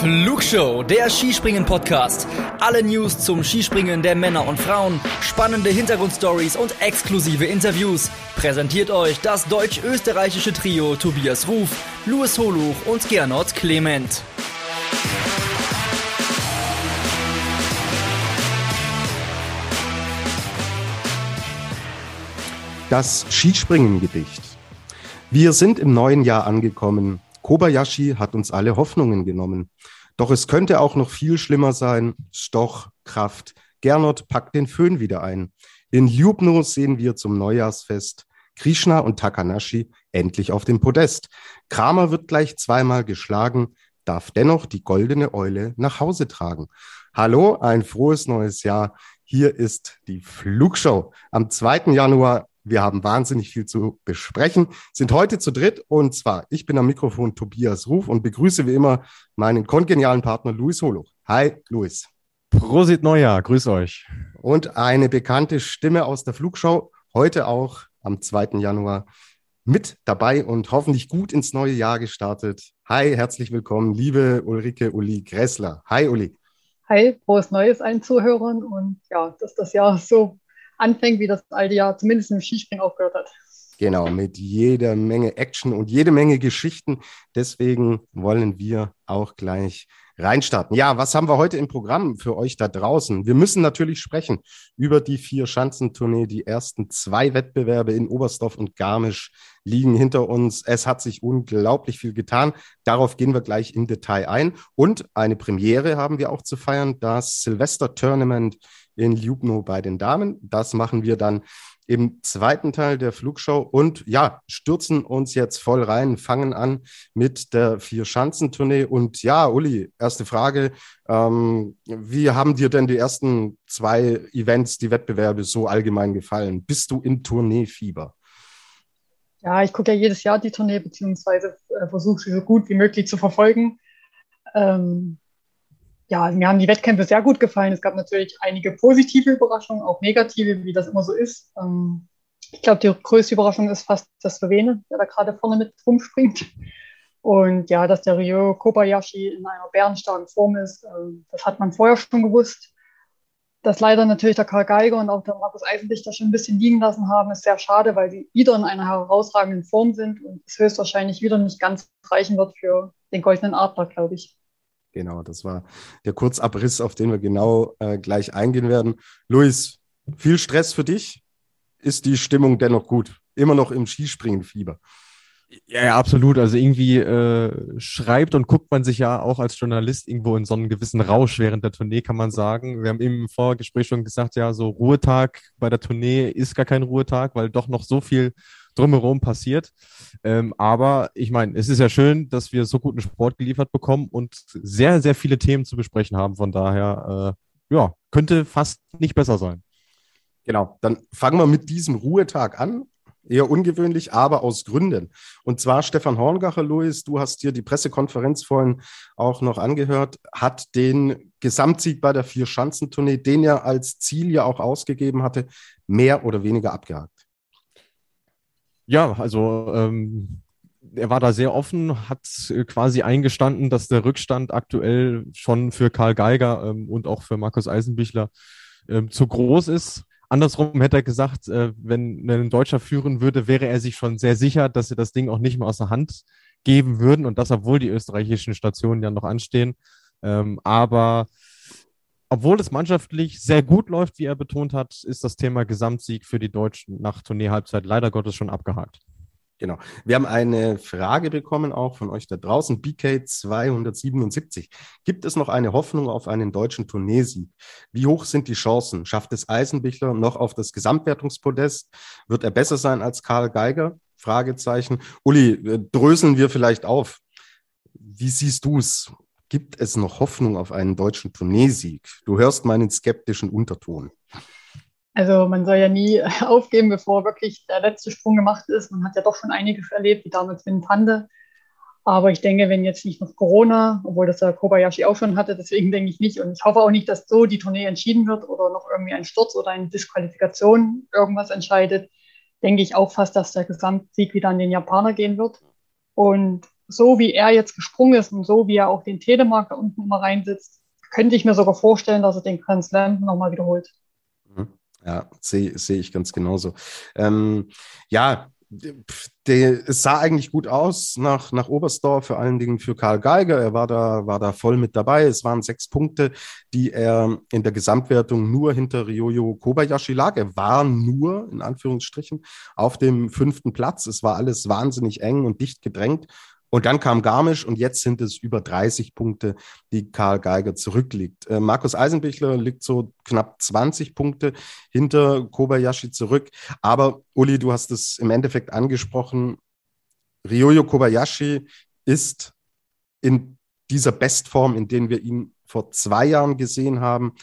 Flugshow, der Skispringen-Podcast. Alle News zum Skispringen der Männer und Frauen, spannende Hintergrundstories und exklusive Interviews. Präsentiert euch das deutsch-österreichische Trio Tobias Ruf, Louis Holuch und Gernot Clement. Das Skispringen-Gedicht. Wir sind im neuen Jahr angekommen. Kobayashi hat uns alle Hoffnungen genommen. Doch es könnte auch noch viel schlimmer sein. Stoch, Kraft. Gernot packt den Föhn wieder ein. In Ljubno sehen wir zum Neujahrsfest Krishna und Takanashi endlich auf dem Podest. Kramer wird gleich zweimal geschlagen, darf dennoch die goldene Eule nach Hause tragen. Hallo, ein frohes neues Jahr. Hier ist die Flugshow. Am 2. Januar wir haben wahnsinnig viel zu besprechen, sind heute zu dritt und zwar ich bin am Mikrofon Tobias Ruf und begrüße wie immer meinen kongenialen Partner Luis Holo. Hi, Luis. Prosit Neujahr, grüß euch. Und eine bekannte Stimme aus der Flugschau, heute auch am 2. Januar mit dabei und hoffentlich gut ins neue Jahr gestartet. Hi, herzlich willkommen, liebe Ulrike Uli Gressler. Hi, Uli. Hi, frohes Neues allen Zuhörern und ja, dass das Jahr so anfängt, wie das alte Jahr zumindest im Skispringen aufgehört hat. Genau, mit jeder Menge Action und jede Menge Geschichten. Deswegen wollen wir auch gleich reinstarten. Ja, was haben wir heute im Programm für euch da draußen? Wir müssen natürlich sprechen über die vier Schanzentournee. Die ersten zwei Wettbewerbe in Oberstdorf und Garmisch liegen hinter uns. Es hat sich unglaublich viel getan. Darauf gehen wir gleich im Detail ein. Und eine Premiere haben wir auch zu feiern, das Silvester Tournament in Ljubno bei den Damen. Das machen wir dann im zweiten Teil der Flugshow und ja, stürzen uns jetzt voll rein, fangen an mit der Vier-Schanzentournee. Und ja, Uli, erste Frage. Ähm, wie haben dir denn die ersten zwei Events, die Wettbewerbe so allgemein gefallen? Bist du in Tourneefieber? Ja, ich gucke ja jedes Jahr die Tournee, beziehungsweise äh, versuche sie so gut wie möglich zu verfolgen. Ähm, ja, mir haben die Wettkämpfe sehr gut gefallen. Es gab natürlich einige positive Überraschungen, auch negative, wie das immer so ist. Ähm, ich glaube, die größte Überraschung ist fast das Slowene, der da gerade vorne mit rumspringt. Und ja, dass der Ryo Kobayashi in einer bärenstarken Form ist, ähm, das hat man vorher schon gewusst. Dass leider natürlich der Karl Geiger und auch der Markus Eisendichter schon ein bisschen liegen lassen haben, ist sehr schade, weil sie wieder in einer herausragenden Form sind und es höchstwahrscheinlich wieder nicht ganz reichen wird für den goldenen Adler, glaube ich. Genau, das war der Kurzabriss, auf den wir genau äh, gleich eingehen werden. Luis, viel Stress für dich? Ist die Stimmung dennoch gut? Immer noch im Skispringenfieber? Ja, ja, absolut. Also irgendwie äh, schreibt und guckt man sich ja auch als Journalist irgendwo in so einen gewissen Rausch während der Tournee, kann man sagen. Wir haben eben im Vorgespräch schon gesagt, ja, so Ruhetag bei der Tournee ist gar kein Ruhetag, weil doch noch so viel drumherum passiert. Ähm, aber ich meine, es ist ja schön, dass wir so guten Sport geliefert bekommen und sehr, sehr viele Themen zu besprechen haben. Von daher, äh, ja, könnte fast nicht besser sein. Genau, dann fangen wir mit diesem Ruhetag an. Eher ungewöhnlich, aber aus Gründen. Und zwar Stefan Horngacher, Luis, du hast dir die Pressekonferenz vorhin auch noch angehört, hat den Gesamtsieg bei der Vier-Schanzentournee, den er als Ziel ja auch ausgegeben hatte, mehr oder weniger abgehakt. Ja, also ähm, er war da sehr offen, hat quasi eingestanden, dass der Rückstand aktuell schon für Karl Geiger ähm, und auch für Markus Eisenbichler ähm, zu groß ist. Andersrum hätte er gesagt, äh, wenn ein Deutscher führen würde, wäre er sich schon sehr sicher, dass sie das Ding auch nicht mehr aus der Hand geben würden und das, obwohl die österreichischen Stationen ja noch anstehen. Ähm, aber obwohl es mannschaftlich sehr gut läuft, wie er betont hat, ist das Thema Gesamtsieg für die Deutschen nach Tournee-Halbzeit leider Gottes schon abgehakt. Genau. Wir haben eine Frage bekommen, auch von euch da draußen, BK 277. Gibt es noch eine Hoffnung auf einen deutschen Tourneesieg? Wie hoch sind die Chancen? Schafft es Eisenbichler noch auf das Gesamtwertungspodest? Wird er besser sein als Karl Geiger? Fragezeichen. Uli, äh, dröseln wir vielleicht auf. Wie siehst du es? Gibt es noch Hoffnung auf einen deutschen Tourneesieg? Du hörst meinen skeptischen Unterton. Also man soll ja nie aufgeben, bevor wirklich der letzte Sprung gemacht ist. Man hat ja doch schon einiges erlebt, wie damals dem Tande. Aber ich denke, wenn jetzt nicht noch Corona, obwohl das der Kobayashi auch schon hatte, deswegen denke ich nicht. Und ich hoffe auch nicht, dass so die Tournee entschieden wird oder noch irgendwie ein Sturz oder eine Disqualifikation irgendwas entscheidet. Denke ich auch fast, dass der Gesamtsieg wieder an den Japaner gehen wird. Und so wie er jetzt gesprungen ist und so wie er auch den Telemark da unten immer reinsitzt, könnte ich mir sogar vorstellen, dass er den Grand Slam nochmal wiederholt. Mhm. Ja, sehe seh ich ganz genauso. Ähm, ja, der, es sah eigentlich gut aus nach, nach Oberstdorf, vor allen Dingen für Karl Geiger. Er war da, war da voll mit dabei. Es waren sechs Punkte, die er in der Gesamtwertung nur hinter Ryoyo Kobayashi lag. Er war nur, in Anführungsstrichen, auf dem fünften Platz. Es war alles wahnsinnig eng und dicht gedrängt. Und dann kam Garmisch und jetzt sind es über 30 Punkte, die Karl Geiger zurückliegt. Äh, Markus Eisenbichler liegt so knapp 20 Punkte hinter Kobayashi zurück. Aber Uli, du hast es im Endeffekt angesprochen. Ryoyo Kobayashi ist in dieser Bestform, in der wir ihn vor zwei Jahren gesehen haben.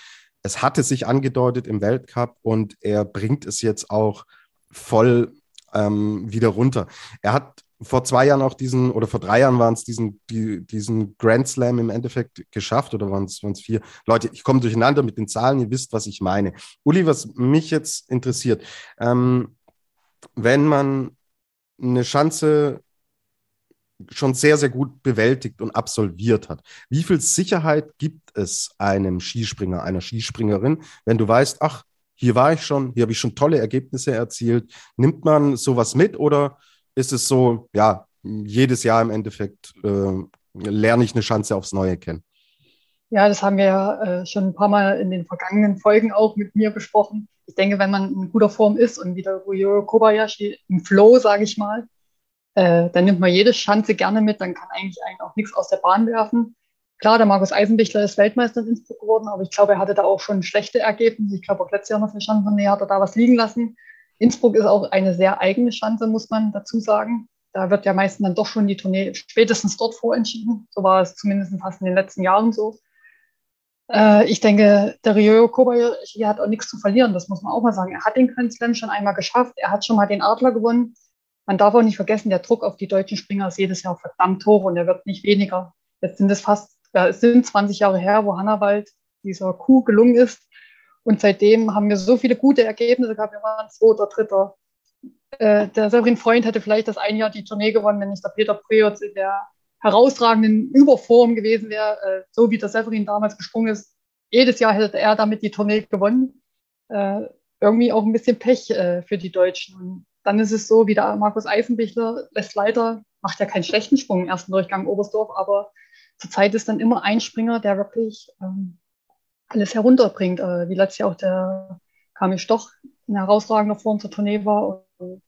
Es hatte sich angedeutet im Weltcup und er bringt es jetzt auch voll ähm, wieder runter. Er hat vor zwei Jahren auch diesen, oder vor drei Jahren waren es diesen, die, diesen Grand Slam im Endeffekt geschafft oder waren es vier? Leute, ich komme durcheinander mit den Zahlen, ihr wisst, was ich meine. Uli, was mich jetzt interessiert, ähm, wenn man eine Chance schon sehr, sehr gut bewältigt und absolviert hat. Wie viel Sicherheit gibt es einem Skispringer, einer Skispringerin, wenn du weißt, ach, hier war ich schon, hier habe ich schon tolle Ergebnisse erzielt. Nimmt man sowas mit oder ist es so, ja, jedes Jahr im Endeffekt äh, lerne ich eine Chance aufs Neue kennen. Ja, das haben wir ja äh, schon ein paar Mal in den vergangenen Folgen auch mit mir besprochen. Ich denke, wenn man in guter Form ist und wieder Ryo Kobayashi im Flow, sage ich mal, äh, dann nimmt man jede Chance gerne mit, dann kann eigentlich einen auch nichts aus der Bahn werfen. Klar, der Markus Eisenbichler ist Weltmeister in Innsbruck geworden, aber ich glaube, er hatte da auch schon schlechte Ergebnisse. Ich glaube, auch letztes Jahr noch für Schanzentournee hat er da was liegen lassen. Innsbruck ist auch eine sehr eigene Schanze, muss man dazu sagen. Da wird ja meistens dann doch schon die Tournee spätestens dort vorentschieden. So war es zumindest fast in den letzten Jahren so. Äh, ich denke, der Ryo Kobayashi hat auch nichts zu verlieren, das muss man auch mal sagen. Er hat den Grand Slam schon einmal geschafft, er hat schon mal den Adler gewonnen. Man darf auch nicht vergessen, der Druck auf die deutschen Springer ist jedes Jahr verdammt hoch und er wird nicht weniger. Jetzt sind es fast, ja, es sind 20 Jahre her, wo Hannawald dieser Coup gelungen ist. Und seitdem haben wir so viele gute Ergebnisse gehabt. Wir waren zweiter, dritter. Äh, der Severin Freund hätte vielleicht das ein Jahr die Tournee gewonnen, wenn nicht der Peter Preotz in der herausragenden Überform gewesen wäre, äh, so wie der Severin damals gesprungen ist. Jedes Jahr hätte er damit die Tournee gewonnen. Äh, irgendwie auch ein bisschen Pech für die Deutschen. Und dann ist es so, wie der Markus Eisenbichler lässt leider, macht ja keinen schlechten Sprung im ersten Durchgang Oberstdorf, aber zurzeit ist dann immer ein Springer, der wirklich ähm, alles herunterbringt. Äh, wie letztes Jahr auch der Kamil Stoch ein herausragender Form zur Tournee war. Und,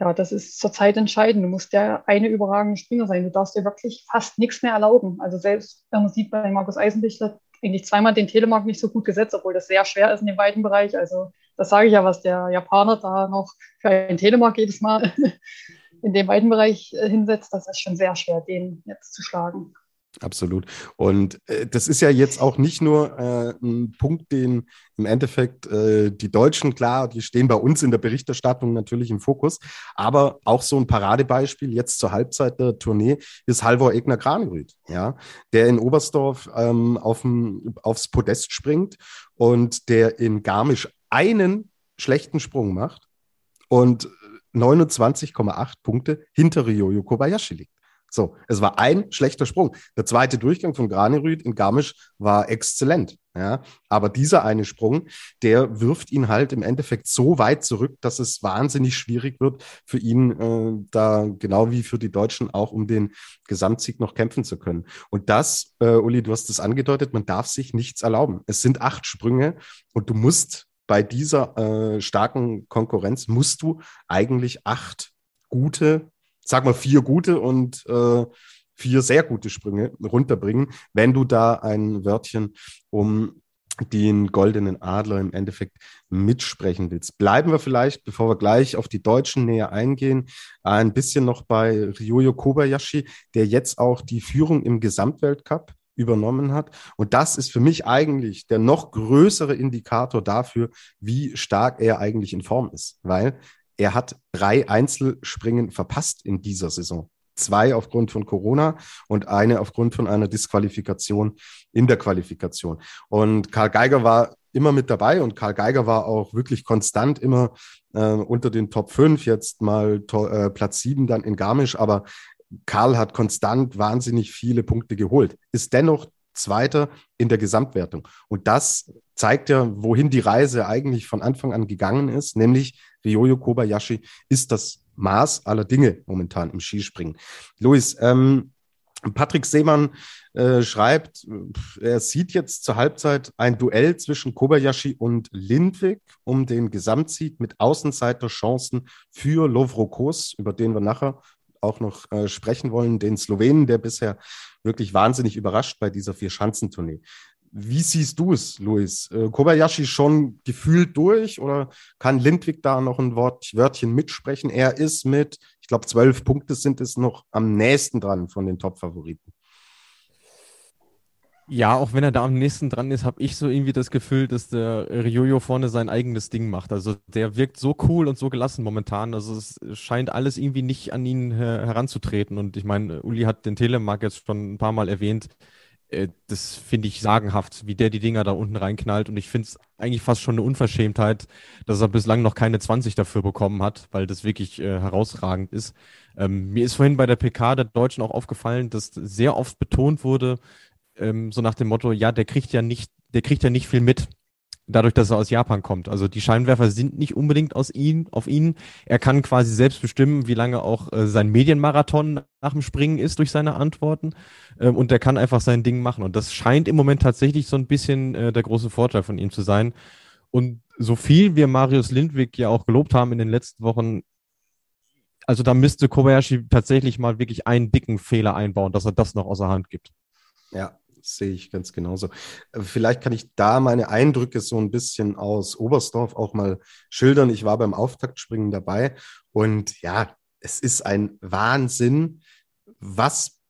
ja, das ist zurzeit entscheidend. Du musst der eine überragende Springer sein. Du darfst dir wirklich fast nichts mehr erlauben. Also selbst wenn man sieht bei Markus Eisenbichler eigentlich zweimal den Telemark nicht so gut gesetzt, obwohl das sehr schwer ist in dem weiten Bereich. Also das sage ich ja, was der Japaner da noch für einen Telemark jedes Mal in dem weiten Bereich äh, hinsetzt, das ist schon sehr schwer, den jetzt zu schlagen. Absolut. Und äh, das ist ja jetzt auch nicht nur äh, ein Punkt, den im Endeffekt äh, die Deutschen, klar, die stehen bei uns in der Berichterstattung natürlich im Fokus, aber auch so ein Paradebeispiel jetzt zur Halbzeit der Tournee ist Halvor Egner Granerüth, ja, der in Oberstdorf ähm, aufm, aufs Podest springt und der in Garmisch einen schlechten Sprung macht und 29,8 Punkte hinter Ryoyo Kobayashi liegt. So, es war ein schlechter Sprung. Der zweite Durchgang von Granerüth in Garmisch war exzellent. Ja, aber dieser eine Sprung, der wirft ihn halt im Endeffekt so weit zurück, dass es wahnsinnig schwierig wird für ihn, äh, da genau wie für die Deutschen auch um den Gesamtsieg noch kämpfen zu können. Und das, äh, Uli, du hast es angedeutet, man darf sich nichts erlauben. Es sind acht Sprünge und du musst bei dieser äh, starken Konkurrenz musst du eigentlich acht gute sag mal, vier gute und äh, vier sehr gute Sprünge runterbringen, wenn du da ein Wörtchen um den goldenen Adler im Endeffekt mitsprechen willst. Bleiben wir vielleicht, bevor wir gleich auf die Deutschen näher eingehen, ein bisschen noch bei Ryoyo Kobayashi, der jetzt auch die Führung im Gesamtweltcup übernommen hat. Und das ist für mich eigentlich der noch größere Indikator dafür, wie stark er eigentlich in Form ist. Weil er hat drei Einzelspringen verpasst in dieser Saison. Zwei aufgrund von Corona und eine aufgrund von einer Disqualifikation in der Qualifikation. Und Karl Geiger war immer mit dabei und Karl Geiger war auch wirklich konstant immer äh, unter den Top 5, jetzt mal äh, Platz 7 dann in Garmisch, aber Karl hat konstant wahnsinnig viele Punkte geholt, ist dennoch Zweiter in der Gesamtwertung. Und das zeigt ja, wohin die Reise eigentlich von Anfang an gegangen ist, nämlich Ryoyo Kobayashi ist das Maß aller Dinge momentan im Skispringen. Luis, ähm, Patrick Seemann äh, schreibt, er sieht jetzt zur Halbzeit ein Duell zwischen Kobayashi und Lindwig um den Gesamtsieg mit Außenseiterchancen für Lovrokos, über den wir nachher auch noch äh, sprechen wollen, den Slowenen, der bisher wirklich wahnsinnig überrascht bei dieser Vier-Schanzentournee. Wie siehst du es, Luis? Äh, Kobayashi schon gefühlt durch oder kann Lindwig da noch ein Wort, Wörtchen mitsprechen? Er ist mit, ich glaube, zwölf Punkte sind es noch am nächsten dran von den Top-Favoriten. Ja, auch wenn er da am nächsten dran ist, habe ich so irgendwie das Gefühl, dass der Ryoyo vorne sein eigenes Ding macht. Also der wirkt so cool und so gelassen momentan. Also es scheint alles irgendwie nicht an ihn her heranzutreten. Und ich meine, Uli hat den Telemark jetzt schon ein paar Mal erwähnt. Äh, das finde ich sagenhaft, wie der die Dinger da unten reinknallt. Und ich finde es eigentlich fast schon eine Unverschämtheit, dass er bislang noch keine 20 dafür bekommen hat, weil das wirklich äh, herausragend ist. Ähm, mir ist vorhin bei der PK der Deutschen auch aufgefallen, dass sehr oft betont wurde, ähm, so nach dem Motto, ja, der kriegt ja nicht, der kriegt ja nicht viel mit, dadurch, dass er aus Japan kommt. Also die Scheinwerfer sind nicht unbedingt aus ihm, auf ihn. Er kann quasi selbst bestimmen, wie lange auch äh, sein Medienmarathon nach dem Springen ist durch seine Antworten. Ähm, und er kann einfach sein Ding machen. Und das scheint im Moment tatsächlich so ein bisschen äh, der große Vorteil von ihm zu sein. Und so viel wir Marius Lindwig ja auch gelobt haben in den letzten Wochen, also da müsste Kobayashi tatsächlich mal wirklich einen dicken Fehler einbauen, dass er das noch außer Hand gibt. Ja, sehe ich ganz genauso. Äh, vielleicht kann ich da meine Eindrücke so ein bisschen aus Oberstdorf auch mal schildern. Ich war beim Auftaktspringen dabei und ja, es ist ein Wahnsinn, was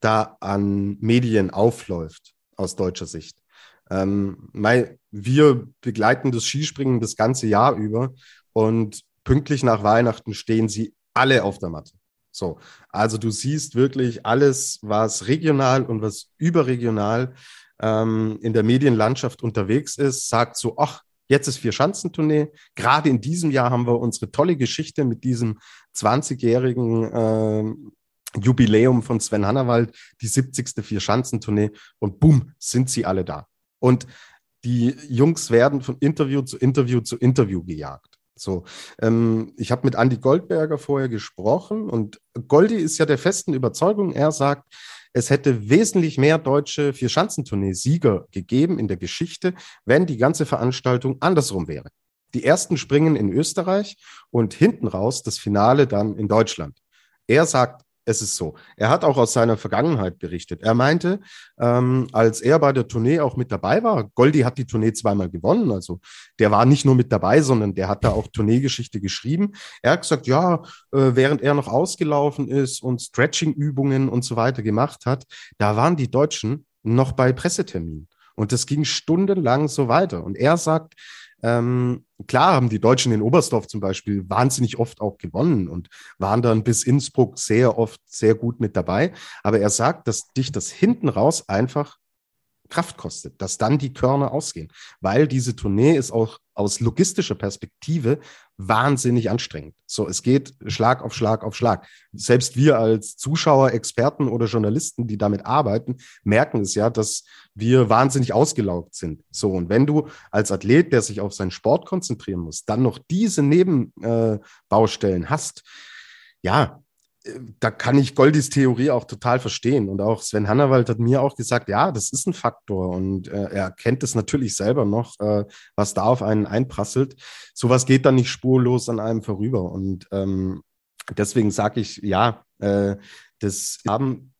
da an Medien aufläuft aus deutscher Sicht. Ähm, wir begleiten das Skispringen das ganze Jahr über und pünktlich nach Weihnachten stehen sie alle auf der Matte. So, also du siehst wirklich alles, was regional und was überregional ähm, in der Medienlandschaft unterwegs ist, sagt so, ach, jetzt ist Vier-Schanzentournee. Gerade in diesem Jahr haben wir unsere tolle Geschichte mit diesem 20-jährigen äh, Jubiläum von Sven Hannawald, die 70. Vier-Schanzentournee und bumm, sind sie alle da. Und die Jungs werden von Interview zu Interview zu Interview gejagt. So, ähm, ich habe mit Andy Goldberger vorher gesprochen und Goldi ist ja der festen Überzeugung, er sagt, es hätte wesentlich mehr deutsche Vierschanzentournee-Sieger gegeben in der Geschichte, wenn die ganze Veranstaltung andersrum wäre. Die ersten springen in Österreich und hinten raus das Finale dann in Deutschland. Er sagt, es ist so. Er hat auch aus seiner Vergangenheit berichtet. Er meinte, ähm, als er bei der Tournee auch mit dabei war, Goldi hat die Tournee zweimal gewonnen. Also der war nicht nur mit dabei, sondern der hat da auch Tourneegeschichte geschrieben. Er hat gesagt, ja, äh, während er noch ausgelaufen ist und Stretching-Übungen und so weiter gemacht hat, da waren die Deutschen noch bei Presseterminen. Und das ging stundenlang so weiter. Und er sagt, ähm, klar haben die Deutschen in Oberstdorf zum Beispiel wahnsinnig oft auch gewonnen und waren dann bis Innsbruck sehr oft sehr gut mit dabei. Aber er sagt, dass dich das hinten raus einfach Kraft kostet, dass dann die Körner ausgehen, weil diese Tournee ist auch aus logistischer Perspektive wahnsinnig anstrengend. So, es geht Schlag auf Schlag auf Schlag. Selbst wir als Zuschauer, Experten oder Journalisten, die damit arbeiten, merken es ja, dass wir wahnsinnig ausgelaugt sind. So, und wenn du als Athlet, der sich auf seinen Sport konzentrieren muss, dann noch diese Nebenbaustellen äh, hast, ja, da kann ich Goldis Theorie auch total verstehen. Und auch Sven Hannawald hat mir auch gesagt, ja, das ist ein Faktor. Und äh, er kennt es natürlich selber noch, äh, was da auf einen einprasselt. Sowas geht dann nicht spurlos an einem vorüber. Und ähm, deswegen sage ich, ja, äh, das haben,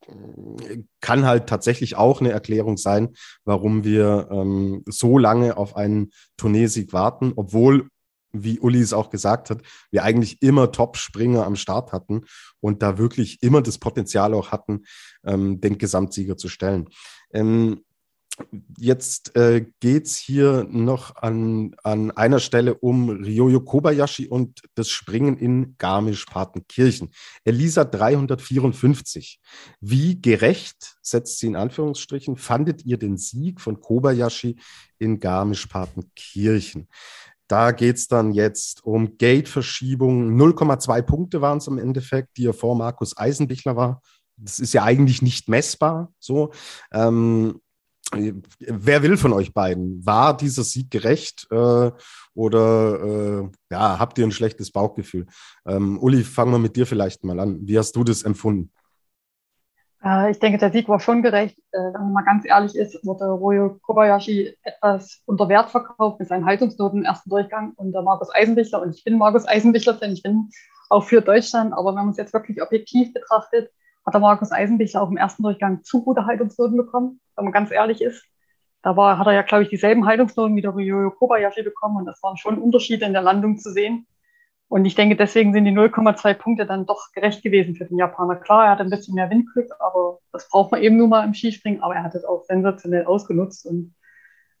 kann halt tatsächlich auch eine Erklärung sein, warum wir ähm, so lange auf einen Tourneesieg warten, obwohl wie Uli es auch gesagt hat, wir eigentlich immer Top-Springer am Start hatten und da wirklich immer das Potenzial auch hatten, ähm, den Gesamtsieger zu stellen. Ähm, Jetzt äh, geht es hier noch an, an einer Stelle um Ryoyo Kobayashi und das Springen in Garmisch-Partenkirchen. Elisa 354. Wie gerecht, setzt sie in Anführungsstrichen, fandet ihr den Sieg von Kobayashi in Garmisch-Partenkirchen? Da geht's dann jetzt um Gate-Verschiebung. 0,2 Punkte waren es im Endeffekt, die er vor Markus Eisenbichler war. Das ist ja eigentlich nicht messbar. So. Ähm, wer will von euch beiden? War dieser Sieg gerecht äh, oder äh, ja, habt ihr ein schlechtes Bauchgefühl? Ähm, Uli, fangen wir mit dir vielleicht mal an. Wie hast du das empfunden? Äh, ich denke, der Sieg war schon gerecht. Äh, wenn man mal ganz ehrlich ist, wurde Ryo Kobayashi etwas unter Wert verkauft mit seinen Haltungsnoten im ersten Durchgang unter Markus Eisenbichler. Und ich bin Markus Eisenbichler, denn ich bin auch für Deutschland. Aber wenn man es jetzt wirklich objektiv betrachtet, hat der Markus Eisenbichler auch im ersten Durchgang zu gute Haltungsnoten bekommen, wenn man ganz ehrlich ist. Da war, hat er ja, glaube ich, dieselben Haltungsnoten wie der Ryo Kobayashi bekommen. Und das waren schon Unterschiede in der Landung zu sehen. Und ich denke, deswegen sind die 0,2 Punkte dann doch gerecht gewesen für den Japaner. Klar, er hatte ein bisschen mehr Windglück, aber das braucht man eben nur mal im Skispringen. Aber er hat es auch sensationell ausgenutzt. Und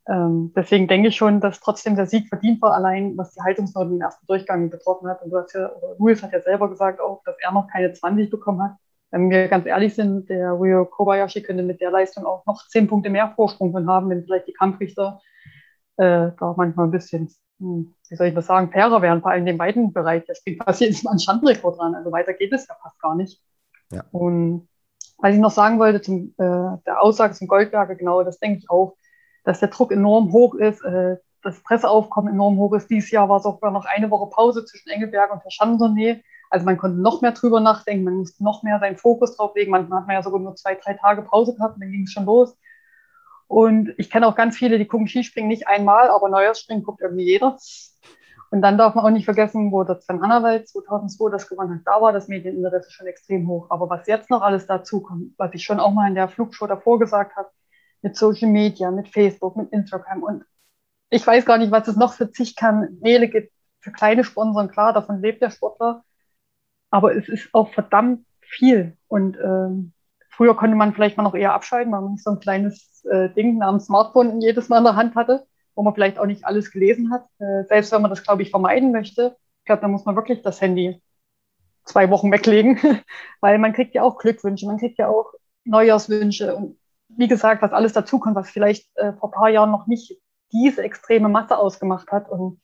ähm, deswegen denke ich schon, dass trotzdem der Sieg verdient war, allein was die Haltungsnoten im ersten Durchgang betroffen hat. Und du hast ja, Luis hat ja selber gesagt auch, dass er noch keine 20 bekommen hat. Wenn wir ganz ehrlich sind, der Ryo Kobayashi könnte mit der Leistung auch noch 10 Punkte mehr Vorsprung von haben, wenn vielleicht die Kampfrichter äh, da manchmal ein bisschen wie soll ich das sagen, fairer wären, vor allem in den beiden Bereich. Es geht fast jedes Mal ein Schandenrekord dran. Also weiter geht es ja fast gar nicht. Ja. Und was ich noch sagen wollte zum, äh, der Aussage zum Goldberger, genau, das denke ich auch, dass der Druck enorm hoch ist, äh, das Presseaufkommen enorm hoch ist. Dieses Jahr war sogar noch eine Woche Pause zwischen Engelberg und der Schandentournee. Also man konnte noch mehr drüber nachdenken, man musste noch mehr seinen Fokus drauf legen. Manchmal hat man ja sogar nur zwei, drei Tage Pause gehabt und dann ging es schon los. Und ich kenne auch ganz viele, die gucken Skispringen nicht einmal, aber Neujahrsspringen guckt irgendwie jeder. Und dann darf man auch nicht vergessen, wo der Sven Hannawald 2002 das gewonnen hat. Da war das Medieninteresse schon extrem hoch. Aber was jetzt noch alles dazu kommt, was ich schon auch mal in der Flugshow davor gesagt habe, mit Social Media, mit Facebook, mit Instagram und ich weiß gar nicht, was es noch für zig Kanäle gibt, für kleine Sponsoren. Klar, davon lebt der Sportler. Aber es ist auch verdammt viel. Und ähm, Früher konnte man vielleicht mal noch eher abschalten, weil man nicht so ein kleines äh, Ding namens Smartphone jedes Mal in der Hand hatte, wo man vielleicht auch nicht alles gelesen hat. Äh, selbst wenn man das, glaube ich, vermeiden möchte, ich glaube, da muss man wirklich das Handy zwei Wochen weglegen, weil man kriegt ja auch Glückwünsche, man kriegt ja auch Neujahrswünsche und wie gesagt, was alles dazukommt, was vielleicht äh, vor ein paar Jahren noch nicht diese extreme Masse ausgemacht hat. Und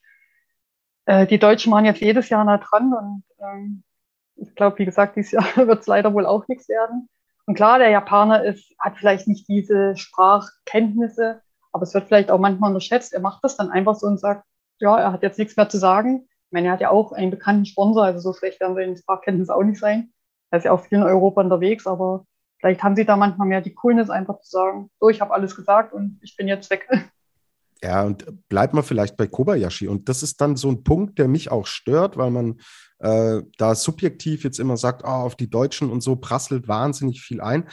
äh, die Deutschen waren jetzt jedes Jahr nah dran und ähm, ich glaube, wie gesagt, dieses Jahr wird es leider wohl auch nichts werden. Und klar, der Japaner ist, hat vielleicht nicht diese Sprachkenntnisse, aber es wird vielleicht auch manchmal unterschätzt. Er macht das dann einfach so und sagt, ja, er hat jetzt nichts mehr zu sagen. Ich meine, er hat ja auch einen bekannten Sponsor, also so schlecht werden seine Sprachkenntnisse auch nicht sein. Er ist ja auch viel in Europa unterwegs, aber vielleicht haben sie da manchmal mehr die Coolness, einfach zu sagen, so, ich habe alles gesagt und ich bin jetzt weg. Ja, und bleibt mal vielleicht bei Kobayashi. Und das ist dann so ein Punkt, der mich auch stört, weil man äh, da subjektiv jetzt immer sagt, oh, auf die Deutschen und so prasselt wahnsinnig viel ein.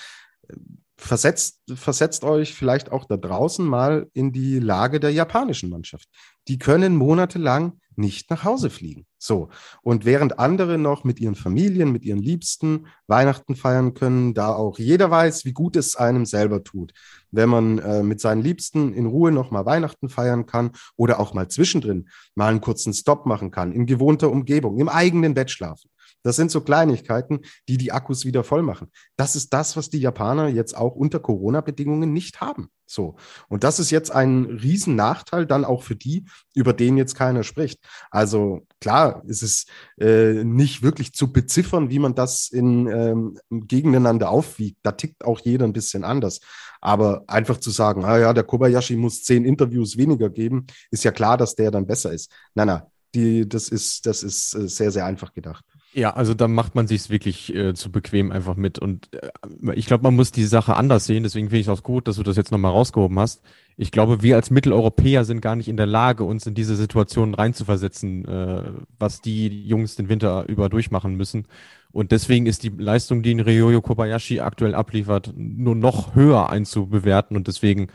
Versetzt, versetzt euch vielleicht auch da draußen mal in die Lage der japanischen Mannschaft. Die können monatelang nicht nach Hause fliegen. So. Und während andere noch mit ihren Familien, mit ihren Liebsten Weihnachten feiern können, da auch jeder weiß, wie gut es einem selber tut, wenn man äh, mit seinen Liebsten in Ruhe noch mal Weihnachten feiern kann oder auch mal zwischendrin mal einen kurzen Stop machen kann, in gewohnter Umgebung, im eigenen Bett schlafen. Das sind so Kleinigkeiten, die die Akkus wieder voll machen. Das ist das, was die Japaner jetzt auch unter Corona-Bedingungen nicht haben. So. Und das ist jetzt ein Riesennachteil dann auch für die, über den jetzt keiner spricht. Also klar, ist es äh, nicht wirklich zu beziffern, wie man das in ähm, gegeneinander aufwiegt. Da tickt auch jeder ein bisschen anders. Aber einfach zu sagen, ah ja, der Kobayashi muss zehn Interviews weniger geben, ist ja klar, dass der dann besser ist. Nein, nein, die, das ist, das ist äh, sehr, sehr einfach gedacht. Ja, also da macht man sich wirklich äh, zu bequem einfach mit. Und äh, ich glaube, man muss die Sache anders sehen. Deswegen finde ich es auch gut, dass du das jetzt nochmal rausgehoben hast. Ich glaube, wir als Mitteleuropäer sind gar nicht in der Lage, uns in diese Situation reinzuversetzen, äh, was die Jungs den Winter über durchmachen müssen. Und deswegen ist die Leistung, die in Ryoyo Kobayashi aktuell abliefert, nur noch höher einzubewerten. Und deswegen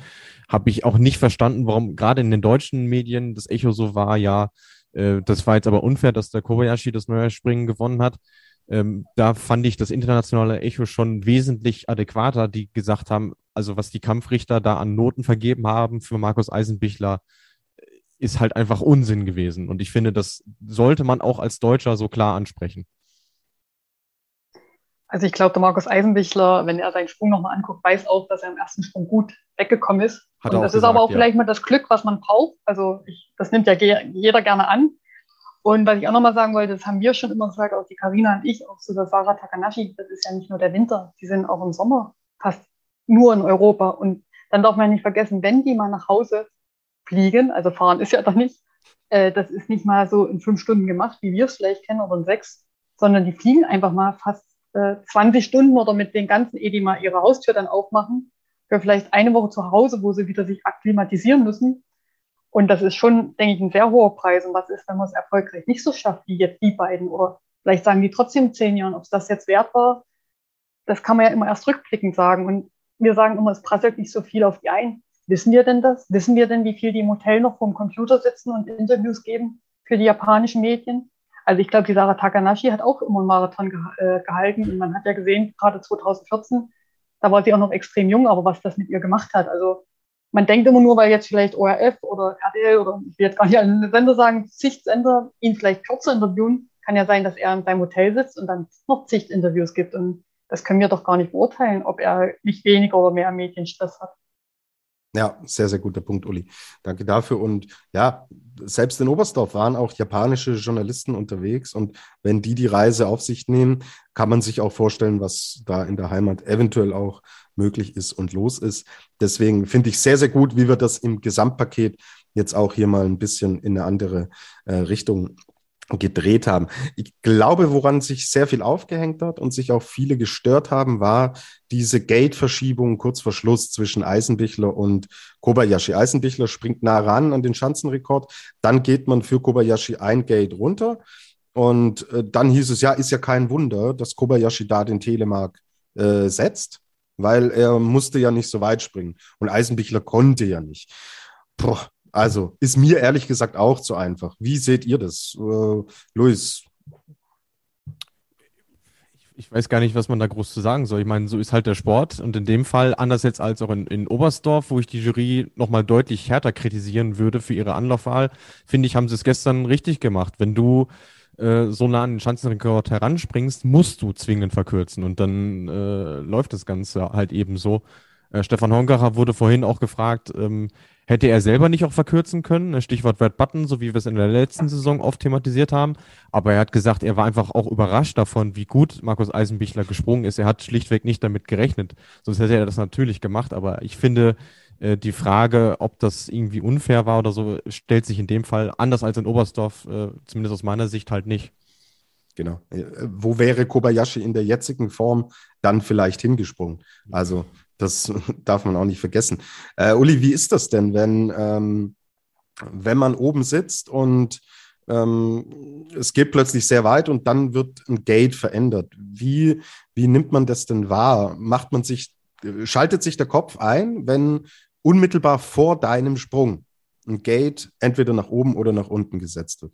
habe ich auch nicht verstanden, warum gerade in den deutschen Medien das Echo so war, ja, äh, das war jetzt aber unfair, dass der Kobayashi das neue Springen gewonnen hat. Ähm, da fand ich das internationale Echo schon wesentlich adäquater, die gesagt haben, also was die Kampfrichter da an Noten vergeben haben für Markus Eisenbichler, äh, ist halt einfach Unsinn gewesen. Und ich finde, das sollte man auch als Deutscher so klar ansprechen. Also ich glaube, der Markus Eisenbichler, wenn er seinen Sprung nochmal anguckt, weiß auch, dass er im ersten Sprung gut weggekommen ist. Hat und das gesagt, ist aber auch ja. vielleicht mal das Glück, was man braucht. Also ich, das nimmt ja jeder gerne an. Und was ich auch nochmal sagen wollte, das haben wir schon immer gesagt, auch die Karina und ich, auch so der Sarah Takanashi, das ist ja nicht nur der Winter, die sind auch im Sommer fast nur in Europa. Und dann darf man nicht vergessen, wenn die mal nach Hause fliegen, also fahren ist ja doch nicht, äh, das ist nicht mal so in fünf Stunden gemacht, wie wir es vielleicht kennen, oder in sechs, sondern die fliegen einfach mal fast äh, 20 Stunden oder mit den ganzen, mal ihre Haustür dann aufmachen, für vielleicht eine Woche zu Hause, wo sie wieder sich akklimatisieren müssen. Und das ist schon, denke ich, ein sehr hoher Preis. Und was ist, wenn man es erfolgreich nicht so schafft, wie jetzt die beiden? Oder vielleicht sagen die trotzdem zehn Jahren, ob es das jetzt wert war. Das kann man ja immer erst rückblickend sagen. Und wir sagen immer, es prasselt nicht so viel auf die ein. Wissen wir denn das? Wissen wir denn, wie viel die im Hotel noch vorm Computer sitzen und Interviews geben für die japanischen Medien? Also ich glaube, die Sarah Takanashi hat auch immer einen Marathon ge äh, gehalten. Und man hat ja gesehen, gerade 2014, da war sie auch noch extrem jung, aber was das mit ihr gemacht hat. Also man denkt immer nur, weil jetzt vielleicht ORF oder RTL oder ich will jetzt gar nicht alle Sender sagen, Zichtsender ihn vielleicht kürzer interviewen, kann ja sein, dass er in seinem Hotel sitzt und dann noch Zichtinterviews gibt. Und das können wir doch gar nicht beurteilen, ob er nicht weniger oder mehr Medienstress hat. Ja, sehr, sehr guter Punkt, Uli. Danke dafür. Und ja, selbst in Oberstdorf waren auch japanische Journalisten unterwegs. Und wenn die die Reise auf sich nehmen, kann man sich auch vorstellen, was da in der Heimat eventuell auch möglich ist und los ist. Deswegen finde ich sehr, sehr gut, wie wir das im Gesamtpaket jetzt auch hier mal ein bisschen in eine andere äh, Richtung gedreht haben. Ich glaube, woran sich sehr viel aufgehängt hat und sich auch viele gestört haben, war diese Gate-Verschiebung kurz vor Schluss zwischen Eisenbichler und Kobayashi. Eisenbichler springt nah ran an den Schanzenrekord, dann geht man für Kobayashi ein Gate runter und äh, dann hieß es, ja, ist ja kein Wunder, dass Kobayashi da den Telemark äh, setzt, weil er musste ja nicht so weit springen und Eisenbichler konnte ja nicht. Boah, also ist mir ehrlich gesagt auch zu einfach. Wie seht ihr das, äh, Luis? Ich weiß gar nicht, was man da groß zu sagen soll. Ich meine, so ist halt der Sport. Und in dem Fall, anders jetzt als auch in, in Oberstdorf, wo ich die Jury nochmal deutlich härter kritisieren würde für ihre Anlaufwahl, finde ich, haben sie es gestern richtig gemacht. Wenn du äh, so nah an den Schanzenrekord heranspringst, musst du zwingend verkürzen. Und dann äh, läuft das Ganze halt eben so. Äh, Stefan Hongacher wurde vorhin auch gefragt, ähm, Hätte er selber nicht auch verkürzen können? Ne, Stichwort Red Button, so wie wir es in der letzten Saison oft thematisiert haben. Aber er hat gesagt, er war einfach auch überrascht davon, wie gut Markus Eisenbichler gesprungen ist. Er hat schlichtweg nicht damit gerechnet. Sonst hätte er das natürlich gemacht. Aber ich finde, äh, die Frage, ob das irgendwie unfair war oder so, stellt sich in dem Fall anders als in Oberstdorf, äh, zumindest aus meiner Sicht halt nicht. Genau. Äh, wo wäre Kobayashi in der jetzigen Form dann vielleicht hingesprungen? Also das darf man auch nicht vergessen. Äh, Uli, wie ist das denn, wenn, ähm, wenn man oben sitzt und ähm, es geht plötzlich sehr weit und dann wird ein Gate verändert? Wie, wie nimmt man das denn wahr? Macht man sich, schaltet sich der Kopf ein, wenn unmittelbar vor deinem Sprung ein Gate entweder nach oben oder nach unten gesetzt wird?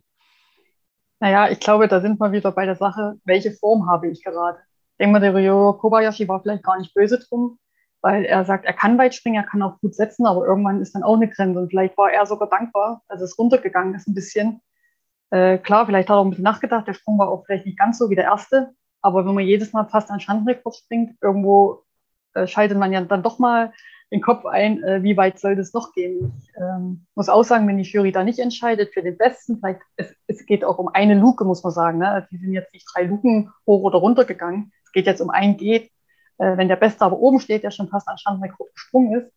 Naja, ich glaube, da sind wir wieder bei der Sache, welche Form habe ich gerade? Ich denke mal, der Ryo Kobayashi war vielleicht gar nicht böse drum, weil er sagt, er kann weit springen, er kann auch gut setzen, aber irgendwann ist dann auch eine Grenze und vielleicht war er sogar dankbar, dass es runtergegangen ist ein bisschen. Äh, klar, vielleicht hat er auch ein bisschen nachgedacht, der Sprung war auch vielleicht nicht ganz so wie der erste, aber wenn man jedes Mal fast an Schandenrekord springt, irgendwo äh, schaltet man ja dann doch mal den Kopf ein, äh, wie weit soll das noch gehen. Ich ähm, muss auch sagen, wenn die Jury da nicht entscheidet für den Besten, vielleicht, es, es geht auch um eine Luke, muss man sagen. Ne? Die sind jetzt nicht drei Luken hoch oder runter gegangen. Es geht jetzt um ein Geht äh, wenn der Beste aber oben steht, der schon fast an Standrekord gesprungen ist,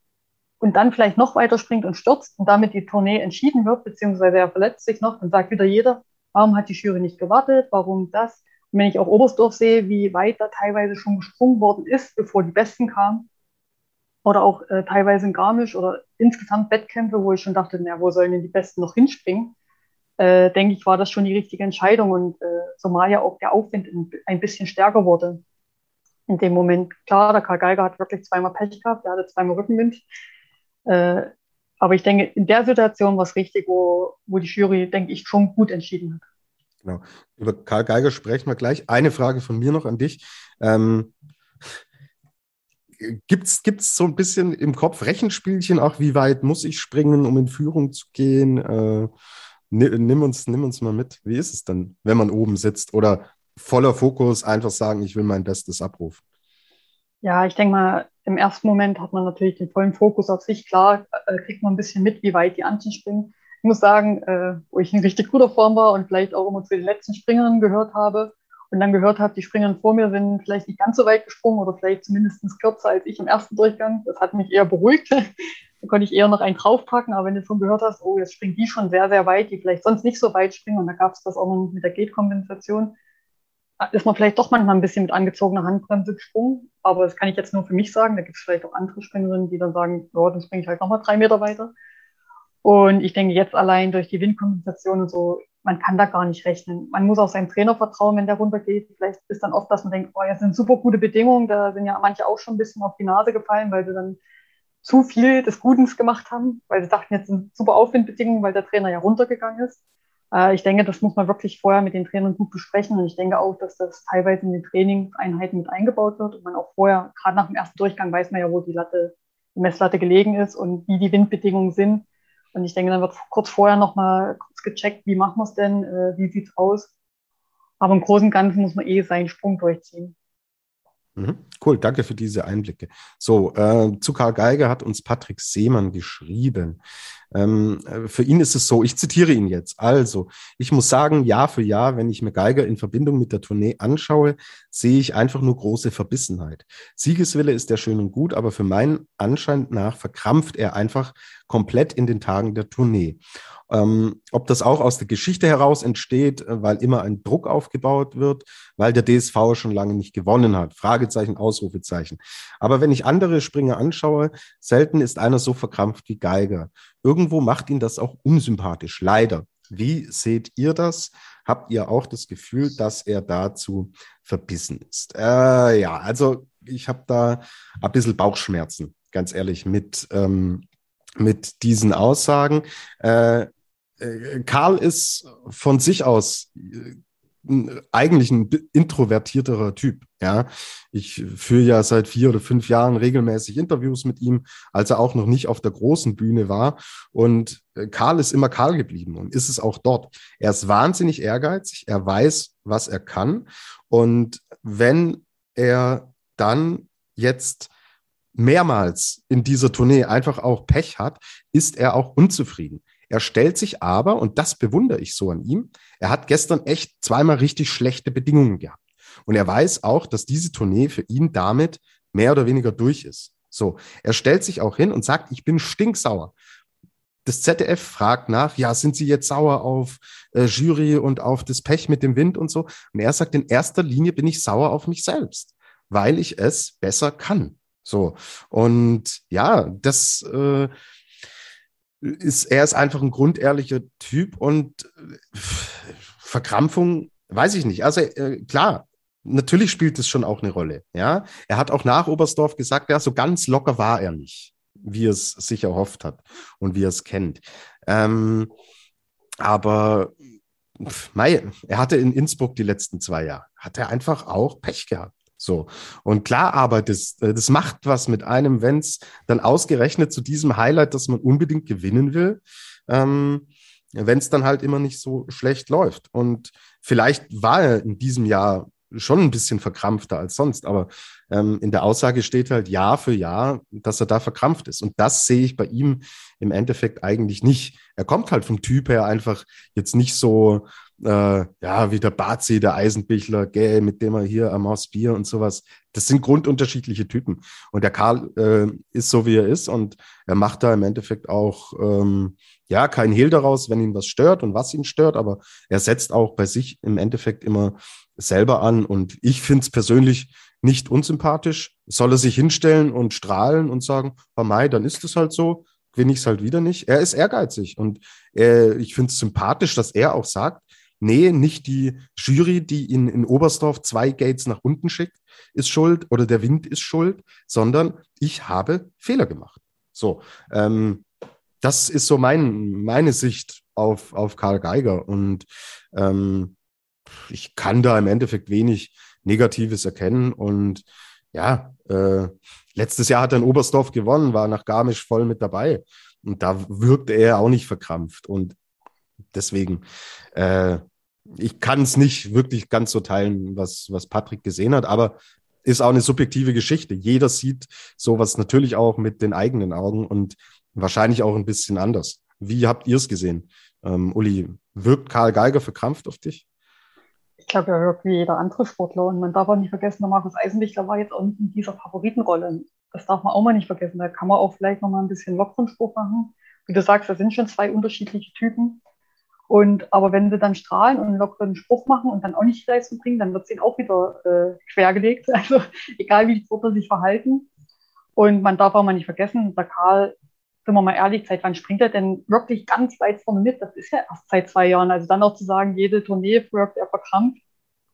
und dann vielleicht noch weiter springt und stürzt und damit die Tournee entschieden wird, beziehungsweise er verletzt sich noch, dann sagt wieder jeder, warum hat die Jury nicht gewartet, warum das? Und wenn ich auch Oberstdorf sehe, wie weit da teilweise schon gesprungen worden ist, bevor die Besten kamen, oder auch äh, teilweise in Garmisch oder insgesamt Wettkämpfe, wo ich schon dachte, na, wo sollen denn die Besten noch hinspringen? Äh, denke ich, war das schon die richtige Entscheidung und äh, zumal ja auch der Aufwind ein bisschen stärker wurde in dem Moment, klar, der Karl Geiger hat wirklich zweimal Pech gehabt, er hatte zweimal Rückenwind. Äh, aber ich denke, in der Situation war es richtig, wo, wo die Jury, denke ich, schon gut entschieden hat. Genau. Über Karl Geiger sprechen wir gleich. Eine Frage von mir noch an dich. Ähm, Gibt es so ein bisschen im Kopf Rechenspielchen auch, wie weit muss ich springen, um in Führung zu gehen? Äh, nimm, uns, nimm uns mal mit. Wie ist es dann, wenn man oben sitzt? Oder voller Fokus einfach sagen, ich will mein Bestes abrufen? Ja, ich denke mal, im ersten Moment hat man natürlich den vollen Fokus auf sich. Klar, äh, kriegt man ein bisschen mit, wie weit die anderen springen. Ich muss sagen, äh, wo ich in richtig guter Form war und vielleicht auch immer zu den letzten Springern gehört habe und dann gehört habe, die Springern vor mir sind vielleicht nicht ganz so weit gesprungen oder vielleicht zumindest kürzer als ich im ersten Durchgang. Das hat mich eher beruhigt. da konnte ich eher noch einen draufpacken, aber wenn du schon gehört hast, oh, jetzt springen die schon sehr, sehr weit, die vielleicht sonst nicht so weit springen und da gab es das auch noch mit der Gate-Kompensation, ist man vielleicht doch manchmal ein bisschen mit angezogener Handbremse gesprungen. Aber das kann ich jetzt nur für mich sagen. Da gibt es vielleicht auch andere Springerinnen, die dann sagen, ja, dann springe ich halt nochmal drei Meter weiter. Und ich denke jetzt allein durch die Windkompensation und so, man kann da gar nicht rechnen. Man muss auch seinem Trainer vertrauen, wenn der runtergeht. Vielleicht ist dann oft, dass man denkt, oh, jetzt sind super gute Bedingungen. Da sind ja manche auch schon ein bisschen auf die Nase gefallen, weil sie dann zu viel des Gutens gemacht haben, weil sie dachten, jetzt sind super Aufwindbedingungen, weil der Trainer ja runtergegangen ist. Äh, ich denke, das muss man wirklich vorher mit den Trainern gut besprechen. Und ich denke auch, dass das teilweise in den Trainingseinheiten mit eingebaut wird und man auch vorher, gerade nach dem ersten Durchgang, weiß man ja, wo die Latte, die Messlatte gelegen ist und wie die Windbedingungen sind. Und ich denke, dann wird kurz vorher nochmal kurz gecheckt, wie machen wir es denn, äh, wie sieht's aus. Aber im Großen und Ganzen muss man eh seinen Sprung durchziehen. Mhm. Cool, danke für diese Einblicke. So, äh, zu Karl Geiger hat uns Patrick Seemann geschrieben. Ähm, äh, für ihn ist es so, ich zitiere ihn jetzt. Also, ich muss sagen, Jahr für Jahr, wenn ich mir Geiger in Verbindung mit der Tournee anschaue, sehe ich einfach nur große Verbissenheit. Siegeswille ist ja schön und gut, aber für meinen Anschein nach verkrampft er einfach komplett in den Tagen der Tournee. Ähm, ob das auch aus der Geschichte heraus entsteht, äh, weil immer ein Druck aufgebaut wird, weil der DSV schon lange nicht gewonnen hat. Fragezeichen, Ausrufezeichen. Aber wenn ich andere Springer anschaue, selten ist einer so verkrampft wie Geiger. Irgendwo macht ihn das auch unsympathisch, leider. Wie seht ihr das? Habt ihr auch das Gefühl, dass er dazu verbissen ist? Äh, ja, also ich habe da ein bisschen Bauchschmerzen, ganz ehrlich, mit, ähm, mit diesen Aussagen. Äh, äh, Karl ist von sich aus äh, eigentlich ein introvertierterer Typ. Ja, ich führe ja seit vier oder fünf Jahren regelmäßig Interviews mit ihm, als er auch noch nicht auf der großen Bühne war. Und äh, Karl ist immer Karl geblieben und ist es auch dort. Er ist wahnsinnig ehrgeizig. Er weiß, was er kann. Und wenn er dann jetzt mehrmals in dieser Tournee einfach auch Pech hat, ist er auch unzufrieden. Er stellt sich aber, und das bewundere ich so an ihm, er hat gestern echt zweimal richtig schlechte Bedingungen gehabt. Und er weiß auch, dass diese Tournee für ihn damit mehr oder weniger durch ist. So, er stellt sich auch hin und sagt, ich bin stinksauer. Das ZDF fragt nach, ja, sind Sie jetzt sauer auf äh, Jury und auf das Pech mit dem Wind und so? Und er sagt, in erster Linie bin ich sauer auf mich selbst, weil ich es besser kann. So, und ja, das, äh, ist, er ist einfach ein grundehrlicher Typ und äh, Verkrampfung, weiß ich nicht. Also äh, klar, natürlich spielt es schon auch eine Rolle. Ja, er hat auch nach Oberstdorf gesagt, ja, so ganz locker war er nicht, wie er es sich erhofft hat und wie er es kennt. Ähm, aber mei, er hatte in Innsbruck die letzten zwei Jahre, hat er einfach auch Pech gehabt. So. Und klar, aber das, äh, das macht was mit einem, wenn es dann ausgerechnet zu diesem Highlight, das man unbedingt gewinnen will, ähm, wenn es dann halt immer nicht so schlecht läuft. Und vielleicht war er in diesem Jahr schon ein bisschen verkrampfter als sonst, aber ähm, in der Aussage steht halt Jahr für Jahr, dass er da verkrampft ist. Und das sehe ich bei ihm im Endeffekt eigentlich nicht. Er kommt halt vom Typ her einfach jetzt nicht so äh, ja, wie der Bazi, der Eisenbichler, gell, mit dem er hier am Haus Bier und sowas. Das sind grundunterschiedliche Typen. Und der Karl äh, ist so, wie er ist und er macht da im Endeffekt auch, ähm, ja, kein Hehl daraus, wenn ihn was stört und was ihn stört, aber er setzt auch bei sich im Endeffekt immer selber an und ich finde es persönlich nicht unsympathisch. Soll er sich hinstellen und strahlen und sagen, oh Mai, dann ist es halt so, gewinne ich es halt wieder nicht. Er ist ehrgeizig und äh, ich finde es sympathisch, dass er auch sagt, nee, nicht die Jury, die ihn in Oberstdorf zwei Gates nach unten schickt, ist schuld oder der Wind ist schuld, sondern ich habe Fehler gemacht. So, ähm, das ist so mein, meine Sicht auf, auf Karl Geiger und ähm, ich kann da im Endeffekt wenig Negatives erkennen und ja, äh, letztes Jahr hat er in Oberstdorf gewonnen, war nach Garmisch voll mit dabei und da wirkte er auch nicht verkrampft und deswegen, äh, ich kann es nicht wirklich ganz so teilen, was, was Patrick gesehen hat, aber ist auch eine subjektive Geschichte. Jeder sieht sowas natürlich auch mit den eigenen Augen und wahrscheinlich auch ein bisschen anders. Wie habt ihr es gesehen? Ähm, Uli, wirkt Karl Geiger verkrampft auf dich? Ich glaube, er wirkt wie jeder andere Sportler. Und man darf auch nicht vergessen, der Markus Eisenbichler war jetzt auch nicht in dieser Favoritenrolle. Das darf man auch mal nicht vergessen. Da kann man auch vielleicht noch mal ein bisschen lockeren Spruch machen. Wie du sagst, da sind schon zwei unterschiedliche Typen. Und aber wenn sie dann strahlen und einen lockeren Spruch machen und dann auch nicht die Leistung bringen, dann wird es ihnen auch wieder äh, quergelegt. Also egal wie die Sportler sich verhalten. Und man darf auch mal nicht vergessen, der Karl, sind wir mal ehrlich, seit wann springt er denn wirklich ganz weit vorne mit? Das ist ja erst seit zwei Jahren. Also dann auch zu sagen, jede Tournee wirkt er verkrampft.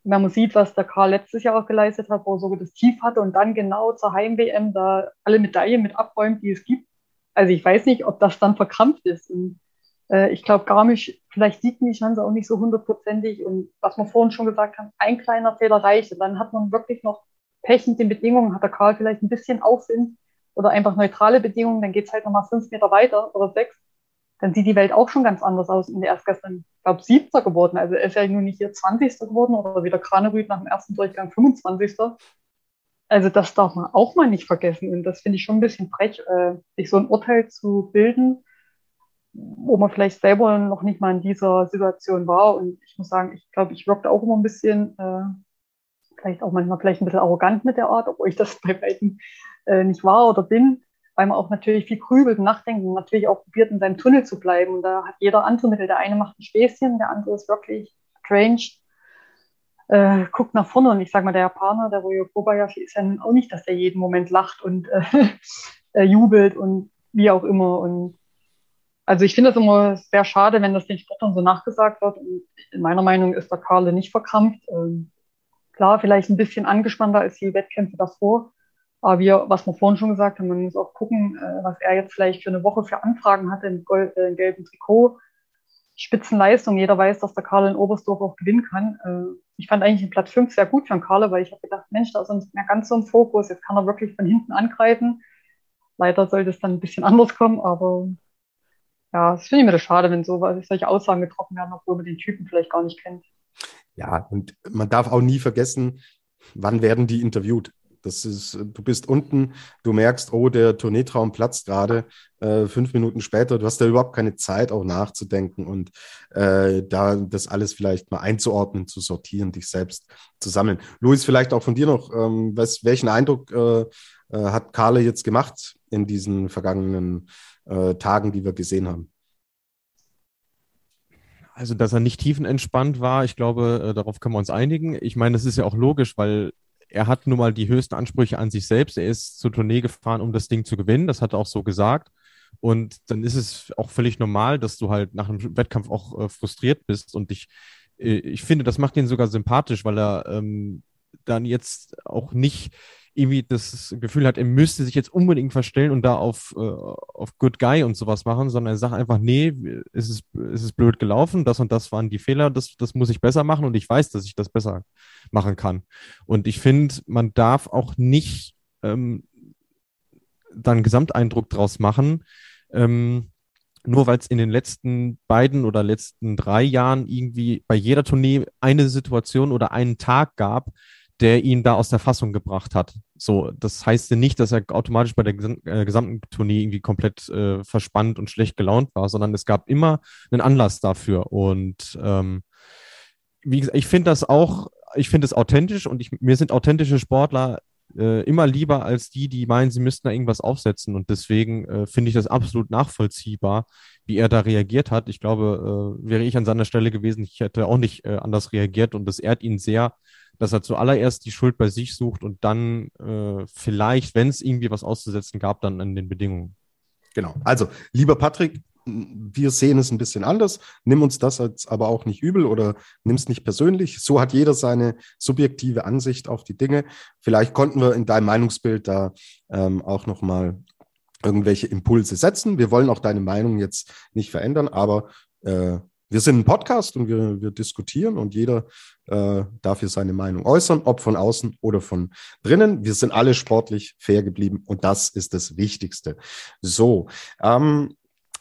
Wenn man sieht, was der Karl letztes Jahr auch geleistet hat, wo er sogar das Tief hatte und dann genau zur Heim-WM da alle Medaillen mit abräumt, die es gibt. Also ich weiß nicht, ob das dann verkrampft ist. Und ich glaube, Garmisch, vielleicht sieht die Chance auch nicht so hundertprozentig. Und was wir vorhin schon gesagt haben, ein kleiner Fehler reicht. Und dann hat man wirklich noch Pech mit den Bedingungen, hat der Karl vielleicht ein bisschen Aufwind oder einfach neutrale Bedingungen, dann geht es halt nochmal fünf Meter weiter oder sechs. Dann sieht die Welt auch schon ganz anders aus. Und er ist gestern, ich glaube, siebter geworden. Also er ist ja nun nicht hier 20. geworden oder wieder Kranerüth nach dem ersten Durchgang 25. Also das darf man auch mal nicht vergessen. Und das finde ich schon ein bisschen frech, äh, sich so ein Urteil zu bilden, wo man vielleicht selber noch nicht mal in dieser Situation war. Und ich muss sagen, ich glaube, ich wirkte auch immer ein bisschen, äh, vielleicht auch manchmal vielleicht ein bisschen arrogant mit der Art, obwohl ich das bei beiden äh, nicht war oder bin, weil man auch natürlich viel grübelt und nachdenkt und natürlich auch probiert, in seinem Tunnel zu bleiben. Und da hat jeder andere Mittel. Der eine macht ein Späßchen, der andere ist wirklich strange, äh, guckt nach vorne. Und ich sage mal, der Japaner, der Ryo Kobayashi, ist ja auch nicht, dass er jeden Moment lacht und äh, äh, jubelt und wie auch immer. Und also ich finde es immer sehr schade, wenn das den Sportlern so nachgesagt wird. Und in meiner Meinung ist der Karle nicht verkrampft. Ähm, klar, vielleicht ein bisschen angespannter als die Wettkämpfe davor. Aber wir, was wir vorhin schon gesagt haben, man muss auch gucken, äh, was er jetzt vielleicht für eine Woche für Anfragen hatte im, Gold, äh, im gelben Trikot. Spitzenleistung. Jeder weiß, dass der Karle in Oberstdorf auch gewinnen kann. Äh, ich fand eigentlich den Platz 5 sehr gut für den Karle, weil ich habe gedacht, Mensch, da ist uns mehr ganz so im Fokus. Jetzt kann er wirklich von hinten angreifen. Leider sollte es dann ein bisschen anders kommen, aber ja, das finde ich mir das schade, wenn so, solche Aussagen getroffen werden, obwohl man den Typen vielleicht gar nicht kennt. Ja, und man darf auch nie vergessen, wann werden die interviewt? Das ist, du bist unten, du merkst, oh, der Tourneetraum platzt gerade äh, fünf Minuten später. Du hast da überhaupt keine Zeit, auch nachzudenken und äh, da das alles vielleicht mal einzuordnen, zu sortieren, dich selbst zu sammeln. Luis, vielleicht auch von dir noch, ähm, was, welchen Eindruck äh, äh hat Karle jetzt gemacht in diesen vergangenen äh, Tagen, die wir gesehen haben? Also, dass er nicht tiefenentspannt war, ich glaube, äh, darauf können wir uns einigen. Ich meine, das ist ja auch logisch, weil er hat nun mal die höchsten Ansprüche an sich selbst. Er ist zur Tournee gefahren, um das Ding zu gewinnen. Das hat er auch so gesagt. Und dann ist es auch völlig normal, dass du halt nach einem Wettkampf auch äh, frustriert bist. Und ich, äh, ich finde, das macht ihn sogar sympathisch, weil er ähm, dann jetzt auch nicht irgendwie das Gefühl hat, er müsste sich jetzt unbedingt verstellen und da auf, äh, auf Good Guy und sowas machen, sondern er sagt einfach, nee, es ist, es ist blöd gelaufen, das und das waren die Fehler, das, das muss ich besser machen und ich weiß, dass ich das besser machen kann. Und ich finde, man darf auch nicht ähm, dann Gesamteindruck draus machen, ähm, nur weil es in den letzten beiden oder letzten drei Jahren irgendwie bei jeder Tournee eine Situation oder einen Tag gab, der ihn da aus der Fassung gebracht hat. So, das heißt ja nicht, dass er automatisch bei der äh, gesamten Tournee irgendwie komplett äh, verspannt und schlecht gelaunt war, sondern es gab immer einen Anlass dafür. Und ähm, wie gesagt, ich finde das auch, ich finde es authentisch und ich, mir sind authentische Sportler äh, immer lieber als die, die meinen, sie müssten da irgendwas aufsetzen. Und deswegen äh, finde ich das absolut nachvollziehbar, wie er da reagiert hat. Ich glaube, äh, wäre ich an seiner Stelle gewesen, ich hätte auch nicht äh, anders reagiert und das ehrt ihn sehr, dass er zuallererst die Schuld bei sich sucht und dann äh, vielleicht, wenn es irgendwie was auszusetzen gab, dann an den Bedingungen. Genau. Also, lieber Patrick, wir sehen es ein bisschen anders. Nimm uns das jetzt aber auch nicht übel oder nimm es nicht persönlich. So hat jeder seine subjektive Ansicht auf die Dinge. Vielleicht konnten wir in deinem Meinungsbild da ähm, auch nochmal irgendwelche Impulse setzen. Wir wollen auch deine Meinung jetzt nicht verändern, aber äh, wir sind ein Podcast und wir, wir diskutieren und jeder äh, darf hier seine Meinung äußern, ob von außen oder von drinnen. Wir sind alle sportlich fair geblieben und das ist das Wichtigste. So, ähm,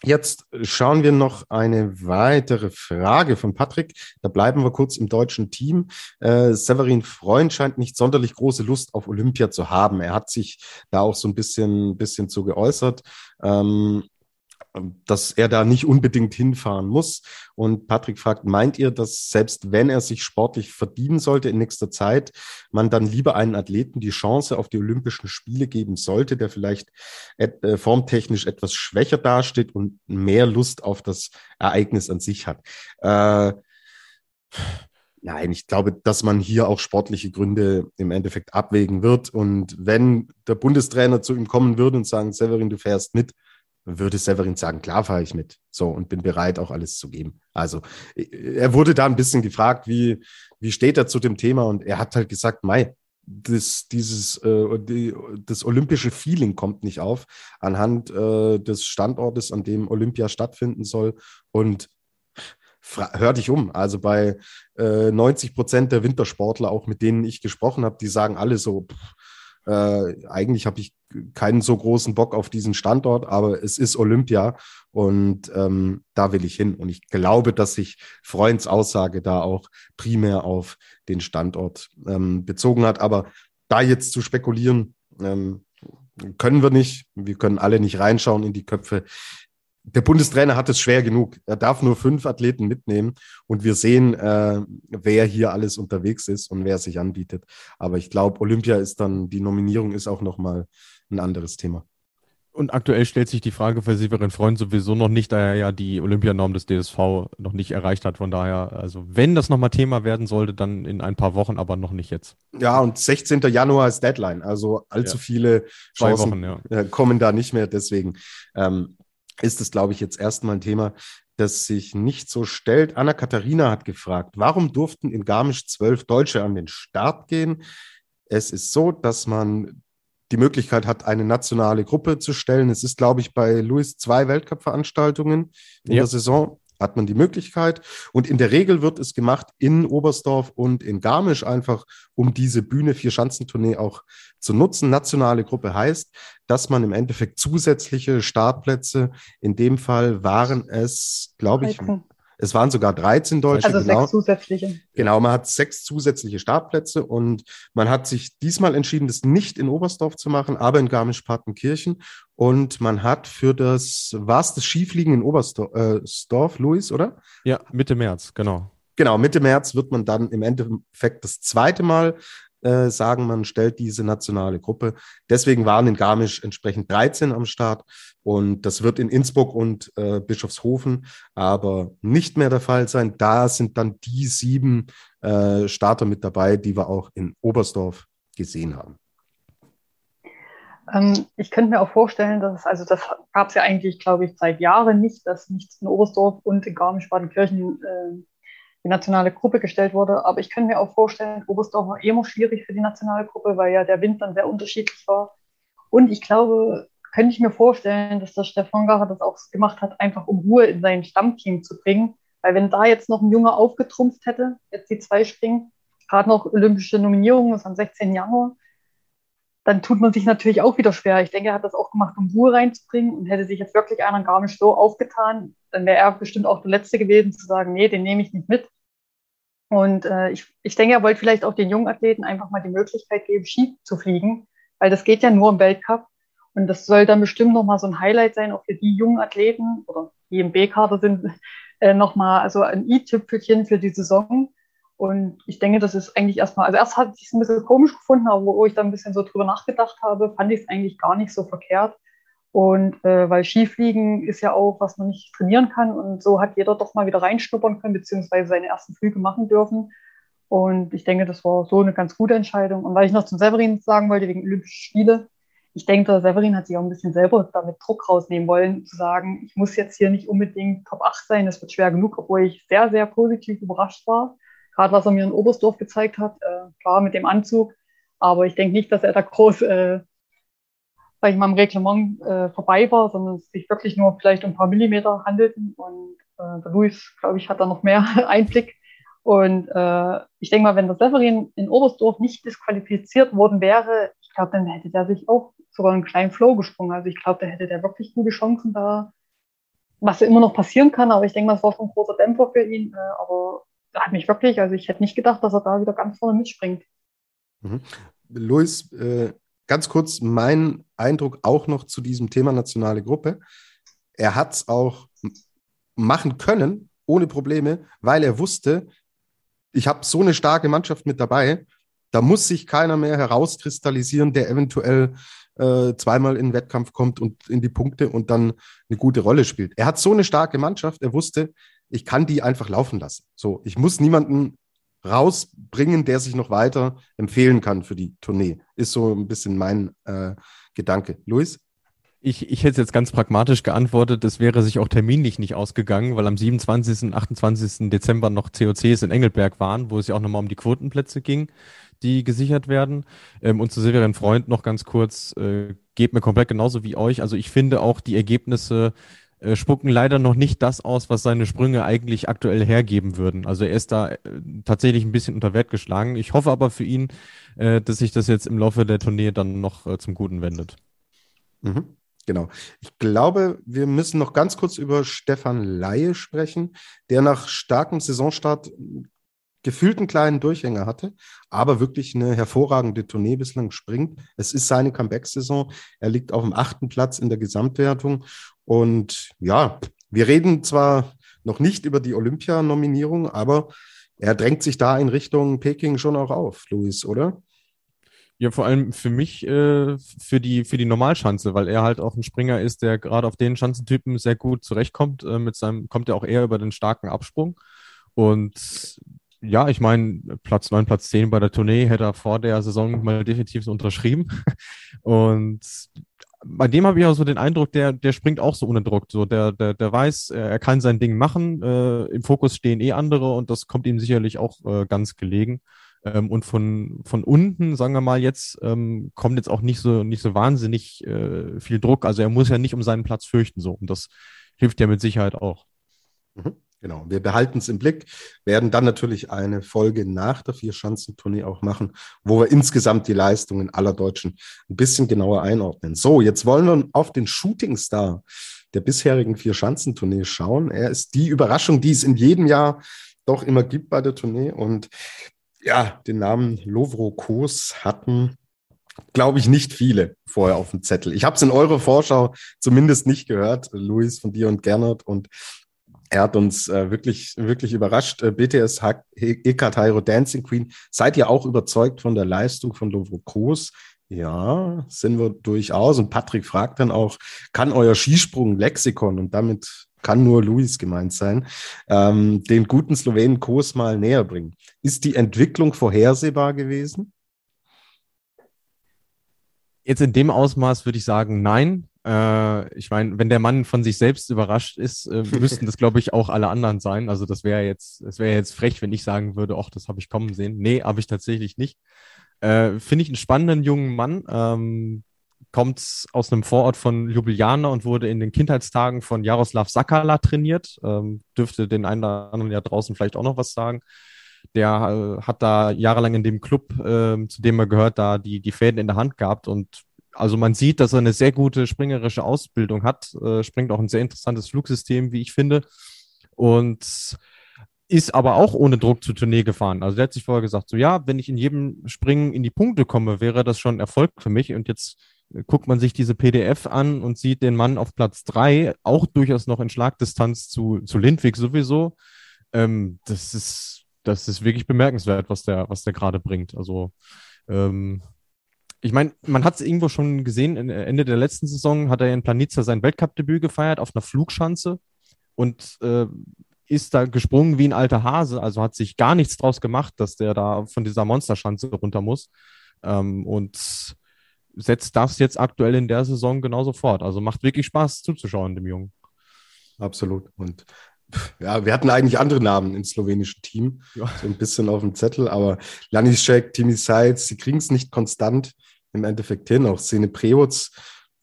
Jetzt schauen wir noch eine weitere Frage von Patrick. Da bleiben wir kurz im deutschen Team. Äh, Severin Freund scheint nicht sonderlich große Lust auf Olympia zu haben. Er hat sich da auch so ein bisschen, bisschen zu geäußert. Ähm, dass er da nicht unbedingt hinfahren muss. Und Patrick fragt, meint ihr, dass selbst wenn er sich sportlich verdienen sollte in nächster Zeit, man dann lieber einen Athleten die Chance auf die Olympischen Spiele geben sollte, der vielleicht äh, formtechnisch etwas schwächer dasteht und mehr Lust auf das Ereignis an sich hat? Äh, Nein, ich glaube, dass man hier auch sportliche Gründe im Endeffekt abwägen wird. Und wenn der Bundestrainer zu ihm kommen würde und sagen, Severin, du fährst mit, würde Severin sagen, klar fahre ich mit. So und bin bereit, auch alles zu geben. Also er wurde da ein bisschen gefragt, wie, wie steht er zu dem Thema? Und er hat halt gesagt, Mai, das, dieses, äh, die, das olympische Feeling kommt nicht auf anhand äh, des Standortes, an dem Olympia stattfinden soll. Und hör dich um. Also bei äh, 90 Prozent der Wintersportler, auch mit denen ich gesprochen habe, die sagen alle so, pff, äh, eigentlich habe ich keinen so großen Bock auf diesen Standort, aber es ist Olympia und ähm, da will ich hin. Und ich glaube, dass sich Freunds Aussage da auch primär auf den Standort ähm, bezogen hat. Aber da jetzt zu spekulieren, ähm, können wir nicht. Wir können alle nicht reinschauen in die Köpfe der Bundestrainer hat es schwer genug. Er darf nur fünf Athleten mitnehmen und wir sehen, äh, wer hier alles unterwegs ist und wer sich anbietet. Aber ich glaube, Olympia ist dann, die Nominierung ist auch nochmal ein anderes Thema. Und aktuell stellt sich die Frage für Severin Freund sowieso noch nicht, da er ja die Olympianorm des DSV noch nicht erreicht hat. Von daher, also wenn das nochmal Thema werden sollte, dann in ein paar Wochen, aber noch nicht jetzt. Ja, und 16. Januar ist Deadline. Also allzu ja. viele Chancen Wochen, ja. kommen da nicht mehr. Deswegen ähm, ist es, glaube ich, jetzt erstmal ein Thema, das sich nicht so stellt. Anna Katharina hat gefragt, warum durften in Garmisch zwölf Deutsche an den Start gehen? Es ist so, dass man die Möglichkeit hat, eine nationale Gruppe zu stellen. Es ist, glaube ich, bei Louis zwei Weltcup-Veranstaltungen in ja. der Saison hat man die Möglichkeit. Und in der Regel wird es gemacht in Oberstdorf und in Garmisch einfach, um diese Bühne vier Schanzentournee auch zu nutzen. Nationale Gruppe heißt, dass man im Endeffekt zusätzliche Startplätze, in dem Fall waren es, glaube ich, es waren sogar 13 Deutsche. Also genau. sechs zusätzliche. Genau, man hat sechs zusätzliche Startplätze und man hat sich diesmal entschieden, das nicht in Oberstdorf zu machen, aber in Garmisch-Partenkirchen. Und man hat für das, war es das Skifliegen in Oberstdorf, äh, Luis, oder? Ja, Mitte März, genau. Genau, Mitte März wird man dann im Endeffekt das zweite Mal äh, sagen, man stellt diese nationale Gruppe. Deswegen waren in Garmisch entsprechend 13 am Start und das wird in Innsbruck und äh, Bischofshofen aber nicht mehr der Fall sein. Da sind dann die sieben äh, Starter mit dabei, die wir auch in Oberstdorf gesehen haben. Ähm, ich könnte mir auch vorstellen, dass es, also das gab es ja eigentlich, glaube ich, seit Jahren nicht, dass nicht in Oberstdorf und in Garmisch-Partenkirchen äh, die nationale Gruppe gestellt wurde. Aber ich könnte mir auch vorstellen, Oberstdorf war immer schwierig für die nationale Gruppe, weil ja der Wind dann sehr unterschiedlich war. Und ich glaube, könnte ich mir vorstellen, dass der Stefan Gacher das auch gemacht hat, einfach um Ruhe in sein Stammteam zu bringen. Weil wenn da jetzt noch ein Junge aufgetrumpft hätte, jetzt die zwei springen, gerade noch olympische Nominierung, ist am 16. Januar, dann tut man sich natürlich auch wieder schwer. Ich denke, er hat das auch gemacht, um Ruhe reinzubringen und hätte sich jetzt wirklich einer gar nicht so aufgetan, dann wäre er bestimmt auch der Letzte gewesen zu sagen, nee, den nehme ich nicht mit. Und äh, ich, ich denke, er wollte vielleicht auch den jungen Athleten einfach mal die Möglichkeit geben, Ski zu fliegen, weil das geht ja nur im Weltcup. Und das soll dann bestimmt nochmal so ein Highlight sein, auch für die jungen Athleten oder die im B-Kader sind, äh, nochmal also ein i-Tüpfelchen für die Saison. Und ich denke, das ist eigentlich erstmal, also erst hatte ich es ein bisschen komisch gefunden, aber wo ich dann ein bisschen so drüber nachgedacht habe, fand ich es eigentlich gar nicht so verkehrt. Und äh, weil Skifliegen ist ja auch, was man nicht trainieren kann. Und so hat jeder doch mal wieder reinschnuppern können, beziehungsweise seine ersten Flüge machen dürfen. Und ich denke, das war so eine ganz gute Entscheidung. Und weil ich noch zum Severin sagen wollte, wegen Olympischen Spiele, ich denke, der Severin hat sich auch ein bisschen selber damit Druck rausnehmen wollen, zu sagen, ich muss jetzt hier nicht unbedingt Top 8 sein, das wird schwer genug, obwohl ich sehr, sehr positiv überrascht war. Gerade was er mir in Oberstdorf gezeigt hat, äh, klar mit dem Anzug. Aber ich denke nicht, dass er da groß äh, sag ich mal, im Reglement äh, vorbei war, sondern es sich wirklich nur vielleicht um ein paar Millimeter handelten. Und äh, der Luis, glaube ich, hat da noch mehr Einblick. Und äh, ich denke mal, wenn der Severin in Oberstdorf nicht disqualifiziert worden wäre, ich glaube, dann hätte der sich auch sogar einen kleinen Flow gesprungen. Also ich glaube, da hätte der wirklich gute Chancen, da was immer noch passieren kann, aber ich denke, das war schon ein großer Dämpfer für ihn. Äh, aber hat mich wirklich, also ich hätte nicht gedacht, dass er da wieder ganz vorne mitspringt. Mhm. Luis, äh, ganz kurz mein Eindruck auch noch zu diesem Thema nationale Gruppe. Er hat es auch machen können, ohne Probleme, weil er wusste, ich habe so eine starke Mannschaft mit dabei, da muss sich keiner mehr herauskristallisieren, der eventuell äh, zweimal in den Wettkampf kommt und in die Punkte und dann eine gute Rolle spielt. Er hat so eine starke Mannschaft, er wusste, ich kann die einfach laufen lassen. So, ich muss niemanden rausbringen, der sich noch weiter empfehlen kann für die Tournee. Ist so ein bisschen mein äh, Gedanke. Luis? Ich, ich hätte jetzt ganz pragmatisch geantwortet, es wäre sich auch terminlich nicht ausgegangen, weil am 27. und 28. Dezember noch COCs in Engelberg waren, wo es ja auch nochmal um die Quotenplätze ging, die gesichert werden. Ähm, und zu Silveren Freund noch ganz kurz, äh, geht mir komplett genauso wie euch. Also ich finde auch die Ergebnisse äh, spucken leider noch nicht das aus, was seine Sprünge eigentlich aktuell hergeben würden. Also er ist da äh, tatsächlich ein bisschen unter Wert geschlagen. Ich hoffe aber für ihn, äh, dass sich das jetzt im Laufe der Tournee dann noch zum Guten wendet. Mhm. Genau. Ich glaube, wir müssen noch ganz kurz über Stefan Laie sprechen, der nach starkem Saisonstart gefühlt einen kleinen Durchhänger hatte, aber wirklich eine hervorragende Tournee bislang springt. Es ist seine Comeback-Saison. Er liegt auf dem achten Platz in der Gesamtwertung. Und ja, wir reden zwar noch nicht über die Olympianominierung, aber er drängt sich da in Richtung Peking schon auch auf, Luis, oder? Ja, vor allem für mich, äh, für die, für die Normalschanze, weil er halt auch ein Springer ist, der gerade auf den Schanzentypen sehr gut zurechtkommt. Äh, mit seinem, kommt er auch eher über den starken Absprung. Und ja, ich meine, Platz 9, Platz 10 bei der Tournee hätte er vor der Saison mal definitiv unterschrieben. Und bei dem habe ich auch so den Eindruck, der, der springt auch so ohne Druck. So, der, der, der weiß, er kann sein Ding machen. Äh, Im Fokus stehen eh andere und das kommt ihm sicherlich auch äh, ganz gelegen. Ähm, und von, von unten, sagen wir mal jetzt, ähm, kommt jetzt auch nicht so, nicht so wahnsinnig äh, viel Druck. Also er muss ja nicht um seinen Platz fürchten. So. Und das hilft ja mit Sicherheit auch. Mhm. Genau, wir behalten es im Blick, werden dann natürlich eine Folge nach der Vier-Schanzentournee auch machen, wo wir insgesamt die Leistungen aller Deutschen ein bisschen genauer einordnen. So, jetzt wollen wir auf den Shootingstar der bisherigen Vier-Schanzentournee schauen. Er ist die Überraschung, die es in jedem Jahr doch immer gibt bei der Tournee. Und ja, den Namen Lovro Kos hatten glaube ich, nicht viele vorher auf dem Zettel. Ich habe es in eurer Vorschau zumindest nicht gehört, Luis, von dir und Gernot. Und er hat uns äh, wirklich, wirklich überrascht. Äh, BTS Ekatairo Dancing Queen. Seid ihr auch überzeugt von der Leistung von Lovro Kroos? Ja, sind wir durchaus. Und Patrick fragt dann auch, kann euer Skisprung-Lexikon, und damit kann nur Luis gemeint sein, ähm, den guten Slowenen Kurs mal näher bringen? Ist die Entwicklung vorhersehbar gewesen? Jetzt in dem Ausmaß würde ich sagen, nein. Äh, ich meine, wenn der Mann von sich selbst überrascht ist, äh, müssten das, glaube ich, auch alle anderen sein. Also das wäre jetzt, es wäre jetzt frech, wenn ich sagen würde, ach, das habe ich kommen sehen. Nee, habe ich tatsächlich nicht. Äh, Finde ich einen spannenden jungen Mann. Ähm, kommt aus einem Vorort von Ljubljana und wurde in den Kindheitstagen von Jaroslav Sakala trainiert. Ähm, dürfte den einen oder anderen ja draußen vielleicht auch noch was sagen. Der äh, hat da jahrelang in dem Club, äh, zu dem er gehört, da die, die Fäden in der Hand gehabt und also man sieht, dass er eine sehr gute springerische Ausbildung hat, äh, springt auch ein sehr interessantes Flugsystem, wie ich finde. Und ist aber auch ohne Druck zur Tournee gefahren. Also der hat sich vorher gesagt, so ja, wenn ich in jedem Springen in die Punkte komme, wäre das schon Erfolg für mich. Und jetzt äh, guckt man sich diese PDF an und sieht den Mann auf Platz drei, auch durchaus noch in Schlagdistanz zu, zu Lindwig sowieso. Ähm, das ist, das ist wirklich bemerkenswert, was der, was der gerade bringt. Also ähm, ich meine, man hat es irgendwo schon gesehen, äh, Ende der letzten Saison hat er in Planica sein Weltcup-Debüt gefeiert auf einer Flugschanze und äh, ist da gesprungen wie ein alter Hase, also hat sich gar nichts draus gemacht, dass der da von dieser Monsterschanze runter muss ähm, und setzt das jetzt aktuell in der Saison genauso fort. Also macht wirklich Spaß zuzuschauen, dem Jungen. Absolut. Und ja, wir hatten eigentlich andere Namen im slowenischen Team, ja. so ein bisschen auf dem Zettel, aber Lanišek, Timmy Seitz, sie kriegen es nicht konstant im Endeffekt hin. Auch Szene Prewitz,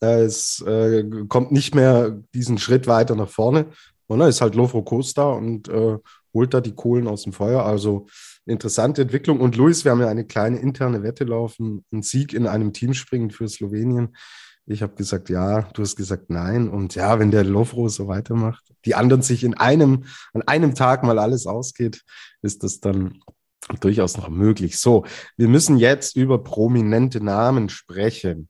äh, es äh, kommt nicht mehr diesen Schritt weiter nach vorne. Und ist halt Lofro Costa und äh, holt da die Kohlen aus dem Feuer. Also interessante Entwicklung. Und Luis, wir haben ja eine kleine interne Wette laufen, ein Sieg in einem Teamspringen für Slowenien. Ich habe gesagt, ja, du hast gesagt, nein. Und ja, wenn der Lovro so weitermacht, die anderen sich in einem, an einem Tag mal alles ausgeht, ist das dann durchaus noch möglich. So, wir müssen jetzt über prominente Namen sprechen.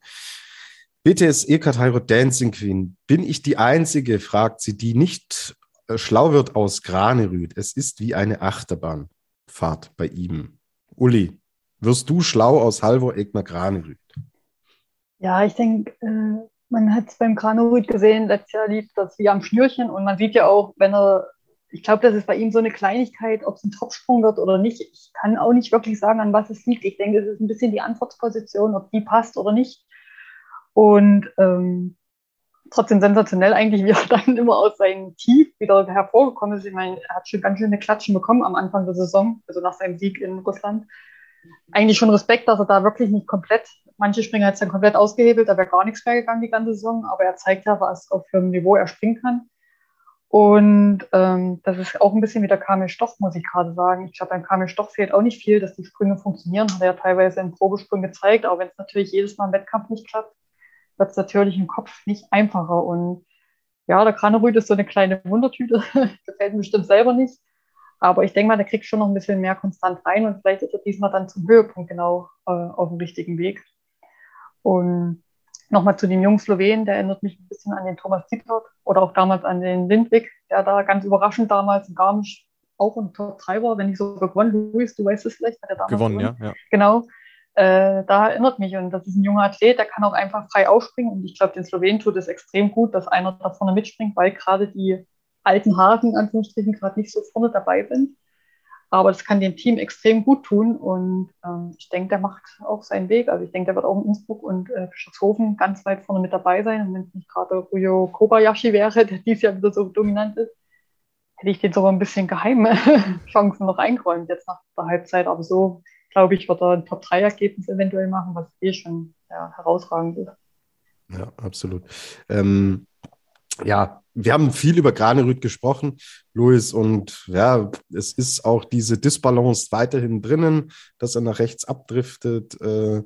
Bitte ist Ekat Heirot Dancing Queen. Bin ich die Einzige, fragt sie, die nicht äh, schlau wird aus Granerüth. Es ist wie eine Achterbahnfahrt bei ihm. Uli, wirst du schlau aus Halvor Egner Granerüth? Ja, ich denke, äh, man hat es beim Granerüth gesehen, letztes Jahr lief das wie am Schnürchen und man sieht ja auch, wenn er, ich glaube, das ist bei ihm so eine Kleinigkeit, ob es ein Topsprung wird oder nicht. Ich kann auch nicht wirklich sagen, an was es liegt. Ich denke, es ist ein bisschen die Antwortposition, ob die passt oder nicht. Und ähm, trotzdem sensationell eigentlich, wie er dann immer aus seinem Tief wieder hervorgekommen ist. Ich meine, er hat schon ganz schöne Klatschen bekommen am Anfang der Saison, also nach seinem Sieg in Russland. Eigentlich schon Respekt, dass er da wirklich nicht komplett, manche Springer hat es dann komplett ausgehebelt, da wäre gar nichts mehr gegangen die ganze Saison, aber er zeigt ja, was auf welchem Niveau er springen kann. Und ähm, das ist auch ein bisschen wie der Kamil Stoch, muss ich gerade sagen. Ich glaube, beim Kamil Stoch fehlt auch nicht viel, dass die Sprünge funktionieren. Hat er ja teilweise im Probesprung gezeigt, aber wenn es natürlich jedes Mal im Wettkampf nicht klappt, wird es natürlich im Kopf nicht einfacher. Und ja, der Kranerüt ist so eine kleine Wundertüte. Gefällt mir bestimmt selber nicht. Aber ich denke mal, der kriegt schon noch ein bisschen mehr konstant rein und vielleicht ist er diesmal dann zum Höhepunkt genau äh, auf dem richtigen Weg. Und nochmal zu dem jungen Slowen, der erinnert mich ein bisschen an den Thomas Zittert oder auch damals an den Lindwig, der da ganz überraschend damals in Garmisch auch ein Top 3 war, wenn nicht sogar gewonnen. Luis, du weißt es vielleicht, hat er damals gewonnen. gewonnen. Ja, ja. Genau äh, da erinnert mich. Und das ist ein junger Athlet, der kann auch einfach frei aufspringen. Und ich glaube, den Slowenen tut es extrem gut, dass einer da vorne mitspringt, weil gerade die alten Hasen, Anführungsstrichen, gerade nicht so vorne dabei sind. Aber das kann dem Team extrem gut tun. Und ähm, ich denke, der macht auch seinen Weg. Also ich denke, der wird auch in Innsbruck und äh, Bischofshofen ganz weit vorne mit dabei sein. Und wenn es nicht gerade Ryo Kobayashi wäre, der dies Jahr wieder so dominant ist, hätte ich den sogar ein bisschen geheime Chancen noch eingeräumt jetzt nach der Halbzeit. Aber so glaube ich, wird er ein Top-3-Ergebnis eventuell machen, was eh schon ja, herausragend ist. Ja, absolut. Ähm, ja, wir haben viel über Granerüth gesprochen, Luis, und ja, es ist auch diese Disbalance weiterhin drinnen, dass er nach rechts abdriftet. Äh,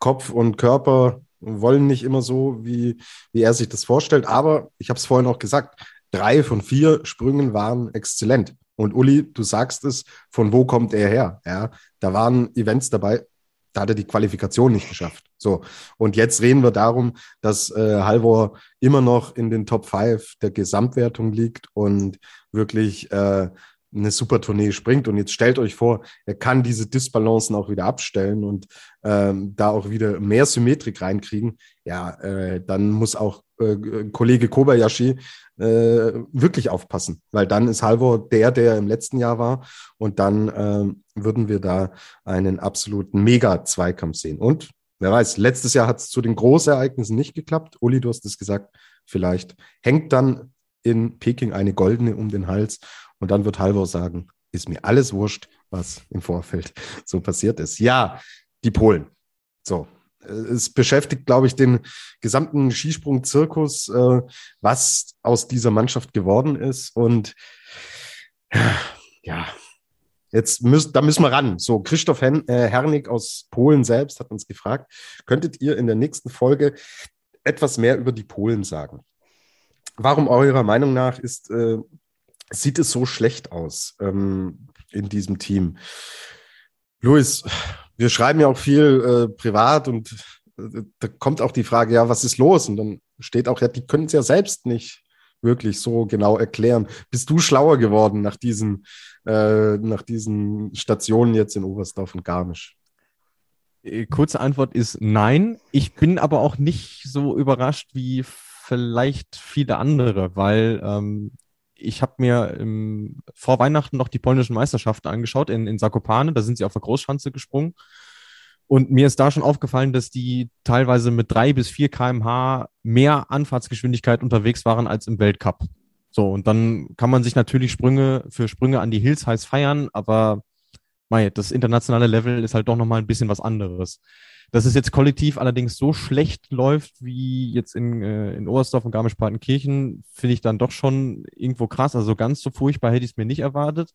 Kopf und Körper wollen nicht immer so, wie, wie er sich das vorstellt. Aber ich habe es vorhin auch gesagt, drei von vier Sprüngen waren exzellent. Und Uli, du sagst es, von wo kommt er her? Ja, da waren Events dabei, da hat er die Qualifikation nicht geschafft. So. Und jetzt reden wir darum, dass äh, Halvor immer noch in den Top 5 der Gesamtwertung liegt und wirklich äh, eine super Tournee springt. Und jetzt stellt euch vor, er kann diese Disbalancen auch wieder abstellen und ähm, da auch wieder mehr Symmetrik reinkriegen. Ja, äh, dann muss auch äh, Kollege Kobayashi äh, wirklich aufpassen, weil dann ist Halvor der, der im letzten Jahr war. Und dann äh, würden wir da einen absoluten Mega-Zweikampf sehen. Und wer weiß, letztes Jahr hat es zu den Großereignissen nicht geklappt. Uli, du hast es gesagt, vielleicht hängt dann in Peking eine goldene um den Hals und dann wird Halvor sagen, ist mir alles wurscht, was im Vorfeld so passiert ist. Ja, die Polen. So. Es beschäftigt, glaube ich, den gesamten Skisprung-Zirkus, äh, was aus dieser Mannschaft geworden ist. Und ja, jetzt müssen, da müssen wir ran. So, Christoph Hen äh, Hernig aus Polen selbst hat uns gefragt, könntet ihr in der nächsten Folge etwas mehr über die Polen sagen? Warum eurer Meinung nach ist äh, sieht es so schlecht aus ähm, in diesem Team. Luis, wir schreiben ja auch viel äh, privat und äh, da kommt auch die Frage, ja, was ist los? Und dann steht auch, ja, die können es ja selbst nicht wirklich so genau erklären. Bist du schlauer geworden nach diesen, äh, nach diesen Stationen jetzt in Oberstdorf und Garmisch? Äh, kurze Antwort ist nein. Ich bin aber auch nicht so überrascht wie vielleicht viele andere, weil ähm, ich habe mir im, vor Weihnachten noch die polnischen Meisterschaften angeschaut in, in Zakopane. Da sind sie auf der Großschanze gesprungen. Und mir ist da schon aufgefallen, dass die teilweise mit drei bis vier kmh mehr Anfahrtsgeschwindigkeit unterwegs waren als im Weltcup. So, und dann kann man sich natürlich Sprünge für Sprünge an die Hills heiß feiern, aber mei, das internationale Level ist halt doch nochmal ein bisschen was anderes. Dass es jetzt kollektiv allerdings so schlecht läuft wie jetzt in, äh, in Oberstdorf und Garmisch-Partenkirchen, finde ich dann doch schon irgendwo krass. Also ganz so furchtbar hätte ich es mir nicht erwartet.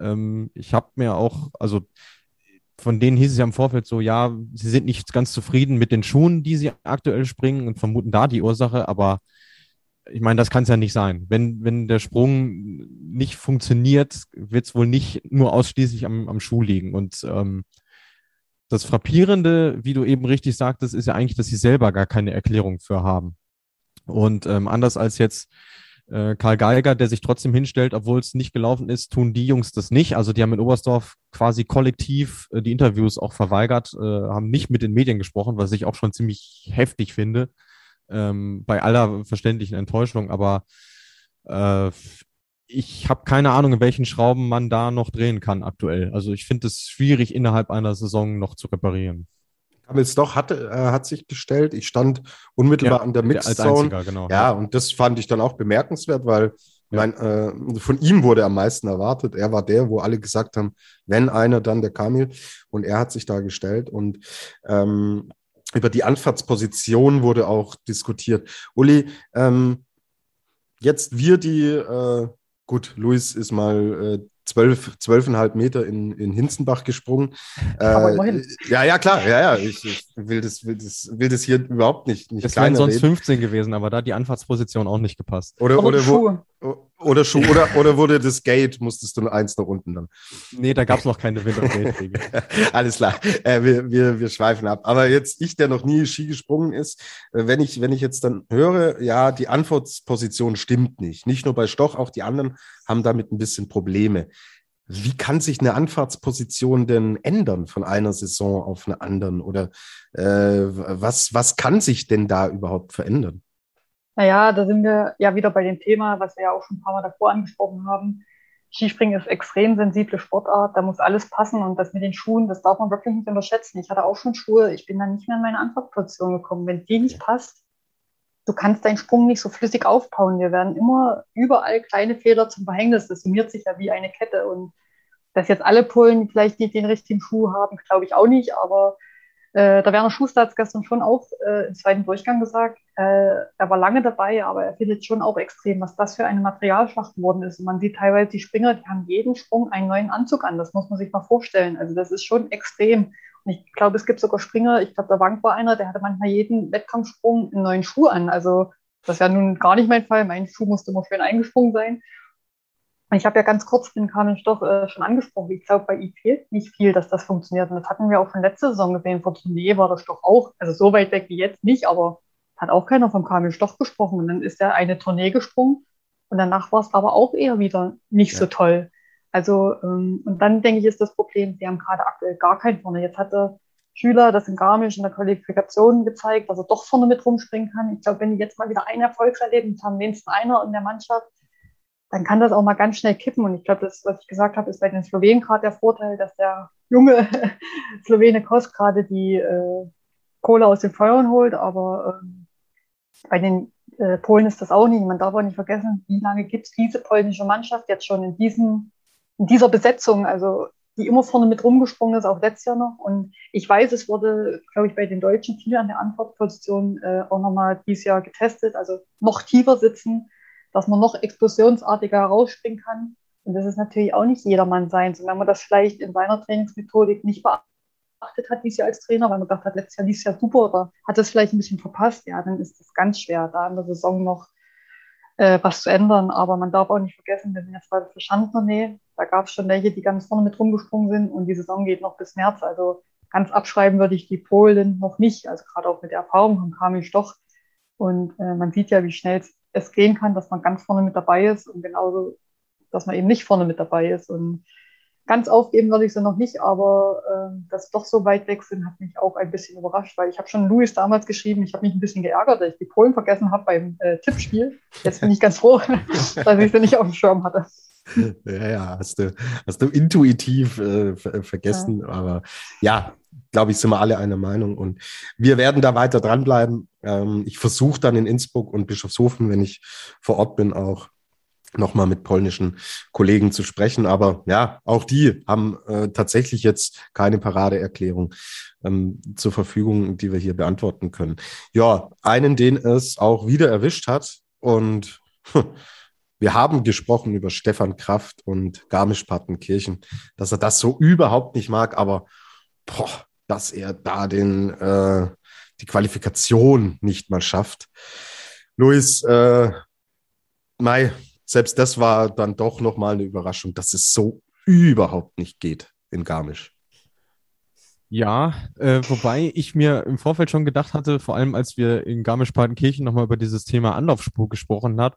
Ähm, ich habe mir auch, also von denen hieß es ja im Vorfeld so, ja, sie sind nicht ganz zufrieden mit den Schuhen, die sie aktuell springen und vermuten da die Ursache, aber ich meine, das kann es ja nicht sein. Wenn, wenn der Sprung nicht funktioniert, wird es wohl nicht nur ausschließlich am, am Schuh liegen. Und ähm, das Frappierende, wie du eben richtig sagtest, ist ja eigentlich, dass sie selber gar keine Erklärung für haben. Und ähm, anders als jetzt äh, Karl Geiger, der sich trotzdem hinstellt, obwohl es nicht gelaufen ist, tun die Jungs das nicht. Also die haben in Oberstdorf quasi kollektiv äh, die Interviews auch verweigert, äh, haben nicht mit den Medien gesprochen, was ich auch schon ziemlich heftig finde ähm, bei aller verständlichen Enttäuschung, aber äh, ich habe keine Ahnung, in welchen Schrauben man da noch drehen kann aktuell. Also ich finde es schwierig, innerhalb einer Saison noch zu reparieren. Kamils doch hatte, äh, hat sich gestellt. Ich stand unmittelbar ja, an der Mixzone. Genau, ja, ja, und das fand ich dann auch bemerkenswert, weil ja. mein, äh, von ihm wurde am meisten erwartet. Er war der, wo alle gesagt haben, wenn einer, dann der Kamil. Und er hat sich da gestellt. Und ähm, über die Anfahrtsposition wurde auch diskutiert. Uli, ähm, jetzt wir die, äh, gut, Luis ist mal äh, zwölf, zwölfeinhalb Meter in, in Hinzenbach gesprungen. Äh, ja, ja, klar, ja, ja. Ich, ich, will, das, will, das, will das hier überhaupt nicht. nicht das wären sonst reden. 15 gewesen, aber da die Anfahrtsposition auch nicht gepasst. Oder, oder, wo, oder Schuh, oder, oder wurde das Gate, musstest du eins nach unten dann? Nee, da gab es noch keine Winter-Gate-Regel. Alles klar. Äh, wir, wir, wir schweifen ab. Aber jetzt ich, der noch nie Ski gesprungen ist, äh, wenn ich, wenn ich jetzt dann höre, ja, die Antwortposition stimmt nicht. Nicht nur bei Stoch, auch die anderen haben damit ein bisschen Probleme. Wie kann sich eine Anfahrtsposition denn ändern von einer Saison auf eine anderen? Oder äh, was, was kann sich denn da überhaupt verändern? Naja, da sind wir ja wieder bei dem Thema, was wir ja auch schon ein paar Mal davor angesprochen haben. Skispringen ist extrem sensible Sportart, da muss alles passen und das mit den Schuhen, das darf man wirklich nicht unterschätzen. Ich hatte auch schon Schuhe, ich bin dann nicht mehr in meine Antwortposition gekommen. Wenn die nicht passt, du kannst deinen Sprung nicht so flüssig aufbauen. Wir werden immer überall kleine Fehler zum Verhängnis. Das summiert sich ja wie eine Kette und dass jetzt alle Polen vielleicht nicht den richtigen Schuh haben, glaube ich auch nicht, aber äh, der Werner Schuster hat es gestern schon auch äh, im zweiten Durchgang gesagt. Äh, er war lange dabei, aber er findet schon auch extrem, was das für eine Materialschlacht geworden ist. Und man sieht teilweise die Springer, die haben jeden Sprung einen neuen Anzug an. Das muss man sich mal vorstellen. Also das ist schon extrem. Und ich glaube, es gibt sogar Springer, ich glaube, der Wank war einer, der hatte manchmal jeden Wettkampfsprung einen neuen Schuh an. Also das wäre nun gar nicht mein Fall. Mein Schuh musste immer schön eingesprungen sein. Ich habe ja ganz kurz den Carmen Stoch äh, schon angesprochen. Ich glaube, bei ihm fehlt nicht viel, dass das funktioniert. Und das hatten wir auch von letzter Saison gesehen. Vor Tournee war der Stoch auch, also so weit weg wie jetzt nicht, aber hat auch keiner vom Carmen Stoch gesprochen. Und dann ist er eine Tournee gesprungen. Und danach war es aber auch eher wieder nicht ja. so toll. Also, ähm, und dann denke ich, ist das Problem, sie haben gerade aktuell gar keinen vorne. Jetzt hatte Schüler das in Garmisch in der Qualifikation gezeigt, dass er doch vorne mit rumspringen kann. Ich glaube, wenn die jetzt mal wieder ein Erfolgserlebnis haben, wenigstens einer in der Mannschaft, dann kann das auch mal ganz schnell kippen. Und ich glaube, das, was ich gesagt habe, ist bei den Slowenen gerade der Vorteil, dass der junge Slowene Kost gerade die äh, Kohle aus den Feuern holt. Aber ähm, bei den äh, Polen ist das auch nicht. Man darf auch nicht vergessen, wie lange gibt es diese polnische Mannschaft jetzt schon in, diesem, in dieser Besetzung, also die immer vorne mit rumgesprungen ist, auch letztes Jahr noch. Und ich weiß, es wurde, glaube ich, bei den Deutschen viel an der Antwortposition äh, auch nochmal dieses Jahr getestet, also noch tiefer sitzen dass man noch explosionsartiger herausspringen kann. Und das ist natürlich auch nicht jedermann sein. Und wenn man das vielleicht in seiner Trainingsmethodik nicht beachtet hat dieses Jahr als Trainer, weil man gedacht hat, letztes Jahr lief es ja super oder hat das vielleicht ein bisschen verpasst, ja, dann ist das ganz schwer, da in der Saison noch äh, was zu ändern. Aber man darf auch nicht vergessen, wir sind jetzt bei der Verschandtournee. Da gab es schon welche, die ganz vorne mit rumgesprungen sind und die Saison geht noch bis März. Also ganz abschreiben würde ich die Polen noch nicht. Also gerade auch mit der Erfahrung von Kamil Stoch. Und äh, man sieht ja, wie schnell es es gehen kann, dass man ganz vorne mit dabei ist und genauso, dass man eben nicht vorne mit dabei ist. Und ganz aufgeben würde ich sie noch nicht, aber äh, dass doch so weit weg sind, hat mich auch ein bisschen überrascht, weil ich habe schon Louis damals geschrieben, ich habe mich ein bisschen geärgert, dass ich die Polen vergessen habe beim äh, Tippspiel. Jetzt bin ich ganz froh, dass ich sie nicht auf dem Schirm hatte. Ja, ja, hast du, hast du intuitiv äh, vergessen, ja. aber ja, glaube ich, sind wir alle einer Meinung und wir werden da weiter dranbleiben. Ähm, ich versuche dann in Innsbruck und Bischofshofen, wenn ich vor Ort bin, auch nochmal mit polnischen Kollegen zu sprechen. Aber ja, auch die haben äh, tatsächlich jetzt keine Paradeerklärung ähm, zur Verfügung, die wir hier beantworten können. Ja, einen, den es auch wieder erwischt hat und wir haben gesprochen über Stefan Kraft und Garmisch-Partenkirchen, dass er das so überhaupt nicht mag, aber boah, dass er da den, äh, die Qualifikation nicht mal schafft. Luis, äh, Mai, selbst das war dann doch nochmal eine Überraschung, dass es so überhaupt nicht geht in Garmisch. Ja, äh, wobei ich mir im Vorfeld schon gedacht hatte, vor allem als wir in Garmisch-Partenkirchen nochmal über dieses Thema Anlaufspur gesprochen hat,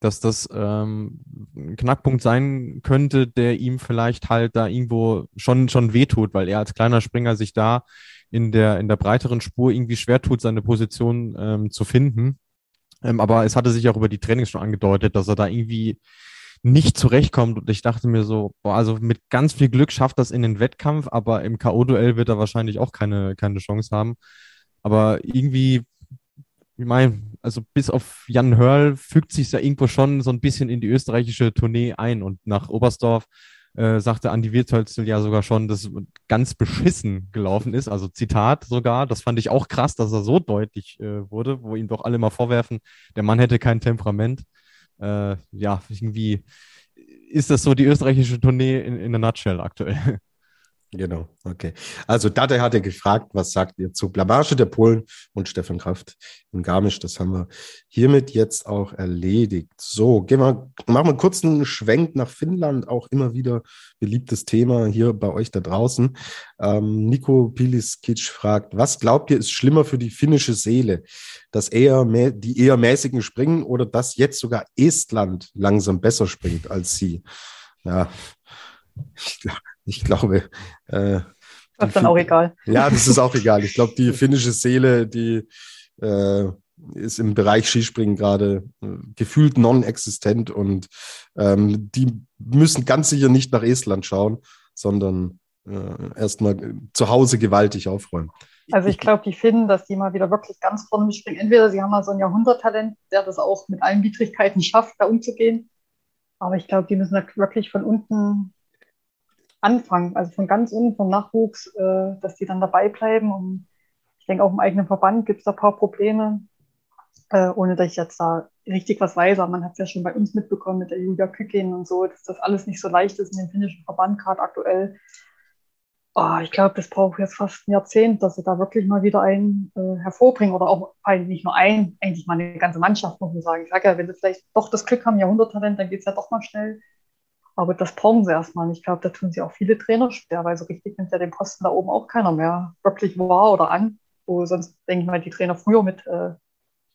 dass das ähm, ein Knackpunkt sein könnte, der ihm vielleicht halt da irgendwo schon, schon wehtut, weil er als kleiner Springer sich da in der, in der breiteren Spur irgendwie schwer tut, seine Position ähm, zu finden. Ähm, aber es hatte sich auch über die Trainings schon angedeutet, dass er da irgendwie nicht zurechtkommt. Und ich dachte mir so, boah, also mit ganz viel Glück schafft das in den Wettkampf, aber im K.O.-Duell wird er wahrscheinlich auch keine, keine Chance haben. Aber irgendwie, ich meine, also bis auf Jan Hörl fügt sich ja irgendwo schon so ein bisschen in die österreichische Tournee ein. Und nach Oberstdorf äh, sagte Andi Wirtölzel ja sogar schon, dass ganz beschissen gelaufen ist. Also Zitat sogar, das fand ich auch krass, dass er so deutlich äh, wurde, wo ihm doch alle mal vorwerfen, der Mann hätte kein Temperament. Äh, ja, irgendwie ist das so die österreichische Tournee in, in der Nutshell aktuell. Genau, okay. Also Date hatte gefragt, was sagt ihr zu Blamage der Polen und Stefan Kraft in Garmisch? Das haben wir hiermit jetzt auch erledigt. So, gehen wir, machen wir einen kurzen Schwenk nach Finnland, auch immer wieder beliebtes Thema hier bei euch da draußen. Ähm, Nico Piliskic fragt, was glaubt ihr ist schlimmer für die finnische Seele? Dass eher die eher mäßigen springen oder dass jetzt sogar Estland langsam besser springt als sie? Ja, ich glaube, ich glaube. Äh, das ist dann auch egal. Ja, das ist auch egal. Ich glaube, die finnische Seele, die äh, ist im Bereich Skispringen gerade äh, gefühlt non-existent und ähm, die müssen ganz sicher nicht nach Estland schauen, sondern äh, erstmal zu Hause gewaltig aufräumen. Also ich glaube, die finden, dass die mal wieder wirklich ganz vorne mitspringen. Entweder sie haben mal so ein Jahrhunderttalent, der das auch mit allen Widrigkeiten schafft, da umzugehen. Aber ich glaube, die müssen da wirklich von unten anfangen, also von ganz unten vom Nachwuchs, äh, dass die dann dabei bleiben. Und ich denke, auch im eigenen Verband gibt es da ein paar Probleme, äh, ohne dass ich jetzt da richtig was weiß. Aber man hat es ja schon bei uns mitbekommen mit der Julia Kükin und so, dass das alles nicht so leicht ist in dem finnischen Verband gerade aktuell. Oh, ich glaube, das braucht jetzt fast ein Jahrzehnt, dass sie da wirklich mal wieder einen äh, hervorbringen oder auch ein, nicht nur ein, eigentlich mal eine ganze Mannschaft, muss man sagen. Ich sage ja, wenn sie vielleicht doch das Glück haben, Jahrhunderttalent, dann geht es ja doch mal schnell. Aber das brauchen sie erstmal. Ich glaube, da tun sie auch viele Trainer schwer, weil so richtig nimmt ja den Posten da oben auch keiner mehr wirklich wahr oder an. Wo sonst, denke ich mal, die Trainer früher mit äh,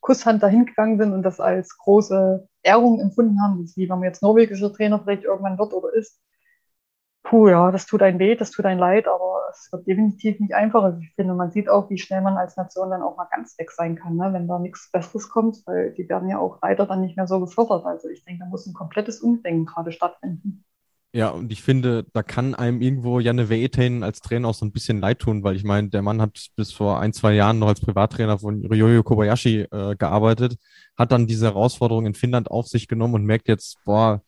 Kusshand dahin gegangen sind und das als große Ehrung empfunden haben, wie wenn man jetzt norwegischer Trainer vielleicht irgendwann wird oder ist. Puh, ja, das tut einen weh, das tut einen leid, aber es wird definitiv nicht einfacher. Ich finde, man sieht auch, wie schnell man als Nation dann auch mal ganz weg sein kann, ne? wenn da nichts Besseres kommt, weil die werden ja auch leider dann nicht mehr so gefördert. Also ich denke, da muss ein komplettes Umdenken gerade stattfinden. Ja, und ich finde, da kann einem irgendwo Janne Veetain als Trainer auch so ein bisschen leid tun, weil ich meine, der Mann hat bis vor ein, zwei Jahren noch als Privattrainer von Ryoyo Kobayashi äh, gearbeitet, hat dann diese Herausforderung in Finnland auf sich genommen und merkt jetzt, boah,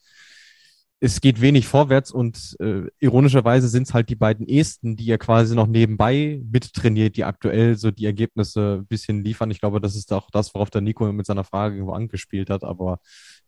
es geht wenig vorwärts und äh, ironischerweise sind es halt die beiden Esten, die er quasi noch nebenbei mittrainiert, die aktuell so die Ergebnisse ein bisschen liefern. Ich glaube, das ist auch das, worauf der Nico mit seiner Frage irgendwo angespielt hat. Aber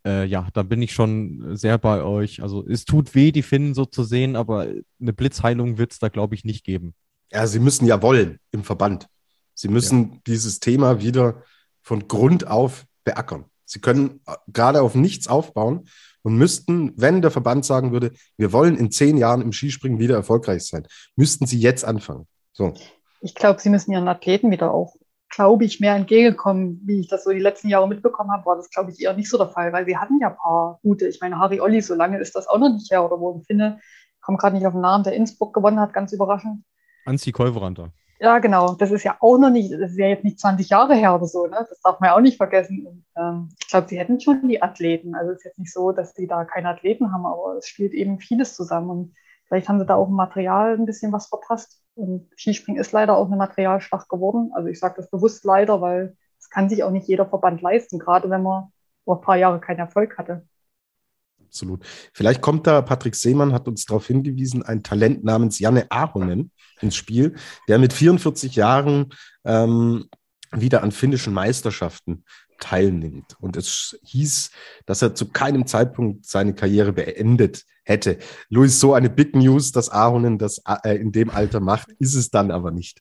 äh, ja, da bin ich schon sehr bei euch. Also es tut weh, die Finnen so zu sehen, aber eine Blitzheilung wird es da, glaube ich, nicht geben. Ja, sie müssen ja wollen im Verband. Sie müssen ja. dieses Thema wieder von Grund auf beackern. Sie können äh, gerade auf nichts aufbauen und müssten, wenn der Verband sagen würde, wir wollen in zehn Jahren im Skispringen wieder erfolgreich sein, müssten sie jetzt anfangen. So. Ich glaube, sie müssen ihren Athleten wieder auch, glaube ich, mehr entgegenkommen. Wie ich das so die letzten Jahre mitbekommen habe, war das, glaube ich, eher nicht so der Fall, weil sie hatten ja ein paar gute. Ich meine, Harry Olli, so lange ist das auch noch nicht her, oder wo ich finde, komme gerade nicht auf den Namen, der Innsbruck gewonnen hat, ganz überraschend. Anzi Kolveranter. Ja, genau. Das ist ja auch noch nicht, das ist ja jetzt nicht 20 Jahre her oder so, ne? Das darf man ja auch nicht vergessen. Und, ähm, ich glaube, sie hätten schon die Athleten. Also es ist jetzt nicht so, dass sie da keine Athleten haben, aber es spielt eben vieles zusammen. Und vielleicht haben sie da auch im Material ein bisschen was verpasst. Und Skispringen ist leider auch eine Materialschlacht geworden. Also ich sage das bewusst leider, weil es kann sich auch nicht jeder Verband leisten, gerade wenn man vor ein paar Jahre keinen Erfolg hatte. Absolut. Vielleicht kommt da, Patrick Seemann hat uns darauf hingewiesen, ein Talent namens Janne Ahonen ins Spiel, der mit 44 Jahren ähm, wieder an finnischen Meisterschaften teilnimmt. Und es hieß, dass er zu keinem Zeitpunkt seine Karriere beendet hätte. Luis, so eine Big News, dass Ahonen das äh, in dem Alter macht, ist es dann aber nicht.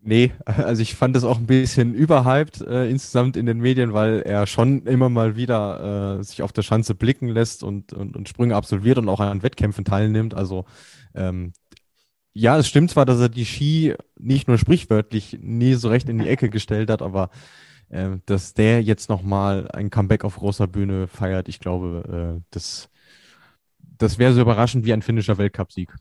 Nee, also ich fand das auch ein bisschen überhyped äh, insgesamt in den Medien, weil er schon immer mal wieder äh, sich auf der Schanze blicken lässt und, und, und Sprünge absolviert und auch an Wettkämpfen teilnimmt. Also ähm, ja, es stimmt zwar, dass er die Ski nicht nur sprichwörtlich nie so recht in die Ecke gestellt hat, aber äh, dass der jetzt nochmal ein Comeback auf großer Bühne feiert, ich glaube, äh, das, das wäre so überraschend wie ein finnischer Weltcupsieg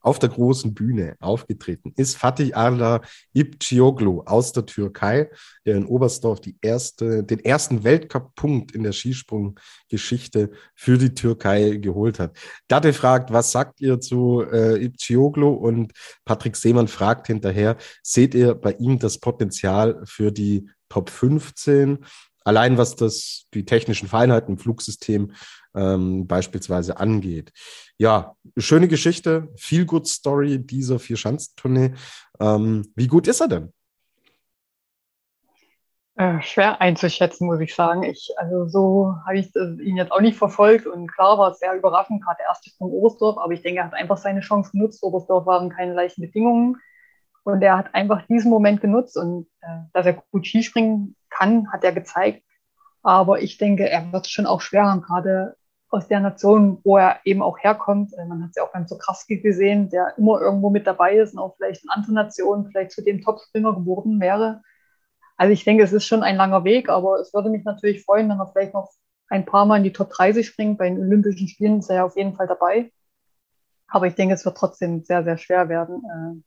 auf der großen Bühne aufgetreten ist Fatih Arla Ipcioglu aus der Türkei, der in Oberstdorf die erste, den ersten Weltcup-Punkt in der Skisprunggeschichte für die Türkei geholt hat. Datte fragt, was sagt ihr zu äh, Ipcioglu? Und Patrick Seemann fragt hinterher, seht ihr bei ihm das Potenzial für die Top 15? Allein was das, die technischen Feinheiten im Flugsystem ähm, beispielsweise angeht. Ja, schöne Geschichte, viel good Story dieser Vier-Schanzentournee. Ähm, wie gut ist er denn? Äh, schwer einzuschätzen, muss ich sagen. Ich, also so habe ich ihn jetzt auch nicht verfolgt und klar war es sehr überraschend, gerade der erste von Oberstdorf, aber ich denke, er hat einfach seine Chance genutzt. Oberstdorf waren keine leichten Bedingungen und er hat einfach diesen Moment genutzt und äh, dass er gut Skispringen kann, hat er gezeigt. Aber ich denke, er wird es schon auch schwer haben, gerade aus der Nation, wo er eben auch herkommt. Äh, man hat es ja auch beim Zukraski gesehen, der immer irgendwo mit dabei ist und auch vielleicht in anderen Nationen vielleicht zu dem Topspringer geworden wäre. Also ich denke, es ist schon ein langer Weg, aber es würde mich natürlich freuen, wenn er vielleicht noch ein paar Mal in die Top 30 springt. Bei den Olympischen Spielen ist er ja auf jeden Fall dabei. Aber ich denke, es wird trotzdem sehr, sehr schwer werden, äh,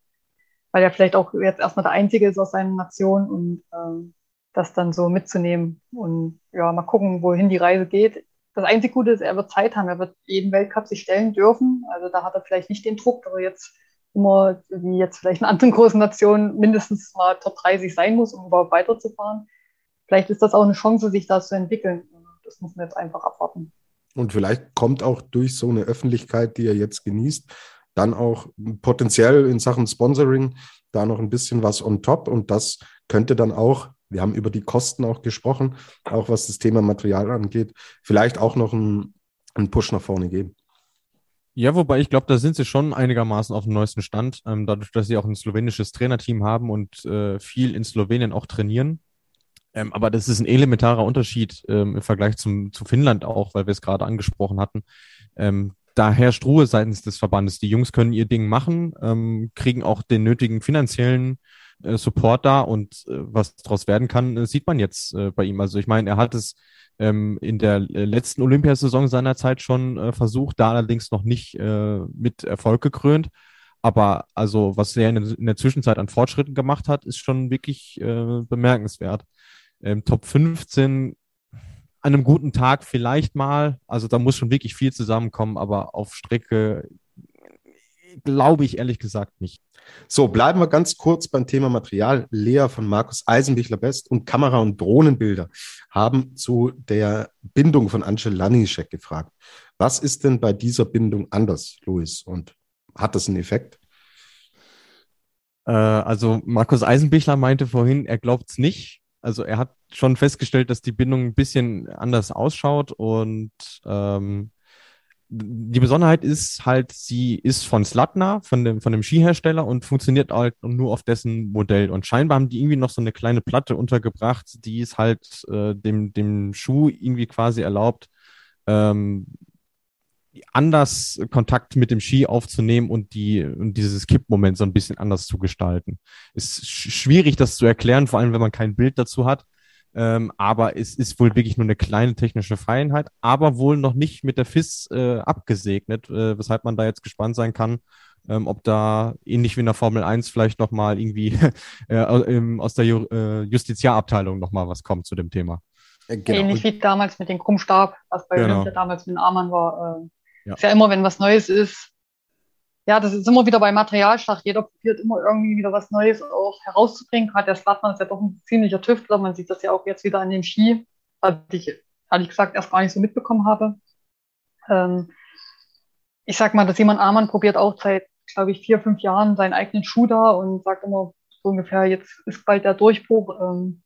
weil er vielleicht auch jetzt erstmal der Einzige ist aus seiner Nation und äh, das dann so mitzunehmen. Und ja, mal gucken, wohin die Reise geht das einzige Gute ist, er wird Zeit haben. Er wird jeden Weltcup sich stellen dürfen. Also da hat er vielleicht nicht den Druck, aber jetzt immer, wie jetzt vielleicht in anderen großen Nationen, mindestens mal Top 30 sein muss, um überhaupt weiterzufahren. Vielleicht ist das auch eine Chance, sich da zu entwickeln. Das muss man jetzt einfach abwarten. Und vielleicht kommt auch durch so eine Öffentlichkeit, die er jetzt genießt, dann auch potenziell in Sachen Sponsoring da noch ein bisschen was on top. Und das könnte dann auch wir haben über die Kosten auch gesprochen, auch was das Thema Material angeht. Vielleicht auch noch einen, einen Push nach vorne geben. Ja, wobei ich glaube, da sind sie schon einigermaßen auf dem neuesten Stand, ähm, dadurch, dass sie auch ein slowenisches Trainerteam haben und äh, viel in Slowenien auch trainieren. Ähm, aber das ist ein elementarer Unterschied ähm, im Vergleich zum, zu Finnland auch, weil wir es gerade angesprochen hatten. Ähm, da herrscht Ruhe seitens des Verbandes. Die Jungs können ihr Ding machen, ähm, kriegen auch den nötigen finanziellen äh, Support da und äh, was daraus werden kann, äh, sieht man jetzt äh, bei ihm. Also ich meine, er hat es ähm, in der äh, letzten Olympiasaison seiner Zeit schon äh, versucht, da allerdings noch nicht mit Erfolg gekrönt. Aber also, was er in, in, der Zwischenzeit an Fortschritten gemacht hat, ist schon wirklich bemerkenswert. Ähm, Top 15 an einem guten Tag vielleicht mal. Also da muss schon wirklich viel zusammenkommen, aber auf Strecke glaube ich ehrlich gesagt nicht. So, bleiben wir ganz kurz beim Thema Material. Lea von Markus Eisenbichler Best und Kamera- und Drohnenbilder haben zu der Bindung von Angel Lanischek gefragt. Was ist denn bei dieser Bindung anders, Luis? Und hat das einen Effekt? Äh, also Markus Eisenbichler meinte vorhin, er glaubt es nicht. Also er hat schon festgestellt, dass die Bindung ein bisschen anders ausschaut und ähm, die Besonderheit ist halt, sie ist von Slatna, von dem, von dem Skihersteller und funktioniert halt nur auf dessen Modell. Und scheinbar haben die irgendwie noch so eine kleine Platte untergebracht, die es halt äh, dem, dem Schuh irgendwie quasi erlaubt, ähm, anders Kontakt mit dem Ski aufzunehmen und die und dieses Kippmoment so ein bisschen anders zu gestalten. Ist schwierig, das zu erklären, vor allem wenn man kein Bild dazu hat. Ähm, aber es ist wohl wirklich nur eine kleine technische Feinheit, aber wohl noch nicht mit der FIS äh, abgesegnet, äh, weshalb man da jetzt gespannt sein kann, ähm, ob da ähnlich wie in der Formel 1 vielleicht nochmal irgendwie äh, aus der Ju äh, Justiziarabteilung nochmal was kommt zu dem Thema. Genau. Ähnlich wie damals mit dem Krummstab, was bei genau. Olympia damals mit dem Arman war. Äh, ja. Ist ja immer, wenn was Neues ist, ja, das ist immer wieder bei Materialschlag. Jeder probiert immer irgendwie wieder was Neues auch herauszubringen. Gerade der Slatman ist ja doch ein ziemlicher Tüftler. Man sieht das ja auch jetzt wieder an dem Ski, was ich ehrlich gesagt erst gar nicht so mitbekommen habe. Ähm, ich sag mal, dass Simon Amann probiert auch seit, glaube ich, vier, fünf Jahren seinen eigenen Schuh da und sagt immer so ungefähr, jetzt ist bald der Durchbruch. Ähm,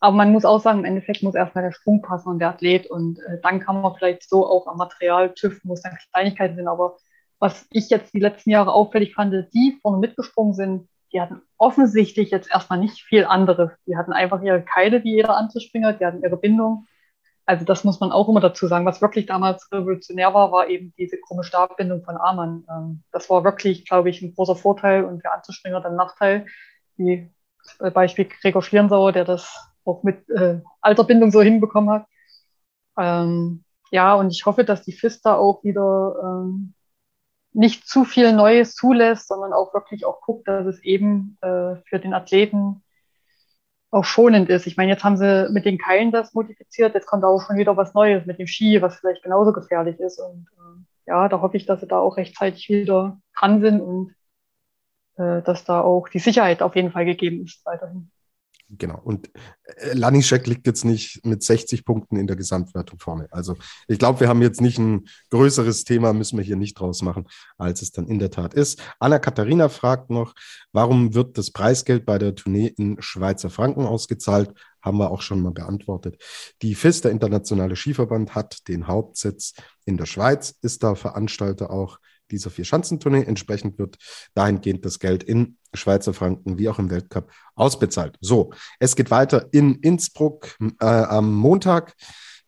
aber man muss auch sagen, im Endeffekt muss erstmal der Sprung passen und der Athlet und äh, dann kann man vielleicht so auch am Material tüften, wo es dann Kleinigkeiten sind. Aber was ich jetzt die letzten Jahre auffällig fand, die vorne mitgesprungen sind, die hatten offensichtlich jetzt erstmal nicht viel anderes. Die hatten einfach ihre Keile, wie jeder Anzuspringer, die hatten ihre Bindung. Also das muss man auch immer dazu sagen. Was wirklich damals revolutionär war, war eben diese krumme Stabbindung von Amann. Ähm, das war wirklich, glaube ich, ein großer Vorteil und für Anzuspringer dann Nachteil. Wie äh, Beispiel Gregor Schlierensauer, der das auch mit äh, alter Bindung so hinbekommen hat. Ähm, ja, und ich hoffe, dass die FIS da auch wieder ähm, nicht zu viel Neues zulässt, sondern auch wirklich auch guckt, dass es eben äh, für den Athleten auch schonend ist. Ich meine, jetzt haben sie mit den Keilen das modifiziert, jetzt kommt auch schon wieder was Neues mit dem Ski, was vielleicht genauso gefährlich ist. Und äh, ja, da hoffe ich, dass sie da auch rechtzeitig wieder dran sind und äh, dass da auch die Sicherheit auf jeden Fall gegeben ist weiterhin. Genau. Und äh, Lanischek liegt jetzt nicht mit 60 Punkten in der Gesamtwertung vorne. Also ich glaube, wir haben jetzt nicht ein größeres Thema, müssen wir hier nicht draus machen, als es dann in der Tat ist. Anna Katharina fragt noch, warum wird das Preisgeld bei der Tournee in Schweizer Franken ausgezahlt? Haben wir auch schon mal beantwortet. Die FIS, der Internationale Skiverband, hat den Hauptsitz in der Schweiz, ist da Veranstalter auch dieser Vier-Schanzentournee. Entsprechend wird dahingehend das Geld in Schweizer Franken wie auch im Weltcup ausbezahlt. So, es geht weiter in Innsbruck äh, am Montag.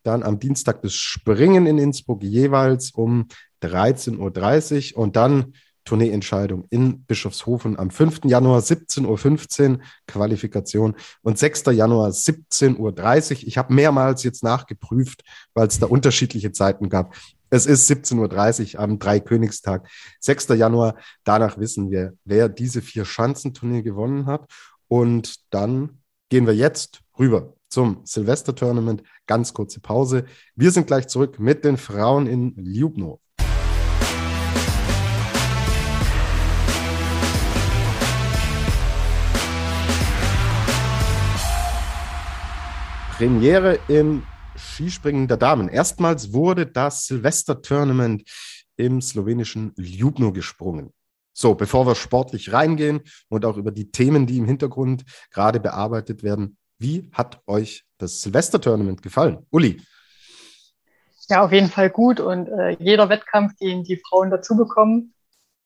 Dann am Dienstag das Springen in Innsbruck jeweils um 13.30 Uhr und dann Tourneeentscheidung in Bischofshofen am 5. Januar 17.15 Uhr Qualifikation und 6. Januar 17.30 Uhr. Ich habe mehrmals jetzt nachgeprüft, weil es da unterschiedliche Zeiten gab. Es ist 17.30 Uhr am Dreikönigstag, 6. Januar. Danach wissen wir, wer diese vier Schanzenturnier gewonnen hat. Und dann gehen wir jetzt rüber zum Silvester-Tournament. Ganz kurze Pause. Wir sind gleich zurück mit den Frauen in Ljubno. Premiere im Skispringen der Damen. Erstmals wurde das Silvester-Tournament im slowenischen Ljubno gesprungen. So, bevor wir sportlich reingehen und auch über die Themen, die im Hintergrund gerade bearbeitet werden, wie hat euch das Silvester-Tournament gefallen? Uli? Ja, auf jeden Fall gut. Und äh, jeder Wettkampf, den die Frauen dazu bekommen,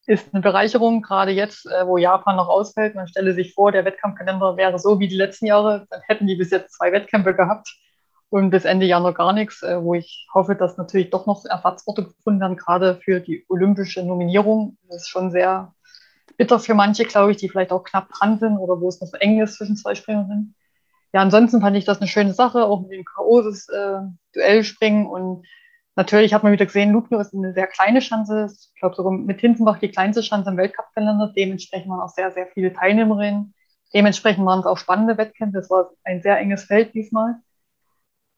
ist eine Bereicherung, gerade jetzt, äh, wo Japan noch ausfällt. Man stelle sich vor, der Wettkampfkalender wäre so wie die letzten Jahre, dann hätten die bis jetzt zwei Wettkämpfe gehabt und bis Ende Januar gar nichts, äh, wo ich hoffe, dass natürlich doch noch Ersatzorte gefunden werden, gerade für die olympische Nominierung. Das ist schon sehr bitter für manche, glaube ich, die vielleicht auch knapp dran sind oder wo es noch so eng ist zwischen zwei Springerinnen. Ja, ansonsten fand ich das eine schöne Sache, auch mit dem K.O. das äh, springen und natürlich hat man wieder gesehen, Lugno ist eine sehr kleine Schanze, ich glaube sogar mit Hintenbach die kleinste Schanze im Weltcup-Kalender, dementsprechend waren auch sehr, sehr viele Teilnehmerinnen, dementsprechend waren es auch spannende Wettkämpfe, es war ein sehr enges Feld diesmal.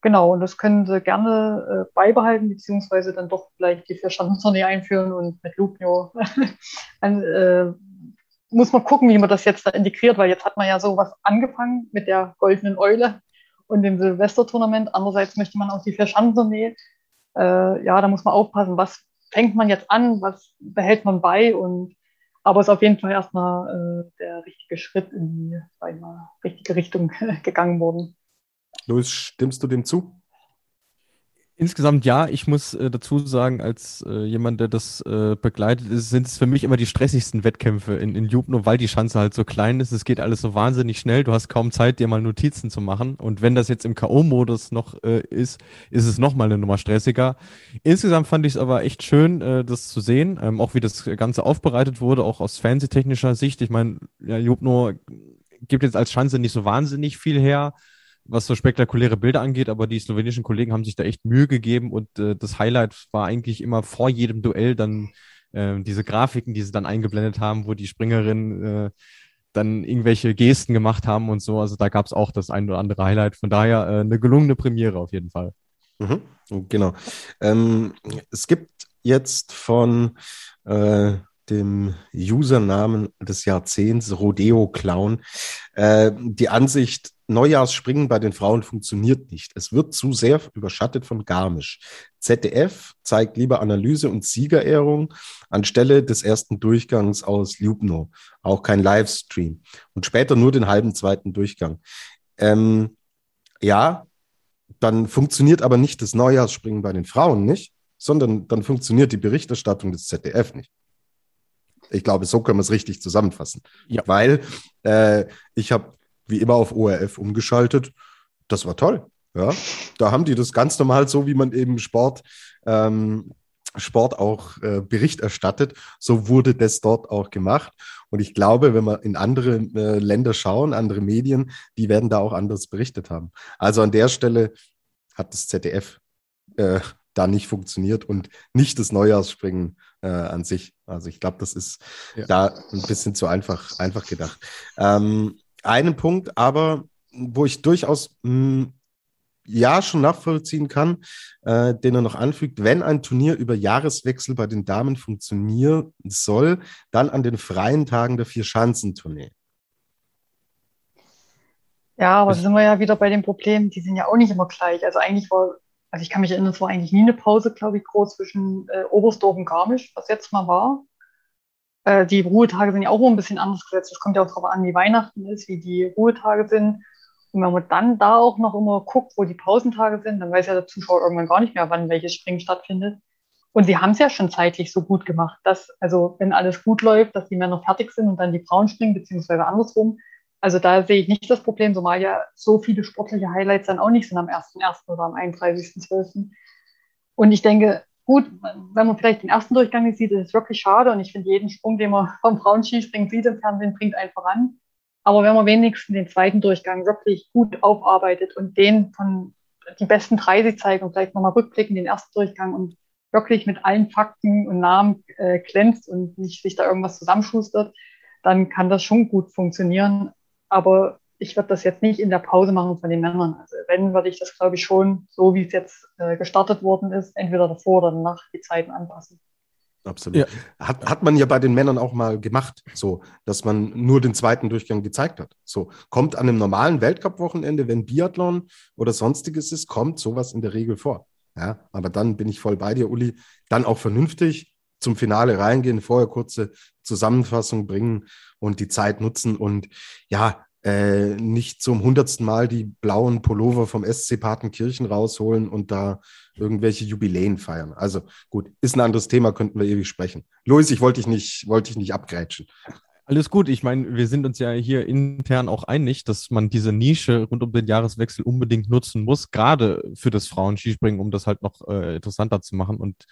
Genau, und das können sie gerne äh, beibehalten, beziehungsweise dann doch vielleicht die Vierschanzentournee einführen und mit Lugno. dann äh, muss man gucken, wie man das jetzt da integriert, weil jetzt hat man ja sowas angefangen mit der goldenen Eule und dem Silvestertournament. Andererseits möchte man auch die Vierschanzentournee. Äh, ja, da muss man aufpassen, was fängt man jetzt an, was behält man bei und aber es ist auf jeden Fall erstmal äh, der richtige Schritt in die, mal, richtige Richtung gegangen worden. Louis, stimmst du dem zu? Insgesamt ja, ich muss äh, dazu sagen, als äh, jemand, der das äh, begleitet ist, sind es für mich immer die stressigsten Wettkämpfe in, in Jubno, weil die Schanze halt so klein ist. Es geht alles so wahnsinnig schnell. Du hast kaum Zeit, dir mal Notizen zu machen. Und wenn das jetzt im K.O.-Modus noch äh, ist, ist es nochmal eine Nummer stressiger. Insgesamt fand ich es aber echt schön, äh, das zu sehen, ähm, auch wie das Ganze aufbereitet wurde, auch aus fernsehtechnischer Sicht. Ich meine, ja, Jubno gibt jetzt als Schanze nicht so wahnsinnig viel her was so spektakuläre Bilder angeht, aber die slowenischen Kollegen haben sich da echt Mühe gegeben und äh, das Highlight war eigentlich immer vor jedem Duell dann äh, diese Grafiken, die sie dann eingeblendet haben, wo die Springerinnen äh, dann irgendwelche Gesten gemacht haben und so. Also da gab es auch das ein oder andere Highlight. Von daher äh, eine gelungene Premiere auf jeden Fall. Mhm, genau. Ähm, es gibt jetzt von äh, dem Usernamen des Jahrzehnts Rodeo Clown äh, die Ansicht, Neujahrsspringen bei den Frauen funktioniert nicht. Es wird zu sehr überschattet von Garmisch. ZDF zeigt lieber Analyse und Siegerehrung anstelle des ersten Durchgangs aus Ljubno. Auch kein Livestream. Und später nur den halben zweiten Durchgang. Ähm, ja, dann funktioniert aber nicht das Neujahrsspringen bei den Frauen nicht, sondern dann funktioniert die Berichterstattung des ZDF nicht. Ich glaube, so können wir es richtig zusammenfassen. Ja. Weil äh, ich habe wie immer auf ORF umgeschaltet. Das war toll. Ja, da haben die das ganz normal so, wie man eben Sport, ähm, Sport auch äh, Bericht erstattet. So wurde das dort auch gemacht. Und ich glaube, wenn wir in andere äh, Länder schauen, andere Medien, die werden da auch anders berichtet haben. Also an der Stelle hat das ZDF äh, da nicht funktioniert und nicht das Neujahrsspringen äh, an sich. Also ich glaube, das ist ja. da ein bisschen zu einfach, einfach gedacht. Ähm, einen Punkt, aber wo ich durchaus mh, hm, ja schon nachvollziehen kann, äh, den er noch anfügt, wenn ein Turnier über Jahreswechsel bei den Damen funktionieren soll, dann an den freien Tagen der Vier-Schanzentournee. Ja, aber da sind wir ja wieder bei dem Problem, die sind ja auch nicht immer gleich. Also eigentlich war, also ich kann mich erinnern, es war eigentlich nie eine Pause, glaube ich, groß zwischen äh, Oberstdorf und Garmisch, was jetzt mal war. Äh, die Ruhetage sind ja auch ein bisschen anders gesetzt. Es kommt ja auch darauf an, wie Weihnachten ist, wie die Ruhetage sind. Und wenn man dann da auch noch immer guckt, wo die Pausentage sind, dann weiß ja der Zuschauer irgendwann gar nicht mehr, wann welches Springen stattfindet. Und sie haben es ja schon zeitlich so gut gemacht, dass, also wenn alles gut läuft, dass die Männer fertig sind und dann die Frauen springen, beziehungsweise andersrum. Also da sehe ich nicht das Problem, zumal ja so viele sportliche Highlights dann auch nicht sind am 1.1. oder am 31.12. Und ich denke, gut, wenn man vielleicht den ersten Durchgang nicht sieht, ist es wirklich schade. Und ich finde, jeden Sprung, den man vom Frauenskispringen sieht im Fernsehen, bringt einen voran. Aber wenn man wenigstens den zweiten Durchgang wirklich gut aufarbeitet und den von die besten 30 zeigt und vielleicht nochmal rückblicken, den ersten Durchgang und wirklich mit allen Fakten und Namen äh, glänzt und nicht sich da irgendwas zusammenschustert, dann kann das schon gut funktionieren. Aber ich würde das jetzt nicht in der Pause machen von den Männern. Also wenn, würde ich das, glaube ich, schon, so wie es jetzt äh, gestartet worden ist, entweder davor oder danach die Zeiten anpassen. Absolut. Ja. Hat, hat man ja bei den Männern auch mal gemacht, so, dass man nur den zweiten Durchgang gezeigt hat. So, kommt an einem normalen Weltcup-Wochenende, wenn Biathlon oder sonstiges ist, kommt sowas in der Regel vor. Ja, aber dann bin ich voll bei dir, Uli. Dann auch vernünftig zum Finale reingehen, vorher kurze Zusammenfassung bringen und die Zeit nutzen und ja, äh, nicht zum hundertsten Mal die blauen Pullover vom SC Patenkirchen rausholen und da irgendwelche Jubiläen feiern. Also gut, ist ein anderes Thema, könnten wir ewig sprechen. Luis, ich wollte dich nicht, wollte dich nicht abgrätschen. Alles gut. Ich meine, wir sind uns ja hier intern auch einig, dass man diese Nische rund um den Jahreswechsel unbedingt nutzen muss, gerade für das Frauenskispringen, um das halt noch äh, interessanter zu machen. Und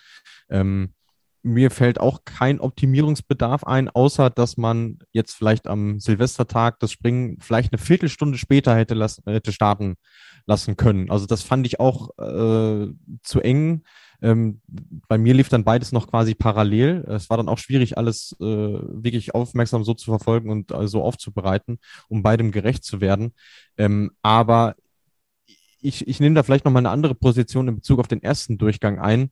ähm, mir fällt auch kein Optimierungsbedarf ein, außer dass man jetzt vielleicht am Silvestertag das Springen vielleicht eine Viertelstunde später hätte, lassen, hätte starten lassen können. Also das fand ich auch äh, zu eng. Ähm, bei mir lief dann beides noch quasi parallel. Es war dann auch schwierig, alles äh, wirklich aufmerksam so zu verfolgen und äh, so aufzubereiten, um beidem gerecht zu werden. Ähm, aber ich, ich nehme da vielleicht noch mal eine andere Position in Bezug auf den ersten Durchgang ein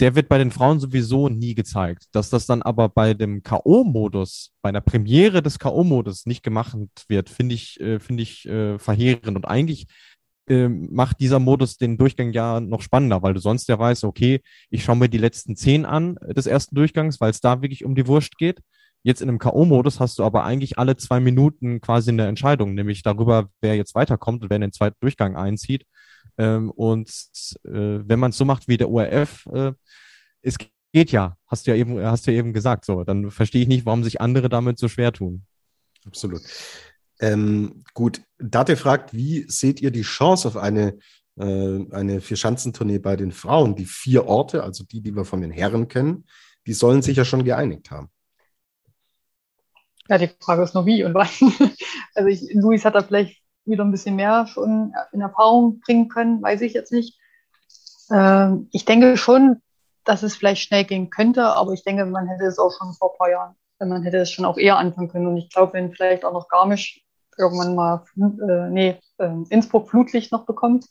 der wird bei den Frauen sowieso nie gezeigt. Dass das dann aber bei dem K.O.-Modus, bei einer Premiere des K.O.-Modus nicht gemacht wird, finde ich, äh, finde ich äh, verheerend. Und eigentlich äh, macht dieser Modus den Durchgang ja noch spannender, weil du sonst ja weißt, okay, ich schaue mir die letzten zehn an des ersten Durchgangs, weil es da wirklich um die Wurst geht. Jetzt in einem K.O.-Modus hast du aber eigentlich alle zwei Minuten quasi eine Entscheidung, nämlich darüber, wer jetzt weiterkommt und wer in den zweiten Durchgang einzieht. Ähm, und äh, wenn man es so macht wie der ORF, äh, es geht ja, hast du ja eben, hast du ja eben gesagt, so, dann verstehe ich nicht, warum sich andere damit so schwer tun. Absolut. Ähm, gut, Date fragt, wie seht ihr die Chance auf eine, äh, eine Vierschanzentournee bei den Frauen? Die vier Orte, also die, die wir von den Herren kennen, die sollen sich ja schon geeinigt haben. Ja, die Frage ist nur wie und wann. Also ich, Luis hat da vielleicht wieder ein bisschen mehr schon in Erfahrung bringen können, weiß ich jetzt nicht. Ähm, ich denke schon, dass es vielleicht schnell gehen könnte, aber ich denke, man hätte es auch schon vor ein paar Jahren, man hätte es schon auch eher anfangen können. Und ich glaube, wenn vielleicht auch noch Garmisch irgendwann mal, äh, nee, äh, Innsbruck Flutlicht noch bekommt,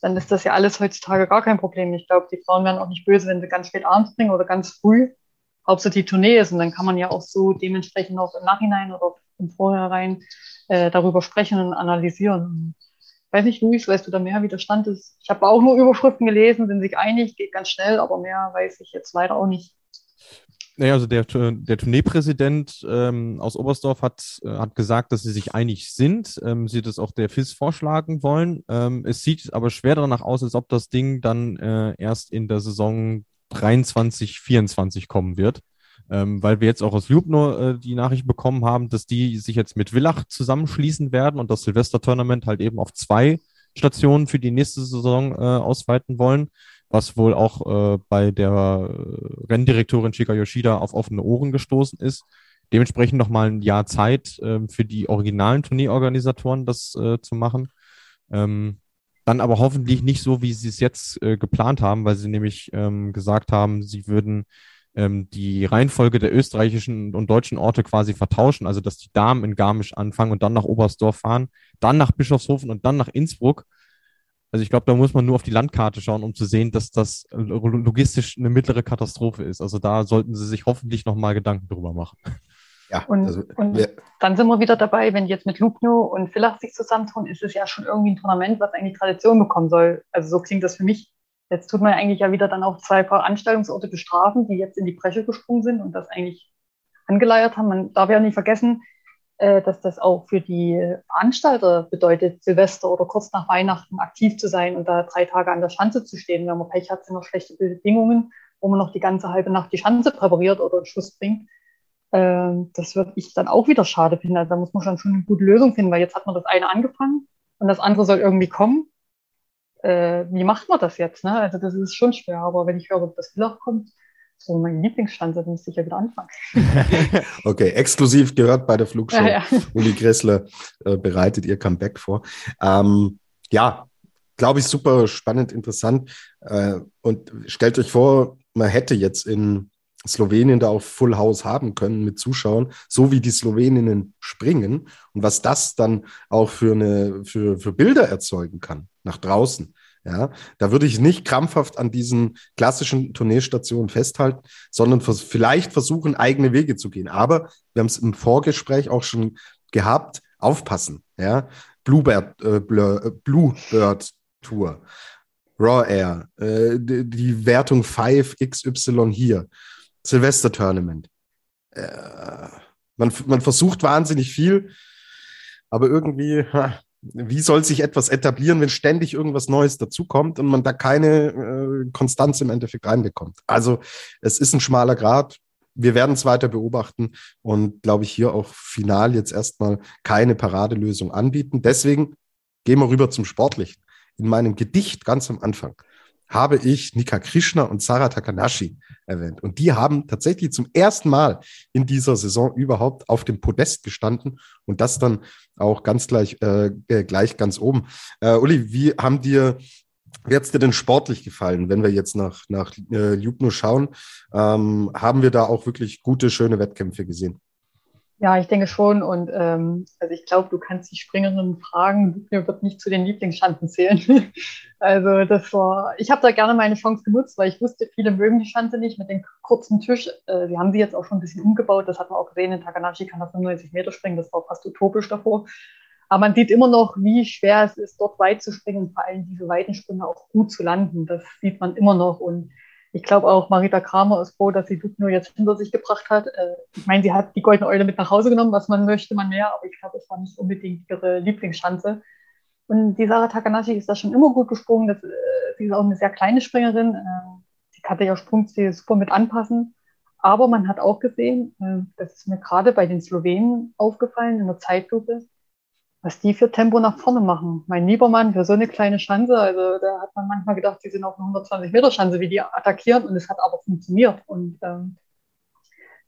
dann ist das ja alles heutzutage gar kein Problem. Ich glaube, die Frauen werden auch nicht böse, wenn sie ganz spät abends bringen oder ganz früh. Hauptsache die Tournee ist. Und dann kann man ja auch so dementsprechend auch im Nachhinein oder im Vorhinein äh, darüber sprechen und analysieren. Weiß nicht, Luis, weißt du da mehr, wie der Stand ist? Ich habe auch nur Überschriften gelesen, sind sich einig, geht ganz schnell, aber mehr weiß ich jetzt leider auch nicht. Naja, also der, der Tourneepräsident ähm, aus Oberstdorf hat, äh, hat gesagt, dass sie sich einig sind, ähm, sie das auch der FIS vorschlagen wollen. Ähm, es sieht aber schwer danach aus, als ob das Ding dann äh, erst in der Saison 23, 24 kommen wird. Ähm, weil wir jetzt auch aus Ljubno äh, die Nachricht bekommen haben, dass die sich jetzt mit Villach zusammenschließen werden und das Silvester-Tournament halt eben auf zwei Stationen für die nächste Saison äh, ausweiten wollen was wohl auch äh, bei der Renndirektorin Chika Yoshida auf offene Ohren gestoßen ist. Dementsprechend nochmal ein Jahr Zeit äh, für die originalen Turnierorganisatoren, das äh, zu machen. Ähm, dann aber hoffentlich nicht so, wie sie es jetzt äh, geplant haben, weil sie nämlich ähm, gesagt haben, sie würden ähm, die Reihenfolge der österreichischen und deutschen Orte quasi vertauschen, also dass die Damen in Garmisch anfangen und dann nach Oberstdorf fahren, dann nach Bischofshofen und dann nach Innsbruck also ich glaube, da muss man nur auf die Landkarte schauen, um zu sehen, dass das logistisch eine mittlere Katastrophe ist. Also da sollten sie sich hoffentlich nochmal Gedanken drüber machen. Ja, und, also, und dann sind wir wieder dabei, wenn die jetzt mit Lugno und Villach sich zusammentun, ist es ja schon irgendwie ein Tournament, was eigentlich Tradition bekommen soll. Also so klingt das für mich. Jetzt tut man ja eigentlich ja wieder dann auch zwei Veranstaltungsorte bestrafen, die jetzt in die Bresche gesprungen sind und das eigentlich angeleiert haben. Man darf ja nicht vergessen, äh, dass das auch für die Veranstalter bedeutet, Silvester oder kurz nach Weihnachten aktiv zu sein und da drei Tage an der Schanze zu stehen. Wenn man Pech hat, sind noch schlechte Bedingungen, wo man noch die ganze halbe Nacht die Schanze präpariert oder einen Schuss bringt. Ähm, das würde ich dann auch wieder schade finden. Also da muss man schon, schon eine gute Lösung finden, weil jetzt hat man das eine angefangen und das andere soll irgendwie kommen. Äh, wie macht man das jetzt? Ne? Also das ist schon schwer, aber wenn ich höre, dass das Villach kommt, so mein Lieblingsstand, dann müsste ich ja wieder anfangen. okay, exklusiv gehört bei der Flugshow. Ja, ja. Uli Gressler äh, bereitet ihr Comeback vor. Ähm, ja, glaube ich, super spannend, interessant. Äh, und stellt euch vor, man hätte jetzt in Slowenien da auch Full House haben können mit Zuschauern, so wie die Sloweninnen springen und was das dann auch für eine für, für Bilder erzeugen kann nach draußen. Ja, da würde ich nicht krampfhaft an diesen klassischen Tourneestationen festhalten, sondern vers vielleicht versuchen, eigene Wege zu gehen. Aber wir haben es im Vorgespräch auch schon gehabt, aufpassen. Ja, Bluebird, äh, äh Bluebird Tour, Raw Air, äh, die, Wertung 5 XY hier, Silvester Tournament. Äh, man, man versucht wahnsinnig viel, aber irgendwie, wie soll sich etwas etablieren, wenn ständig irgendwas Neues dazukommt und man da keine äh, Konstanz im Endeffekt reinbekommt? Also es ist ein schmaler Grad. Wir werden es weiter beobachten und glaube ich hier auch final jetzt erstmal keine Paradelösung anbieten. Deswegen gehen wir rüber zum Sportlichen. In meinem Gedicht ganz am Anfang habe ich Nika Krishna und Sarah Takanashi erwähnt. Und die haben tatsächlich zum ersten Mal in dieser Saison überhaupt auf dem Podest gestanden und das dann auch ganz gleich, äh, gleich ganz oben. Äh, Uli, wie haben dir wie hat's dir denn sportlich gefallen, wenn wir jetzt nach, nach äh, Ljubno schauen? Ähm, haben wir da auch wirklich gute, schöne Wettkämpfe gesehen? Ja, ich denke schon. Und ähm, also ich glaube, du kannst die Springerinnen fragen, mir wird nicht zu den Lieblingsschanzen zählen. also das war, ich habe da gerne meine Chance genutzt, weil ich wusste, viele mögen die Schanze nicht mit dem kurzen Tisch. Äh, wir haben sie jetzt auch schon ein bisschen umgebaut. Das hat man auch gesehen. In Takanashi kann er 95 Meter springen. Das war fast utopisch davor. Aber man sieht immer noch, wie schwer es ist, dort weit zu springen und vor allem diese weiten Sprünge auch gut zu landen. Das sieht man immer noch. Und ich glaube auch, Marita Kramer ist froh, dass sie Dubno jetzt hinter sich gebracht hat. Äh, ich meine, sie hat die Goldene Eule mit nach Hause genommen, was man möchte, man mehr, aber ich glaube, es war nicht unbedingt ihre Lieblingsschanze. Und die Sarah Takanashi ist da schon immer gut gesprungen. Das, äh, sie ist auch eine sehr kleine Springerin. Äh, sie kann ja Sprungstil super mit anpassen. Aber man hat auch gesehen, das ist mir gerade bei den Slowenen aufgefallen in der Zeitlupe, was die für Tempo nach vorne machen. Mein Liebermann für so eine kleine Schanze, also da hat man manchmal gedacht, sie sind auf eine 120 Meter Schanze, wie die attackieren und es hat aber funktioniert und ähm,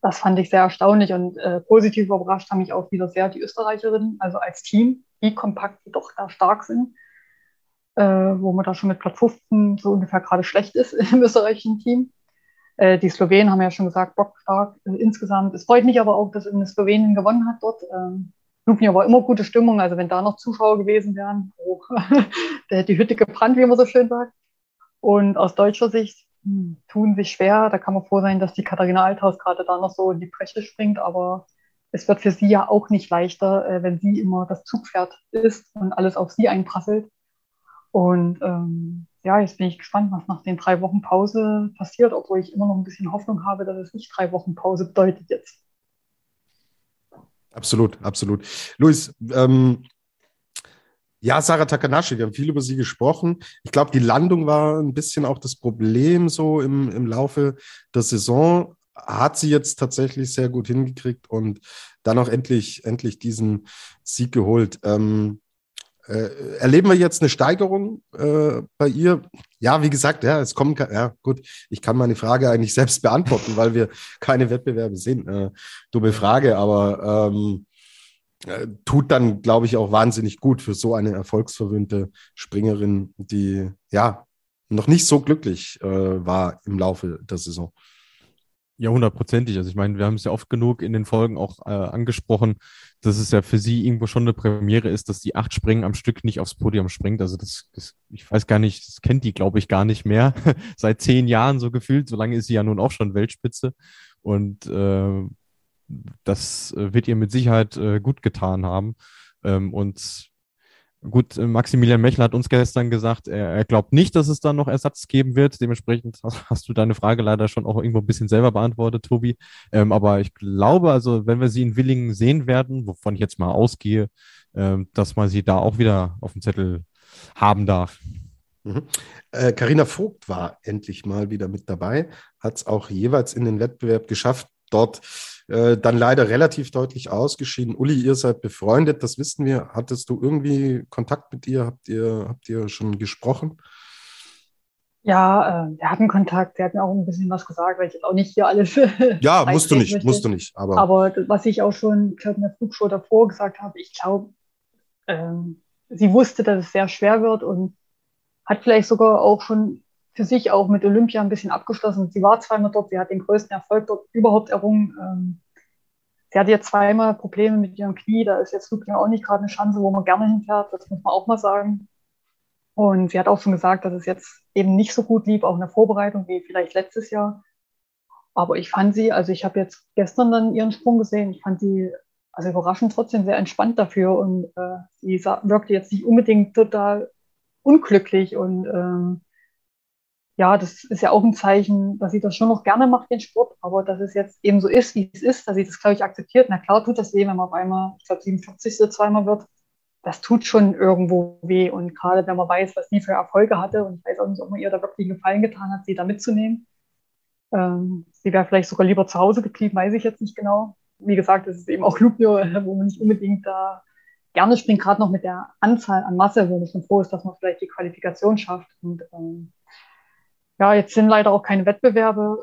das fand ich sehr erstaunlich und äh, positiv überrascht haben mich auch wieder sehr die Österreicherinnen, also als Team, wie kompakt die doch da stark sind, äh, wo man da schon mit Platz 15 so ungefähr gerade schlecht ist im österreichischen Team. Äh, die Slowenen haben ja schon gesagt, Bock stark äh, insgesamt. Es freut mich aber auch, dass eine Slowenien gewonnen hat dort. Ähm, Lupin war immer gute Stimmung. Also wenn da noch Zuschauer gewesen wären, oh, da hätte die Hütte gebrannt, wie man so schön sagt. Und aus deutscher Sicht hm, tun sich schwer. Da kann man froh sein, dass die Katharina Althaus gerade da noch so in die Bresche springt, aber es wird für sie ja auch nicht leichter, äh, wenn sie immer das Zugpferd ist und alles auf sie einprasselt. Und ähm, ja, jetzt bin ich gespannt, was nach den drei Wochen Pause passiert, obwohl ich immer noch ein bisschen Hoffnung habe, dass es nicht drei Wochen Pause bedeutet jetzt. Absolut, absolut. Luis, ähm, ja, Sarah Takanashi, wir haben viel über sie gesprochen. Ich glaube, die Landung war ein bisschen auch das Problem so im, im Laufe der Saison. Hat sie jetzt tatsächlich sehr gut hingekriegt und dann auch endlich, endlich diesen Sieg geholt. Ähm, äh, erleben wir jetzt eine Steigerung äh, bei ihr? Ja, wie gesagt, ja, es kommen, ja, gut, ich kann meine Frage eigentlich selbst beantworten, weil wir keine Wettbewerbe sehen. Äh, dumme Frage, aber ähm, äh, tut dann, glaube ich, auch wahnsinnig gut für so eine erfolgsverwöhnte Springerin, die ja noch nicht so glücklich äh, war im Laufe der Saison. Ja, hundertprozentig. Also ich meine, wir haben es ja oft genug in den Folgen auch äh, angesprochen, dass es ja für sie irgendwo schon eine Premiere ist, dass die acht Springen am Stück nicht aufs Podium springt. Also das, das ich weiß gar nicht, das kennt die, glaube ich, gar nicht mehr. Seit zehn Jahren so gefühlt. So lange ist sie ja nun auch schon Weltspitze. Und äh, das äh, wird ihr mit Sicherheit äh, gut getan haben. Ähm, und Gut, äh, Maximilian Mechel hat uns gestern gesagt, er, er, glaubt nicht, dass es da noch Ersatz geben wird. Dementsprechend hast, hast, du deine Frage leider schon auch irgendwo ein bisschen selber beantwortet, Tobi. Ähm, aber ich glaube, also wenn wir sie in Willingen sehen werden, wovon ich jetzt mal ausgehe, ähm, dass man sie da auch wieder auf dem Zettel haben darf. Karina mhm. äh, Vogt war endlich mal wieder mit dabei, hat es auch jeweils in den Wettbewerb geschafft, dort äh, dann leider relativ deutlich ausgeschieden. Uli, ihr seid befreundet, das wissen wir. Hattest du irgendwie Kontakt mit ihr? Habt ihr, habt ihr schon gesprochen? Ja, äh, wir hatten Kontakt. Sie hat mir auch ein bisschen was gesagt, weil ich jetzt auch nicht hier alles. ja, musst du nicht, möchte. musst du nicht. Aber, aber was ich auch schon, ich glaube, in der Flugshow davor gesagt habe, ich glaube, ähm, sie wusste, dass es sehr schwer wird und hat vielleicht sogar auch schon für sich auch mit Olympia ein bisschen abgeschlossen. Sie war zweimal dort, sie hat den größten Erfolg dort überhaupt errungen. Ähm, sie hatte jetzt zweimal Probleme mit ihrem Knie, da ist jetzt Looping auch nicht gerade eine Chance, wo man gerne hinfährt, das muss man auch mal sagen. Und sie hat auch schon gesagt, dass es jetzt eben nicht so gut lief, auch in der Vorbereitung wie vielleicht letztes Jahr. Aber ich fand sie, also ich habe jetzt gestern dann ihren Sprung gesehen, ich fand sie also überraschend trotzdem sehr entspannt dafür und äh, sie wirkte jetzt nicht unbedingt total unglücklich und ähm, ja, das ist ja auch ein Zeichen, dass sie das schon noch gerne macht, den Sport, aber dass es jetzt eben so ist, wie es ist, dass sie das, glaube ich, akzeptiert. Na klar tut das weh, wenn man auf einmal, ich glaube, 47. zweimal wird. Das tut schon irgendwo weh. Und gerade wenn man weiß, was sie für Erfolge hatte, und ich weiß auch nicht, ob man ihr da wirklich einen Gefallen getan hat, sie da mitzunehmen. Ähm, sie wäre vielleicht sogar lieber zu Hause geblieben, weiß ich jetzt nicht genau. Wie gesagt, es ist eben auch Lubio, wo man nicht unbedingt da gerne springt, gerade noch mit der Anzahl an Masse, wo man schon froh ist, dass man vielleicht die Qualifikation schafft. Und ähm, ja, jetzt sind leider auch keine Wettbewerbe.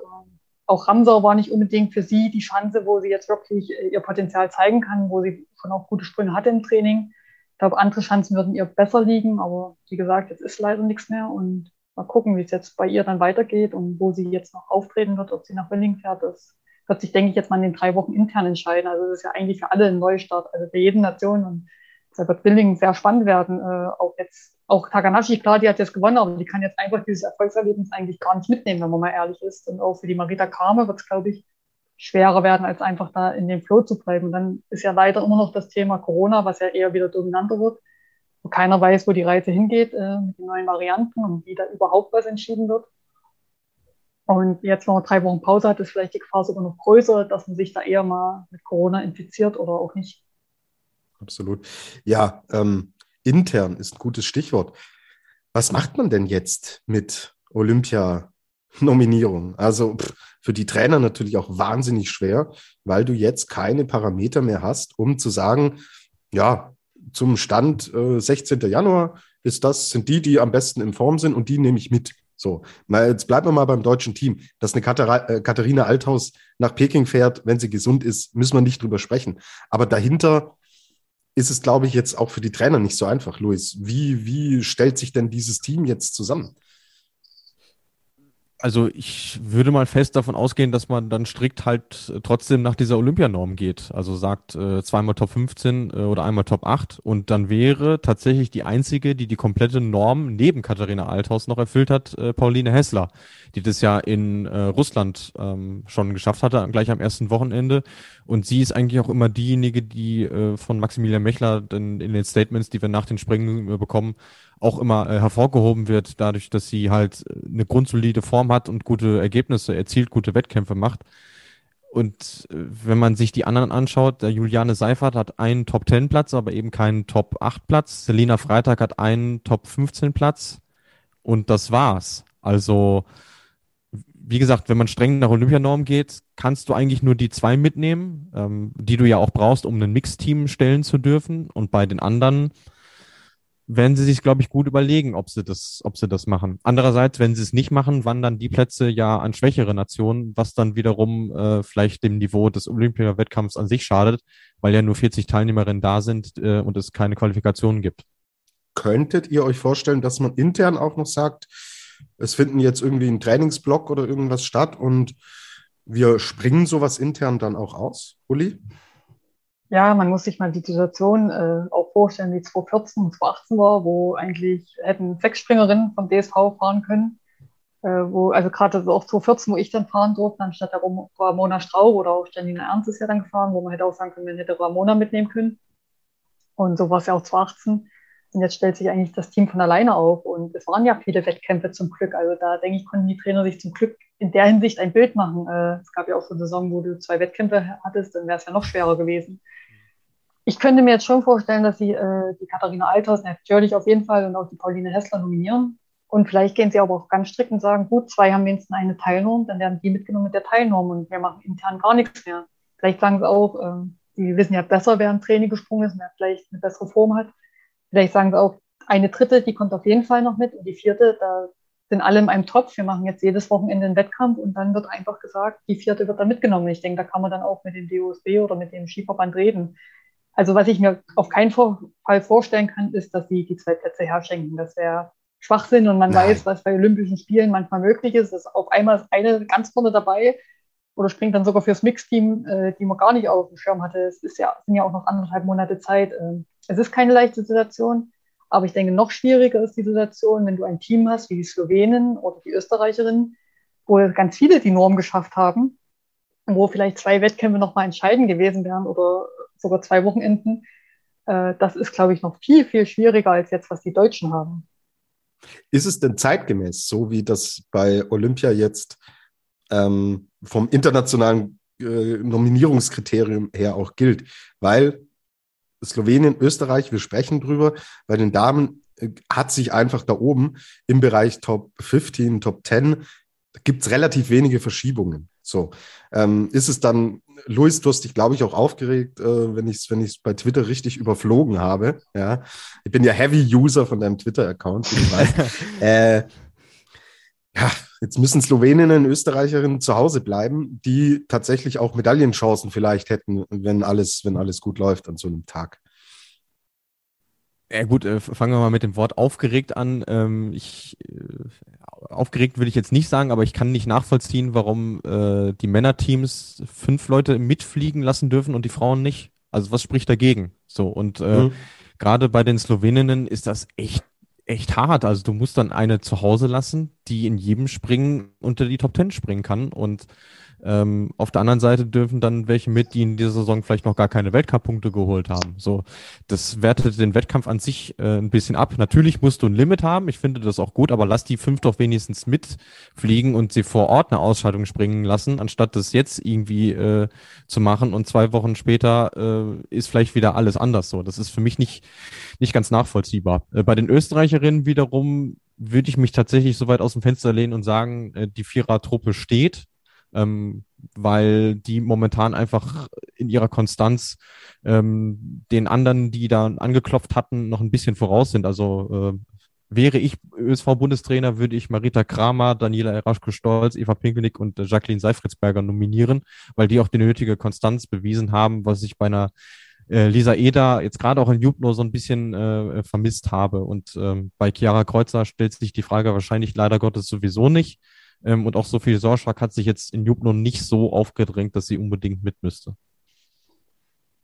Auch Ramsau war nicht unbedingt für sie die Chance, wo sie jetzt wirklich äh, ihr Potenzial zeigen kann, wo sie schon auch gute Sprünge hatte im Training. Ich glaube, andere Chancen würden ihr besser liegen, aber wie gesagt, jetzt ist leider nichts mehr und mal gucken, wie es jetzt bei ihr dann weitergeht und wo sie jetzt noch auftreten wird, ob sie nach Willing fährt. Das wird sich, denke ich, jetzt mal in den drei Wochen intern entscheiden. Also das ist ja eigentlich für alle ein Neustart, also für jede Nation und da wird Willing sehr spannend werden, äh, auch jetzt auch Takanashi, klar, die hat jetzt gewonnen, aber die kann jetzt einfach dieses Erfolgserlebnis eigentlich gar nicht mitnehmen, wenn man mal ehrlich ist. Und auch für die Marita Kame wird es, glaube ich, schwerer werden, als einfach da in dem Flow zu bleiben. Und dann ist ja leider immer noch das Thema Corona, was ja eher wieder dominanter wird, wo keiner weiß, wo die Reise hingeht äh, mit den neuen Varianten und wie da überhaupt was entschieden wird. Und jetzt, wenn man drei Wochen Pause hat, ist vielleicht die Gefahr sogar noch größer, dass man sich da eher mal mit Corona infiziert oder auch nicht. Absolut. Ja, ähm, intern ist ein gutes Stichwort. Was macht man denn jetzt mit Olympia-Nominierung? Also pff, für die Trainer natürlich auch wahnsinnig schwer, weil du jetzt keine Parameter mehr hast, um zu sagen, ja, zum Stand äh, 16. Januar ist das, sind die, die am besten in Form sind und die nehme ich mit. So, mal, jetzt bleiben wir mal beim deutschen Team. Dass eine äh, Katharina Althaus nach Peking fährt, wenn sie gesund ist, müssen wir nicht drüber sprechen. Aber dahinter ist es, glaube ich, jetzt auch für die Trainer nicht so einfach, Luis. Wie, wie stellt sich denn dieses Team jetzt zusammen? Also ich würde mal fest davon ausgehen, dass man dann strikt halt trotzdem nach dieser Olympianorm geht. Also sagt äh, zweimal Top 15 äh, oder einmal Top 8 und dann wäre tatsächlich die einzige, die die komplette Norm neben Katharina Althaus noch erfüllt hat, äh, Pauline Hessler, die das ja in äh, Russland ähm, schon geschafft hatte, gleich am ersten Wochenende. Und sie ist eigentlich auch immer diejenige, die äh, von Maximilian Mechler in, in den Statements, die wir nach den Springen äh, bekommen, auch immer äh, hervorgehoben wird, dadurch, dass sie halt äh, eine grundsolide Form hat und gute Ergebnisse erzielt, gute Wettkämpfe macht. Und äh, wenn man sich die anderen anschaut, der Juliane Seifert hat einen Top 10 Platz, aber eben keinen Top 8 Platz. Selina Freitag hat einen Top 15 Platz. Und das war's. Also, wie gesagt, wenn man streng nach Olympianorm geht, kannst du eigentlich nur die zwei mitnehmen, ähm, die du ja auch brauchst, um ein Mixteam stellen zu dürfen. Und bei den anderen werden sie sich, glaube ich, gut überlegen, ob sie das, ob sie das machen. Andererseits, wenn sie es nicht machen, wandern die Plätze ja an schwächere Nationen, was dann wiederum äh, vielleicht dem Niveau des Olympia-Wettkampfs an sich schadet, weil ja nur 40 Teilnehmerinnen da sind äh, und es keine Qualifikationen gibt. Könntet ihr euch vorstellen, dass man intern auch noch sagt, es finden jetzt irgendwie ein Trainingsblock oder irgendwas statt und wir springen sowas intern dann auch aus, Uli? Ja, man muss sich mal die Situation äh, auch vorstellen, wie 2014 und 2018 war, wo eigentlich hätten sechs Springerinnen vom DSV fahren können. Äh, wo, also gerade auch 2014, wo ich dann fahren durfte, anstatt der Ramona Straub oder auch Janina Ernst ist ja dann gefahren, wo man hätte auch sagen können, man hätte Ramona mitnehmen können. Und so war es ja auch 2018. Und jetzt stellt sich eigentlich das Team von alleine auf. Und es waren ja viele Wettkämpfe zum Glück. Also da denke ich, konnten die Trainer sich zum Glück in der Hinsicht ein Bild machen. Äh, es gab ja auch so eine Saison, wo du zwei Wettkämpfe hattest, dann wäre es ja noch schwerer gewesen ich könnte mir jetzt schon vorstellen, dass sie äh, die Katharina Althaus natürlich auf jeden Fall und auch die Pauline Hessler nominieren. Und vielleicht gehen sie aber auch ganz strikt und sagen, gut, zwei haben wenigstens eine Teilnorm, dann werden die mitgenommen mit der Teilnorm und wir machen intern gar nichts mehr. Vielleicht sagen sie auch, äh, die wissen ja besser, wer im Training gesprungen ist wer vielleicht eine bessere Form hat. Vielleicht sagen sie auch, eine dritte, die kommt auf jeden Fall noch mit und die vierte, da sind alle in einem Topf. Wir machen jetzt jedes Wochenende einen Wettkampf und dann wird einfach gesagt, die vierte wird da mitgenommen. Ich denke, da kann man dann auch mit dem DOSB oder mit dem Skiverband reden. Also was ich mir auf keinen Fall vorstellen kann, ist, dass sie die zwei Plätze herschenken. Das wäre Schwachsinn und man Nein. weiß, was bei Olympischen Spielen manchmal möglich ist. Ist auf einmal ist eine ganz vorne dabei oder springt dann sogar fürs Mixteam, äh, die man gar nicht auf dem Schirm hatte. Es ist ja, sind ja auch noch anderthalb Monate Zeit. Ähm, es ist keine leichte Situation, aber ich denke, noch schwieriger ist die Situation, wenn du ein Team hast wie die Slowenen oder die Österreicherinnen, wo ganz viele die Norm geschafft haben, wo vielleicht zwei Wettkämpfe nochmal entscheidend gewesen wären oder sogar zwei Wochenenden. Äh, das ist, glaube ich, noch viel, viel schwieriger als jetzt, was die Deutschen haben. Ist es denn zeitgemäß, so wie das bei Olympia jetzt ähm, vom internationalen äh, Nominierungskriterium her auch gilt? Weil Slowenien, Österreich, wir sprechen drüber, bei den Damen äh, hat sich einfach da oben im Bereich Top 15, Top 10 gibt es relativ wenige Verschiebungen. So, ähm, ist es dann, Luis, du hast dich, glaube ich, auch aufgeregt, äh, wenn ich es wenn ich's bei Twitter richtig überflogen habe. Ja, ich bin ja Heavy-User von deinem Twitter-Account, wie du weißt. äh, ja, jetzt müssen Sloweninnen, Österreicherinnen zu Hause bleiben, die tatsächlich auch Medaillenchancen vielleicht hätten, wenn alles, wenn alles gut läuft an so einem Tag. Ja gut, äh, fangen wir mal mit dem Wort aufgeregt an. Ähm, ich äh, aufgeregt würde ich jetzt nicht sagen, aber ich kann nicht nachvollziehen, warum äh, die Männerteams fünf Leute mitfliegen lassen dürfen und die Frauen nicht. Also was spricht dagegen? So und äh, mhm. gerade bei den Sloweninnen ist das echt echt hart. Also du musst dann eine zu Hause lassen, die in jedem Springen unter die Top Ten springen kann und ähm, auf der anderen Seite dürfen dann welche mit, die in dieser Saison vielleicht noch gar keine Weltcup-Punkte geholt haben. So, das wertet den Wettkampf an sich äh, ein bisschen ab. Natürlich musst du ein Limit haben. Ich finde das auch gut, aber lass die fünf doch wenigstens mitfliegen und sie vor Ort eine Ausscheidung springen lassen, anstatt das jetzt irgendwie äh, zu machen und zwei Wochen später äh, ist vielleicht wieder alles anders. So, das ist für mich nicht nicht ganz nachvollziehbar. Äh, bei den Österreicherinnen wiederum würde ich mich tatsächlich so weit aus dem Fenster lehnen und sagen, äh, die Vierer-Truppe steht ähm, weil die momentan einfach in ihrer Konstanz ähm, den anderen, die da angeklopft hatten, noch ein bisschen voraus sind. Also äh, wäre ich ÖSV-Bundestrainer, würde ich Marita Kramer, Daniela Eraschko-Stolz, Eva Pinkelnick und äh, Jacqueline Seifritzberger nominieren, weil die auch die nötige Konstanz bewiesen haben, was ich bei einer äh, Lisa Eder jetzt gerade auch in Jubno so ein bisschen äh, vermisst habe. Und ähm, bei Chiara Kreuzer stellt sich die Frage wahrscheinlich leider Gottes sowieso nicht Ähm, und auch Sophie Sorschak hat sich jetzt in Jubno nicht so aufgedrängt, dass sie unbedingt mit müsste.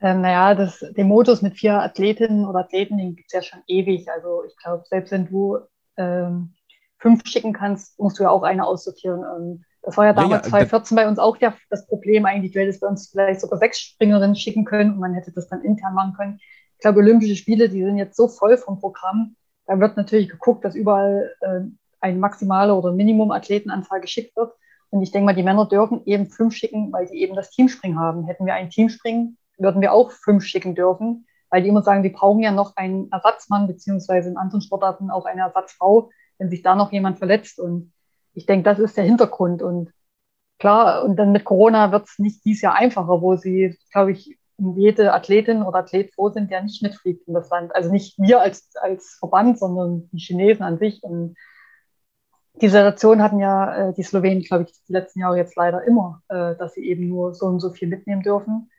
Ähm, naja, das, den Modus mit vier Athletinnen oder Athleten, den gibt es ja schon ewig. Also ich glaube, selbst wenn du ähm, fünf schicken kannst, musst du ja auch eine aussortieren. Ähm, das war ja damals ja, ja, 2014 bei uns auch der, das Problem eigentlich. Du hättest bei uns vielleicht sogar sechs Springerinnen schicken können und man hätte das dann intern machen können. Ich glaube, Olympische Spiele, die sind jetzt so voll vom Programm. Da wird natürlich geguckt, dass überall äh, eine maximale oder Minimum-Athletenanzahl geschickt wird. Und ich denke mal, die Männer dürfen eben fünf schicken, weil die eben das Teamspringen haben. Hätten wir ein Teamspringen, würden wir auch fünf schicken dürfen, weil die immer sagen, die brauchen ja noch einen Ersatzmann, beziehungsweise in anderen Sportarten auch eine Ersatzfrau, wenn sich da noch jemand verletzt. Und ich denke, das ist der Hintergrund. Und klar, und dann mit Corona wird es nicht dieses Jahr einfacher, wo sie, glaube ich, jede Athletin oder Athlet froh sind, der nicht mitfliegt in das Land. Also nicht wir als, als Verband, sondern die Chinesen an sich. Und die Situation hatten ja äh, die Slowenen, glaube ich, die letzten Jahre jetzt leider immer, äh, dass sie eben nur so und so viel mitnehmen dürfen.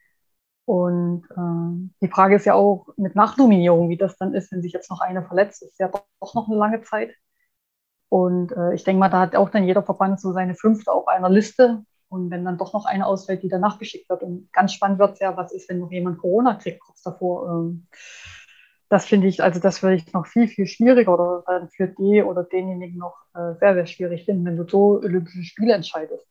Und äh, die Frage ist ja auch mit Nachnominierung, wie das dann ist, wenn sich jetzt noch eine verletzt, ist ja doch noch eine lange Zeit. Und äh, ich denke mal, da hat auch dann jeder Verband so seine fünfte auf einer Liste. Und wenn dann doch noch eine ausfällt, die dann nachgeschickt wird. Und ganz spannend wird es ja, was ist, wenn noch jemand Corona kriegt kurz davor. Ähm, das finde ich, also das würde ich noch viel, viel schwieriger oder dann für die oder denjenigen noch äh, sehr, sehr schwierig finden, wenn du so Olympische Spiele entscheidest.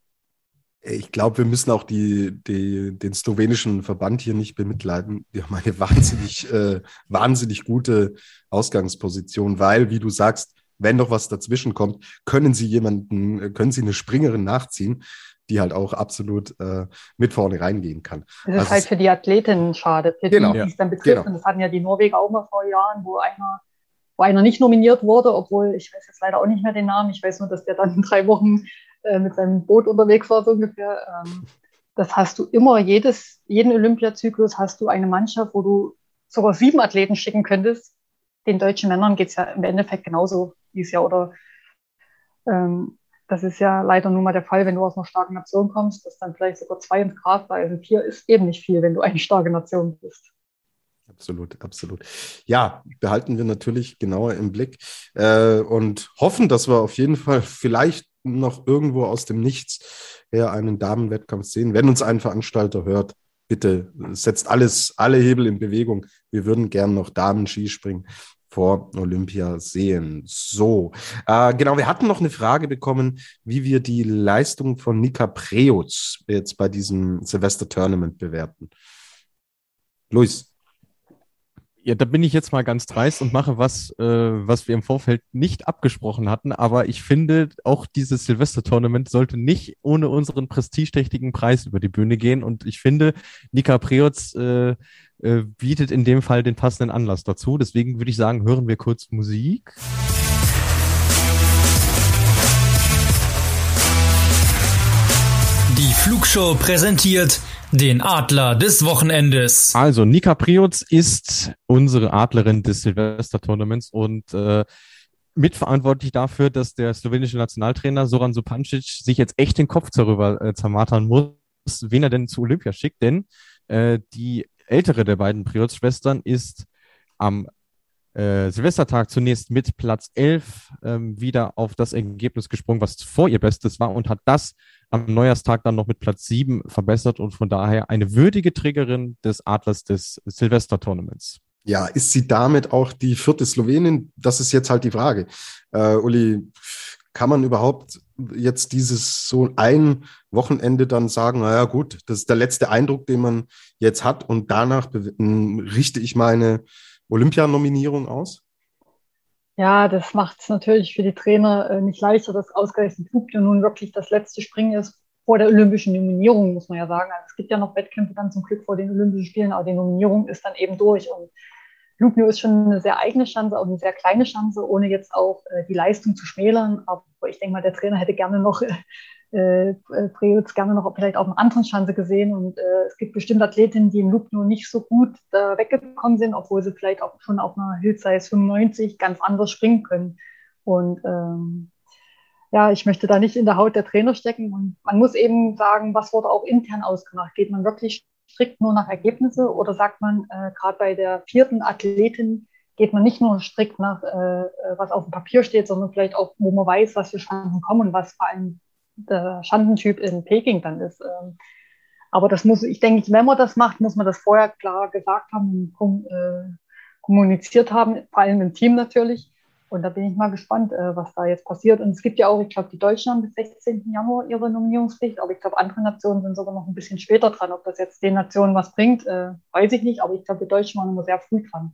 Ich glaube, wir müssen auch die, die, den slowenischen Verband hier nicht bemitleiden. Die haben eine wahnsinnig, äh, wahnsinnig gute Ausgangsposition, weil, wie du sagst, wenn noch was dazwischen kommt, können sie jemanden, können sie eine Springerin nachziehen, die halt auch absolut äh, mit vorne reingehen kann. Das ist also halt für die Athletinnen schade, für genau, die, die es dann betrifft. Genau. Und das hatten ja die Norweger auch mal vor Jahren, wo einer, wo einer nicht nominiert wurde, obwohl ich weiß jetzt leider auch nicht mehr den Namen. Ich weiß nur, dass der dann in drei Wochen äh, mit seinem Boot unterwegs war, so ungefähr. Ähm, das hast du immer, jedes, jeden Olympiazyklus hast du eine Mannschaft, wo du sogar sieben Athleten schicken könntest. Den deutschen Männern geht es ja im Endeffekt genauso dieses Jahr. Oder ähm, das ist ja leider nun mal der Fall, wenn du aus einer starken Nation kommst, dass dann vielleicht sogar zwei ins Grab reisen. Vier ist eben nicht viel, wenn du eine starke Nation bist. Absolut, absolut. Ja, behalten wir natürlich genauer im Blick äh, und hoffen, dass wir auf jeden Fall vielleicht noch irgendwo aus dem Nichts her einen Damenwettkampf sehen. Wenn uns ein Veranstalter hört, bitte setzt alles, alle Hebel in Bewegung. Wir würden gern noch Damen-Skispringen vor Olympia sehen. So, äh, genau, wir hatten noch eine Frage bekommen, wie wir die Leistung von Nika Preutz jetzt bei diesem Silvester-Tournament bewerten. Luis. Ja, da bin ich jetzt mal ganz dreist und mache was, äh, was wir im Vorfeld nicht abgesprochen hatten. Aber ich finde, auch dieses Silvester-Tournament sollte nicht ohne unseren prestigeträchtigen Preis über die Bühne gehen. Und ich finde, Nika Preotz äh, äh, bietet in dem Fall den passenden Anlass dazu. Deswegen würde ich sagen, hören wir kurz Musik. Die Flugshow präsentiert den Adler des Wochenendes. Also, Nika Priotz ist unsere Adlerin des Silvester-Tournaments und äh, mitverantwortlich dafür, dass der slowenische Nationaltrainer Soran Supancic sich jetzt echt den Kopf darüber äh, zermartern muss, wen er denn zu Olympia schickt, denn äh, die ältere der beiden Priotz-Schwestern ist am äh, Silvestertag zunächst mit Platz 11 ähm, wieder auf das Ergebnis gesprungen, was vor ihr Bestes war und hat das am Neujahrstag dann noch mit Platz 7 verbessert und von daher eine würdige Trägerin des Adlers des Silvester-Tournaments. Ja, ist sie damit auch die vierte Slowenin? Das ist jetzt halt die Frage. Äh, Uli, kann man überhaupt jetzt dieses so ein Wochenende dann sagen, naja gut, das ist der letzte Eindruck, den man jetzt hat und danach richte ich meine Olympianominierung aus? Ja, das macht es natürlich für die Trainer äh, nicht leichter, dass ausgerechnet Tokio nun wirklich das letzte Springen ist vor der olympischen Nominierung, muss man ja sagen. Also es gibt ja noch Wettkämpfe dann zum Glück vor den Olympischen Spielen, aber die Nominierung ist dann eben durch. Und Lugno ist schon eine sehr eigene Chance, auch eine sehr kleine Chance, ohne jetzt auch äh, die Leistung zu schmälern. Aber ich denke mal, der Trainer hätte gerne noch äh, Preutz gerne noch vielleicht auf einer anderen Chance gesehen. Und äh, es gibt bestimmt Athletinnen, die im Lugno nicht so gut da weggekommen sind, obwohl sie vielleicht auch schon auf einer Hillsize 95 ganz anders springen können. Und ähm, ja, ich möchte da nicht in der Haut der Trainer stecken. Und man muss eben sagen, was wurde auch intern ausgemacht? Geht man wirklich strikt nur nach Ergebnisse oder sagt man, äh, gerade bei der vierten Athletin, geht man nicht nur strikt nach, äh, was auf dem Papier steht, sondern vielleicht auch, wo man weiß, was für Chancen kommen und was vor allem der Schandentyp in Peking dann ist. Ähm, aber das muss, ich denke, wenn man das macht, muss man das vorher klar gesagt haben und äh, kommuniziert haben, vor allem im Team natürlich. Und da bin ich mal gespannt, äh, was da jetzt passiert. Und es gibt ja auch, ich glaube, die Deutschen haben bis 16. Januar ihre Nominierungspflicht, aber ich glaube, andere Nationen sind sogar noch ein bisschen später dran. Ob das jetzt den Nationen was bringt, äh, weiß ich nicht, aber ich glaube, die Deutschen waren immer sehr früh dran.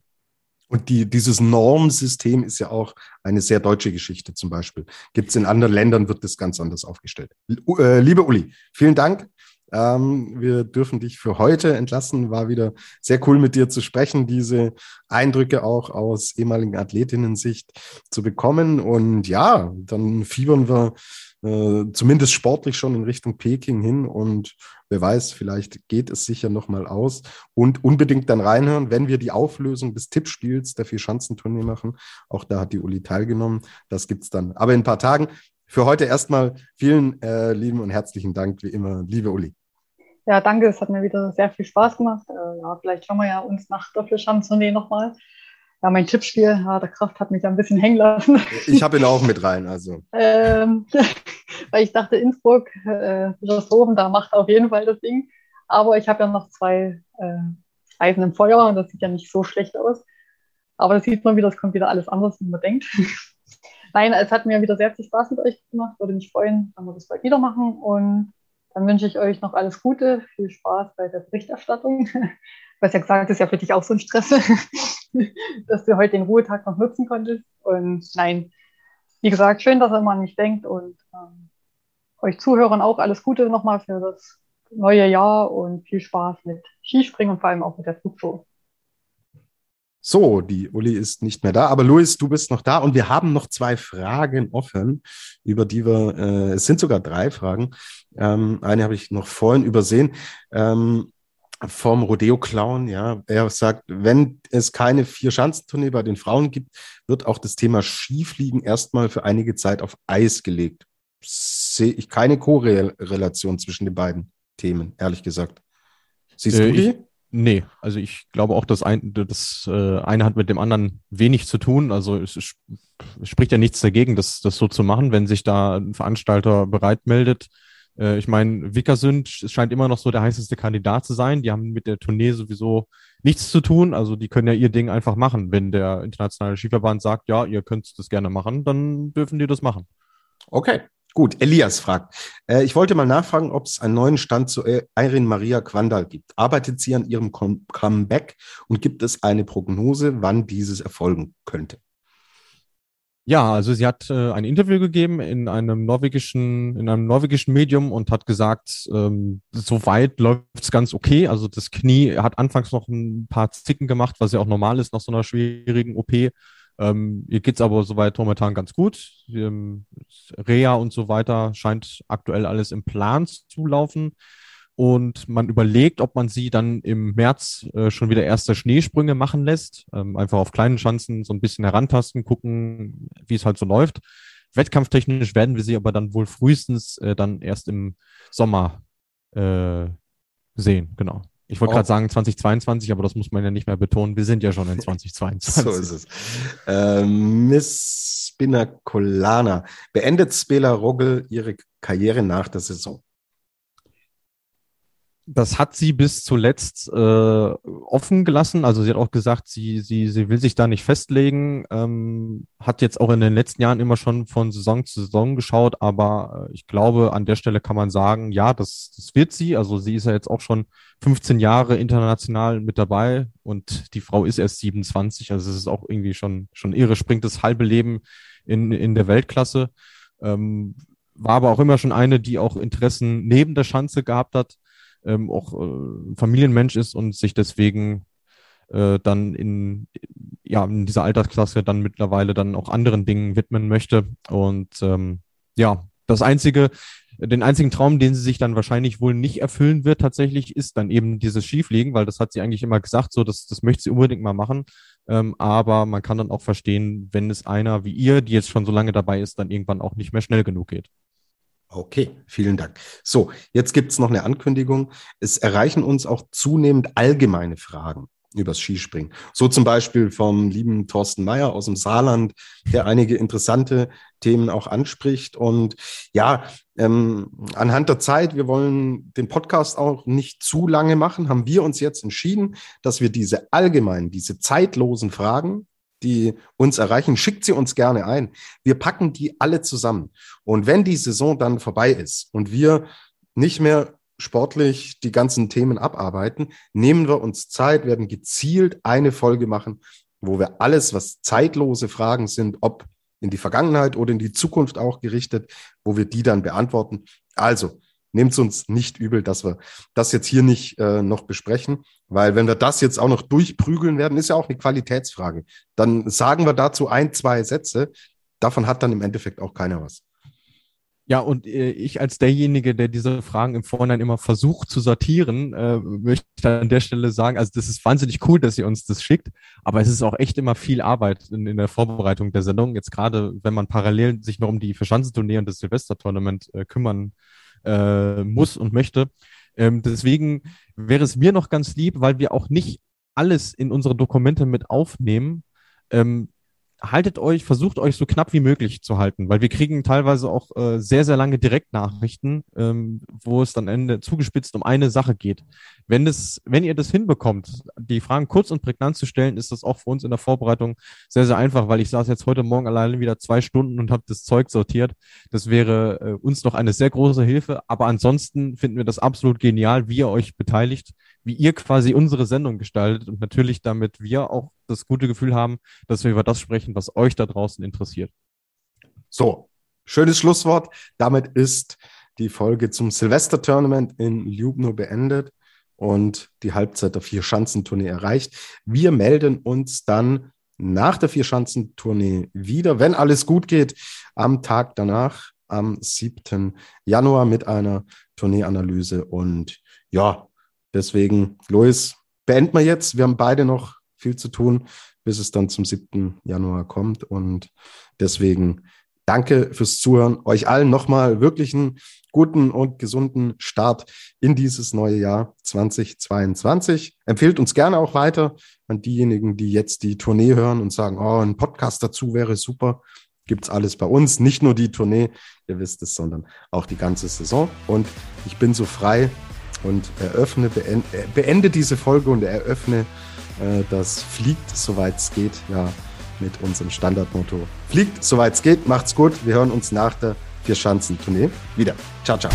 Und die, dieses Normsystem ist ja auch eine sehr deutsche Geschichte zum Beispiel. Gibt es in anderen Ländern, wird das ganz anders aufgestellt. Äh, liebe Uli, vielen Dank. Ähm, wir dürfen dich für heute entlassen. War wieder sehr cool mit dir zu sprechen, diese Eindrücke auch aus ehemaligen Athletinnen-Sicht zu bekommen. Und ja, dann fiebern wir äh, zumindest sportlich schon in Richtung Peking hin und wer weiß, vielleicht geht es sicher nochmal aus und unbedingt dann reinhören, wenn wir die Auflösung des Tippspiels der Vier-Schanzentournee machen. Auch da hat die Uli teilgenommen. Das gibt's dann. Aber in ein paar Tagen. Für heute erstmal vielen äh, lieben und herzlichen Dank, wie immer, liebe Uli. Ja, danke. Es hat mir wieder sehr viel Spaß gemacht. Äh, ja, vielleicht schauen wir ja uns nach der Vier-Schanzentournee nochmal ja, mein Tippspiel, ja, der Kraft hat mich ein bisschen hängen lassen. Ich habe ihn auch mit rein, also. ähm, weil ich dachte, Innsbruck, äh, Bischofshofen, da macht auf jeden Fall das Ding. Aber ich habe ja noch zwei äh, Eisen im Feuer und das sieht ja nicht so schlecht aus. Aber das sieht man wieder, es kommt wieder alles anders, wie man denkt. Nein, es hat mir wieder sehr viel Spaß mit euch gemacht. Würde mich freuen, wenn wir das bald wieder machen. Und dann wünsche ich euch noch alles Gute, viel Spaß bei der Berichterstattung. Hast ja gesagt, ist ja für dich auch so ein Stress, dass du heute den Ruhetag noch nutzen konntest. Und nein, wie gesagt, schön, dass ihr immer an mich denkt und ähm, euch Zuhörern auch alles Gute nochmal für das neue Jahr und viel Spaß mit Skispringen und vor allem auch mit der Flugshow. So, die Uli ist nicht mehr da, aber Luis, du bist noch da und wir haben noch zwei Fragen offen, über die wir, äh, es sind sogar drei Fragen. Ähm, eine habe ich noch vorhin übersehen. Ähm, vom Rodeo-Clown, ja. Er sagt, wenn es keine Vier-Schanzentournee bei den Frauen gibt, wird auch das Thema Skifliegen erstmal für einige Zeit auf Eis gelegt. Sehe ich keine Korrelation zwischen den beiden Themen, ehrlich gesagt. Siehst äh, du die? Nee, also ich glaube auch, dass ein, das äh, eine hat mit dem anderen wenig zu tun. Also es, es spricht ja nichts dagegen, das, das so zu machen, wenn sich da ein Veranstalter bereit meldet äh, ich meine, Vickersund scheint immer noch so der heißeste Kandidat zu sein. Die haben mit der Tournee sowieso nichts zu tun. Also die können ja ihr Ding einfach machen. Wenn der internationale Skiverband sagt, ja, ihr könnt das gerne machen, dann dürfen die das machen. Okay. Gut, Elias fragt. Äh, ich wollte mal nachfragen, ob es einen neuen Stand zu Irene Maria Quandal gibt. Arbeitet sie an ihrem Comeback und gibt es eine Prognose, wann dieses erfolgen könnte? Ja, also sie hat äh, ein Interview gegeben in einem norwegischen, in einem norwegischen Medium und hat gesagt, ähm, soweit läuft's ganz okay. Also das Knie hat anfangs noch ein paar Zicken gemacht, was ja auch normal ist nach so einer schwierigen OP. Ähm, ihr geht's aber soweit momentan ganz gut. Ähm, Reha und so weiter scheint aktuell alles im Plan zu laufen und man überlegt, ob man sie dann im März äh, schon wieder erste Schneesprünge machen lässt. Ähm, einfach auf kleinen Schanzen so ein bisschen herantasten, gucken, wie es halt so läuft. Wettkampftechnisch werden wir sie aber dann wohl frühestens äh, dann erst im Sommer äh, sehen, genau. Ich wollte gerade sagen 2022, aber das muss man ja nicht mehr betonen. Wir sind ja schon in 2022. so ist es. Ähm, Miss Spinacolana. Beendet Spela Rogel ihre Karriere nach der Saison? Das hat sie bis zuletzt äh, offen gelassen. Also sie hat auch gesagt, sie, sie, sie will sich da nicht festlegen. Ähm, hat jetzt auch in den letzten Jahren immer schon von Saison zu Saison geschaut, aber äh, ich glaube, an der Stelle kann man sagen, ja, das, das wird sie. Also sie ist ja jetzt auch schon 15 Jahre international mit dabei und die Frau ist erst 27. Also es ist auch irgendwie schon, schon irre, springt das halbe Leben in, in der Weltklasse. Ähm, war aber auch immer schon eine, die auch Interessen neben der Schanze gehabt hat ähm, auch äh, Familienmensch ist und sich deswegen äh, dann in, ja, in dieser Altersklasse dann mittlerweile dann auch anderen Dingen widmen möchte. Und ähm, ja, das einzige, den einzigen Traum, den sie sich dann wahrscheinlich wohl nicht erfüllen wird, tatsächlich, ist dann eben dieses Skifliegen, weil das hat sie eigentlich immer gesagt, so, das, das möchte sie unbedingt mal machen. Ähm, aber man kann dann auch verstehen, wenn es einer wie ihr, die jetzt schon so lange dabei ist, dann irgendwann auch nicht mehr schnell genug geht. Okay, vielen Dank. So, jetzt gibt es noch eine Ankündigung. Es erreichen uns auch zunehmend allgemeine Fragen. übers Skispringen. So zum Beispiel vom lieben Thorsten Meyer aus dem Saarland, der einige interessante Themen auch anspricht. Und ja, ähm, anhand der Zeit, wir wollen den Podcast auch nicht zu lange machen, haben wir uns jetzt entschieden, dass wir diese allgemeinen, diese zeitlosen Fragen, die uns erreichen, schickt sie uns gerne ein. Wir packen die alle zusammen. Und wenn die Saison dann vorbei ist und wir nicht mehr sportlich die ganzen Themen abarbeiten, nehmen wir uns Zeit, werden gezielt eine Folge machen, wo wir alles, was zeitlose Fragen sind, ob in die Vergangenheit oder in die Zukunft auch gerichtet, wo wir die dann beantworten. Also, nehmt es uns nicht übel, dass wir das jetzt hier nicht äh, noch besprechen, weil wenn wir das jetzt auch noch durchprügeln werden, ist ja auch eine Qualitätsfrage. Dann sagen wir dazu ein, zwei Sätze. Davon hat dann im Endeffekt auch keiner was. Ja, und äh, ich als derjenige, der diese Fragen im Vorhinein immer versucht zu sortieren, äh, möchte an der Stelle sagen, also das ist wahnsinnig cool, dass ihr uns das schickt, aber es ist auch echt immer viel Arbeit in, in der Vorbereitung der Sendung. Jetzt gerade, wenn man parallel sich noch um die Verschanzentournee und das Silvestertournament äh, kümmern äh, muss und möchte. Ähm, deswegen wäre es mir noch ganz lieb, weil wir auch nicht alles in unsere Dokumente mit aufnehmen, ähm, haltet euch, versucht euch so knapp wie möglich zu halten, weil wir kriegen teilweise auch äh, sehr, sehr lange Direktnachrichten, ähm, wo es dann Ende zugespitzt um eine Sache geht. Wenn es, wenn ihr das hinbekommt, die Fragen kurz und prägnant zu stellen, ist das auch für uns in der Vorbereitung sehr, sehr einfach, weil ich saß jetzt heute Morgen alleine wieder zwei Stunden und habe das Zeug sortiert. Das wäre äh, uns noch eine sehr große Hilfe, aber ansonsten finden wir das absolut genial, wie ihr euch beteiligt, wie ihr quasi unsere Sendung gestaltet und natürlich damit wir auch das gute Gefühl haben, dass wir über das sprechen, was euch da draußen interessiert. So, schönes Schlusswort. Damit ist die Folge zum Silvester-Tournament in Ljubno beendet und die Halbzeit der Vier-Schanzentournee erreicht. Wir melden uns dann nach der Vier-Schanzentournee wieder, wenn alles gut geht, am Tag danach, am 7. Januar mit einer Tourneeanalyse. Und ja, deswegen, Luis, beenden wir jetzt. Wir haben beide noch viel zu tun, bis es dann zum 7. Januar kommt. Und deswegen danke fürs Zuhören. Euch allen nochmal wirklich einen guten und gesunden Start in dieses neue Jahr 2022. Empfehlt uns gerne auch weiter an diejenigen, die jetzt die Tournee hören und sagen, oh, ein Podcast dazu wäre super. Gibt's alles bei uns. Nicht nur die Tournee, ihr wisst es, sondern auch die ganze Saison. Und ich bin so frei und eröffne, beende, beende diese Folge und eröffne äh, das fliegt, soweit es geht, ja, mit unserem Standardmotto. Fliegt, soweit es geht, macht's gut. Wir hören uns nach der Vier-Schanzen-Tournee wieder. Ciao, ciao.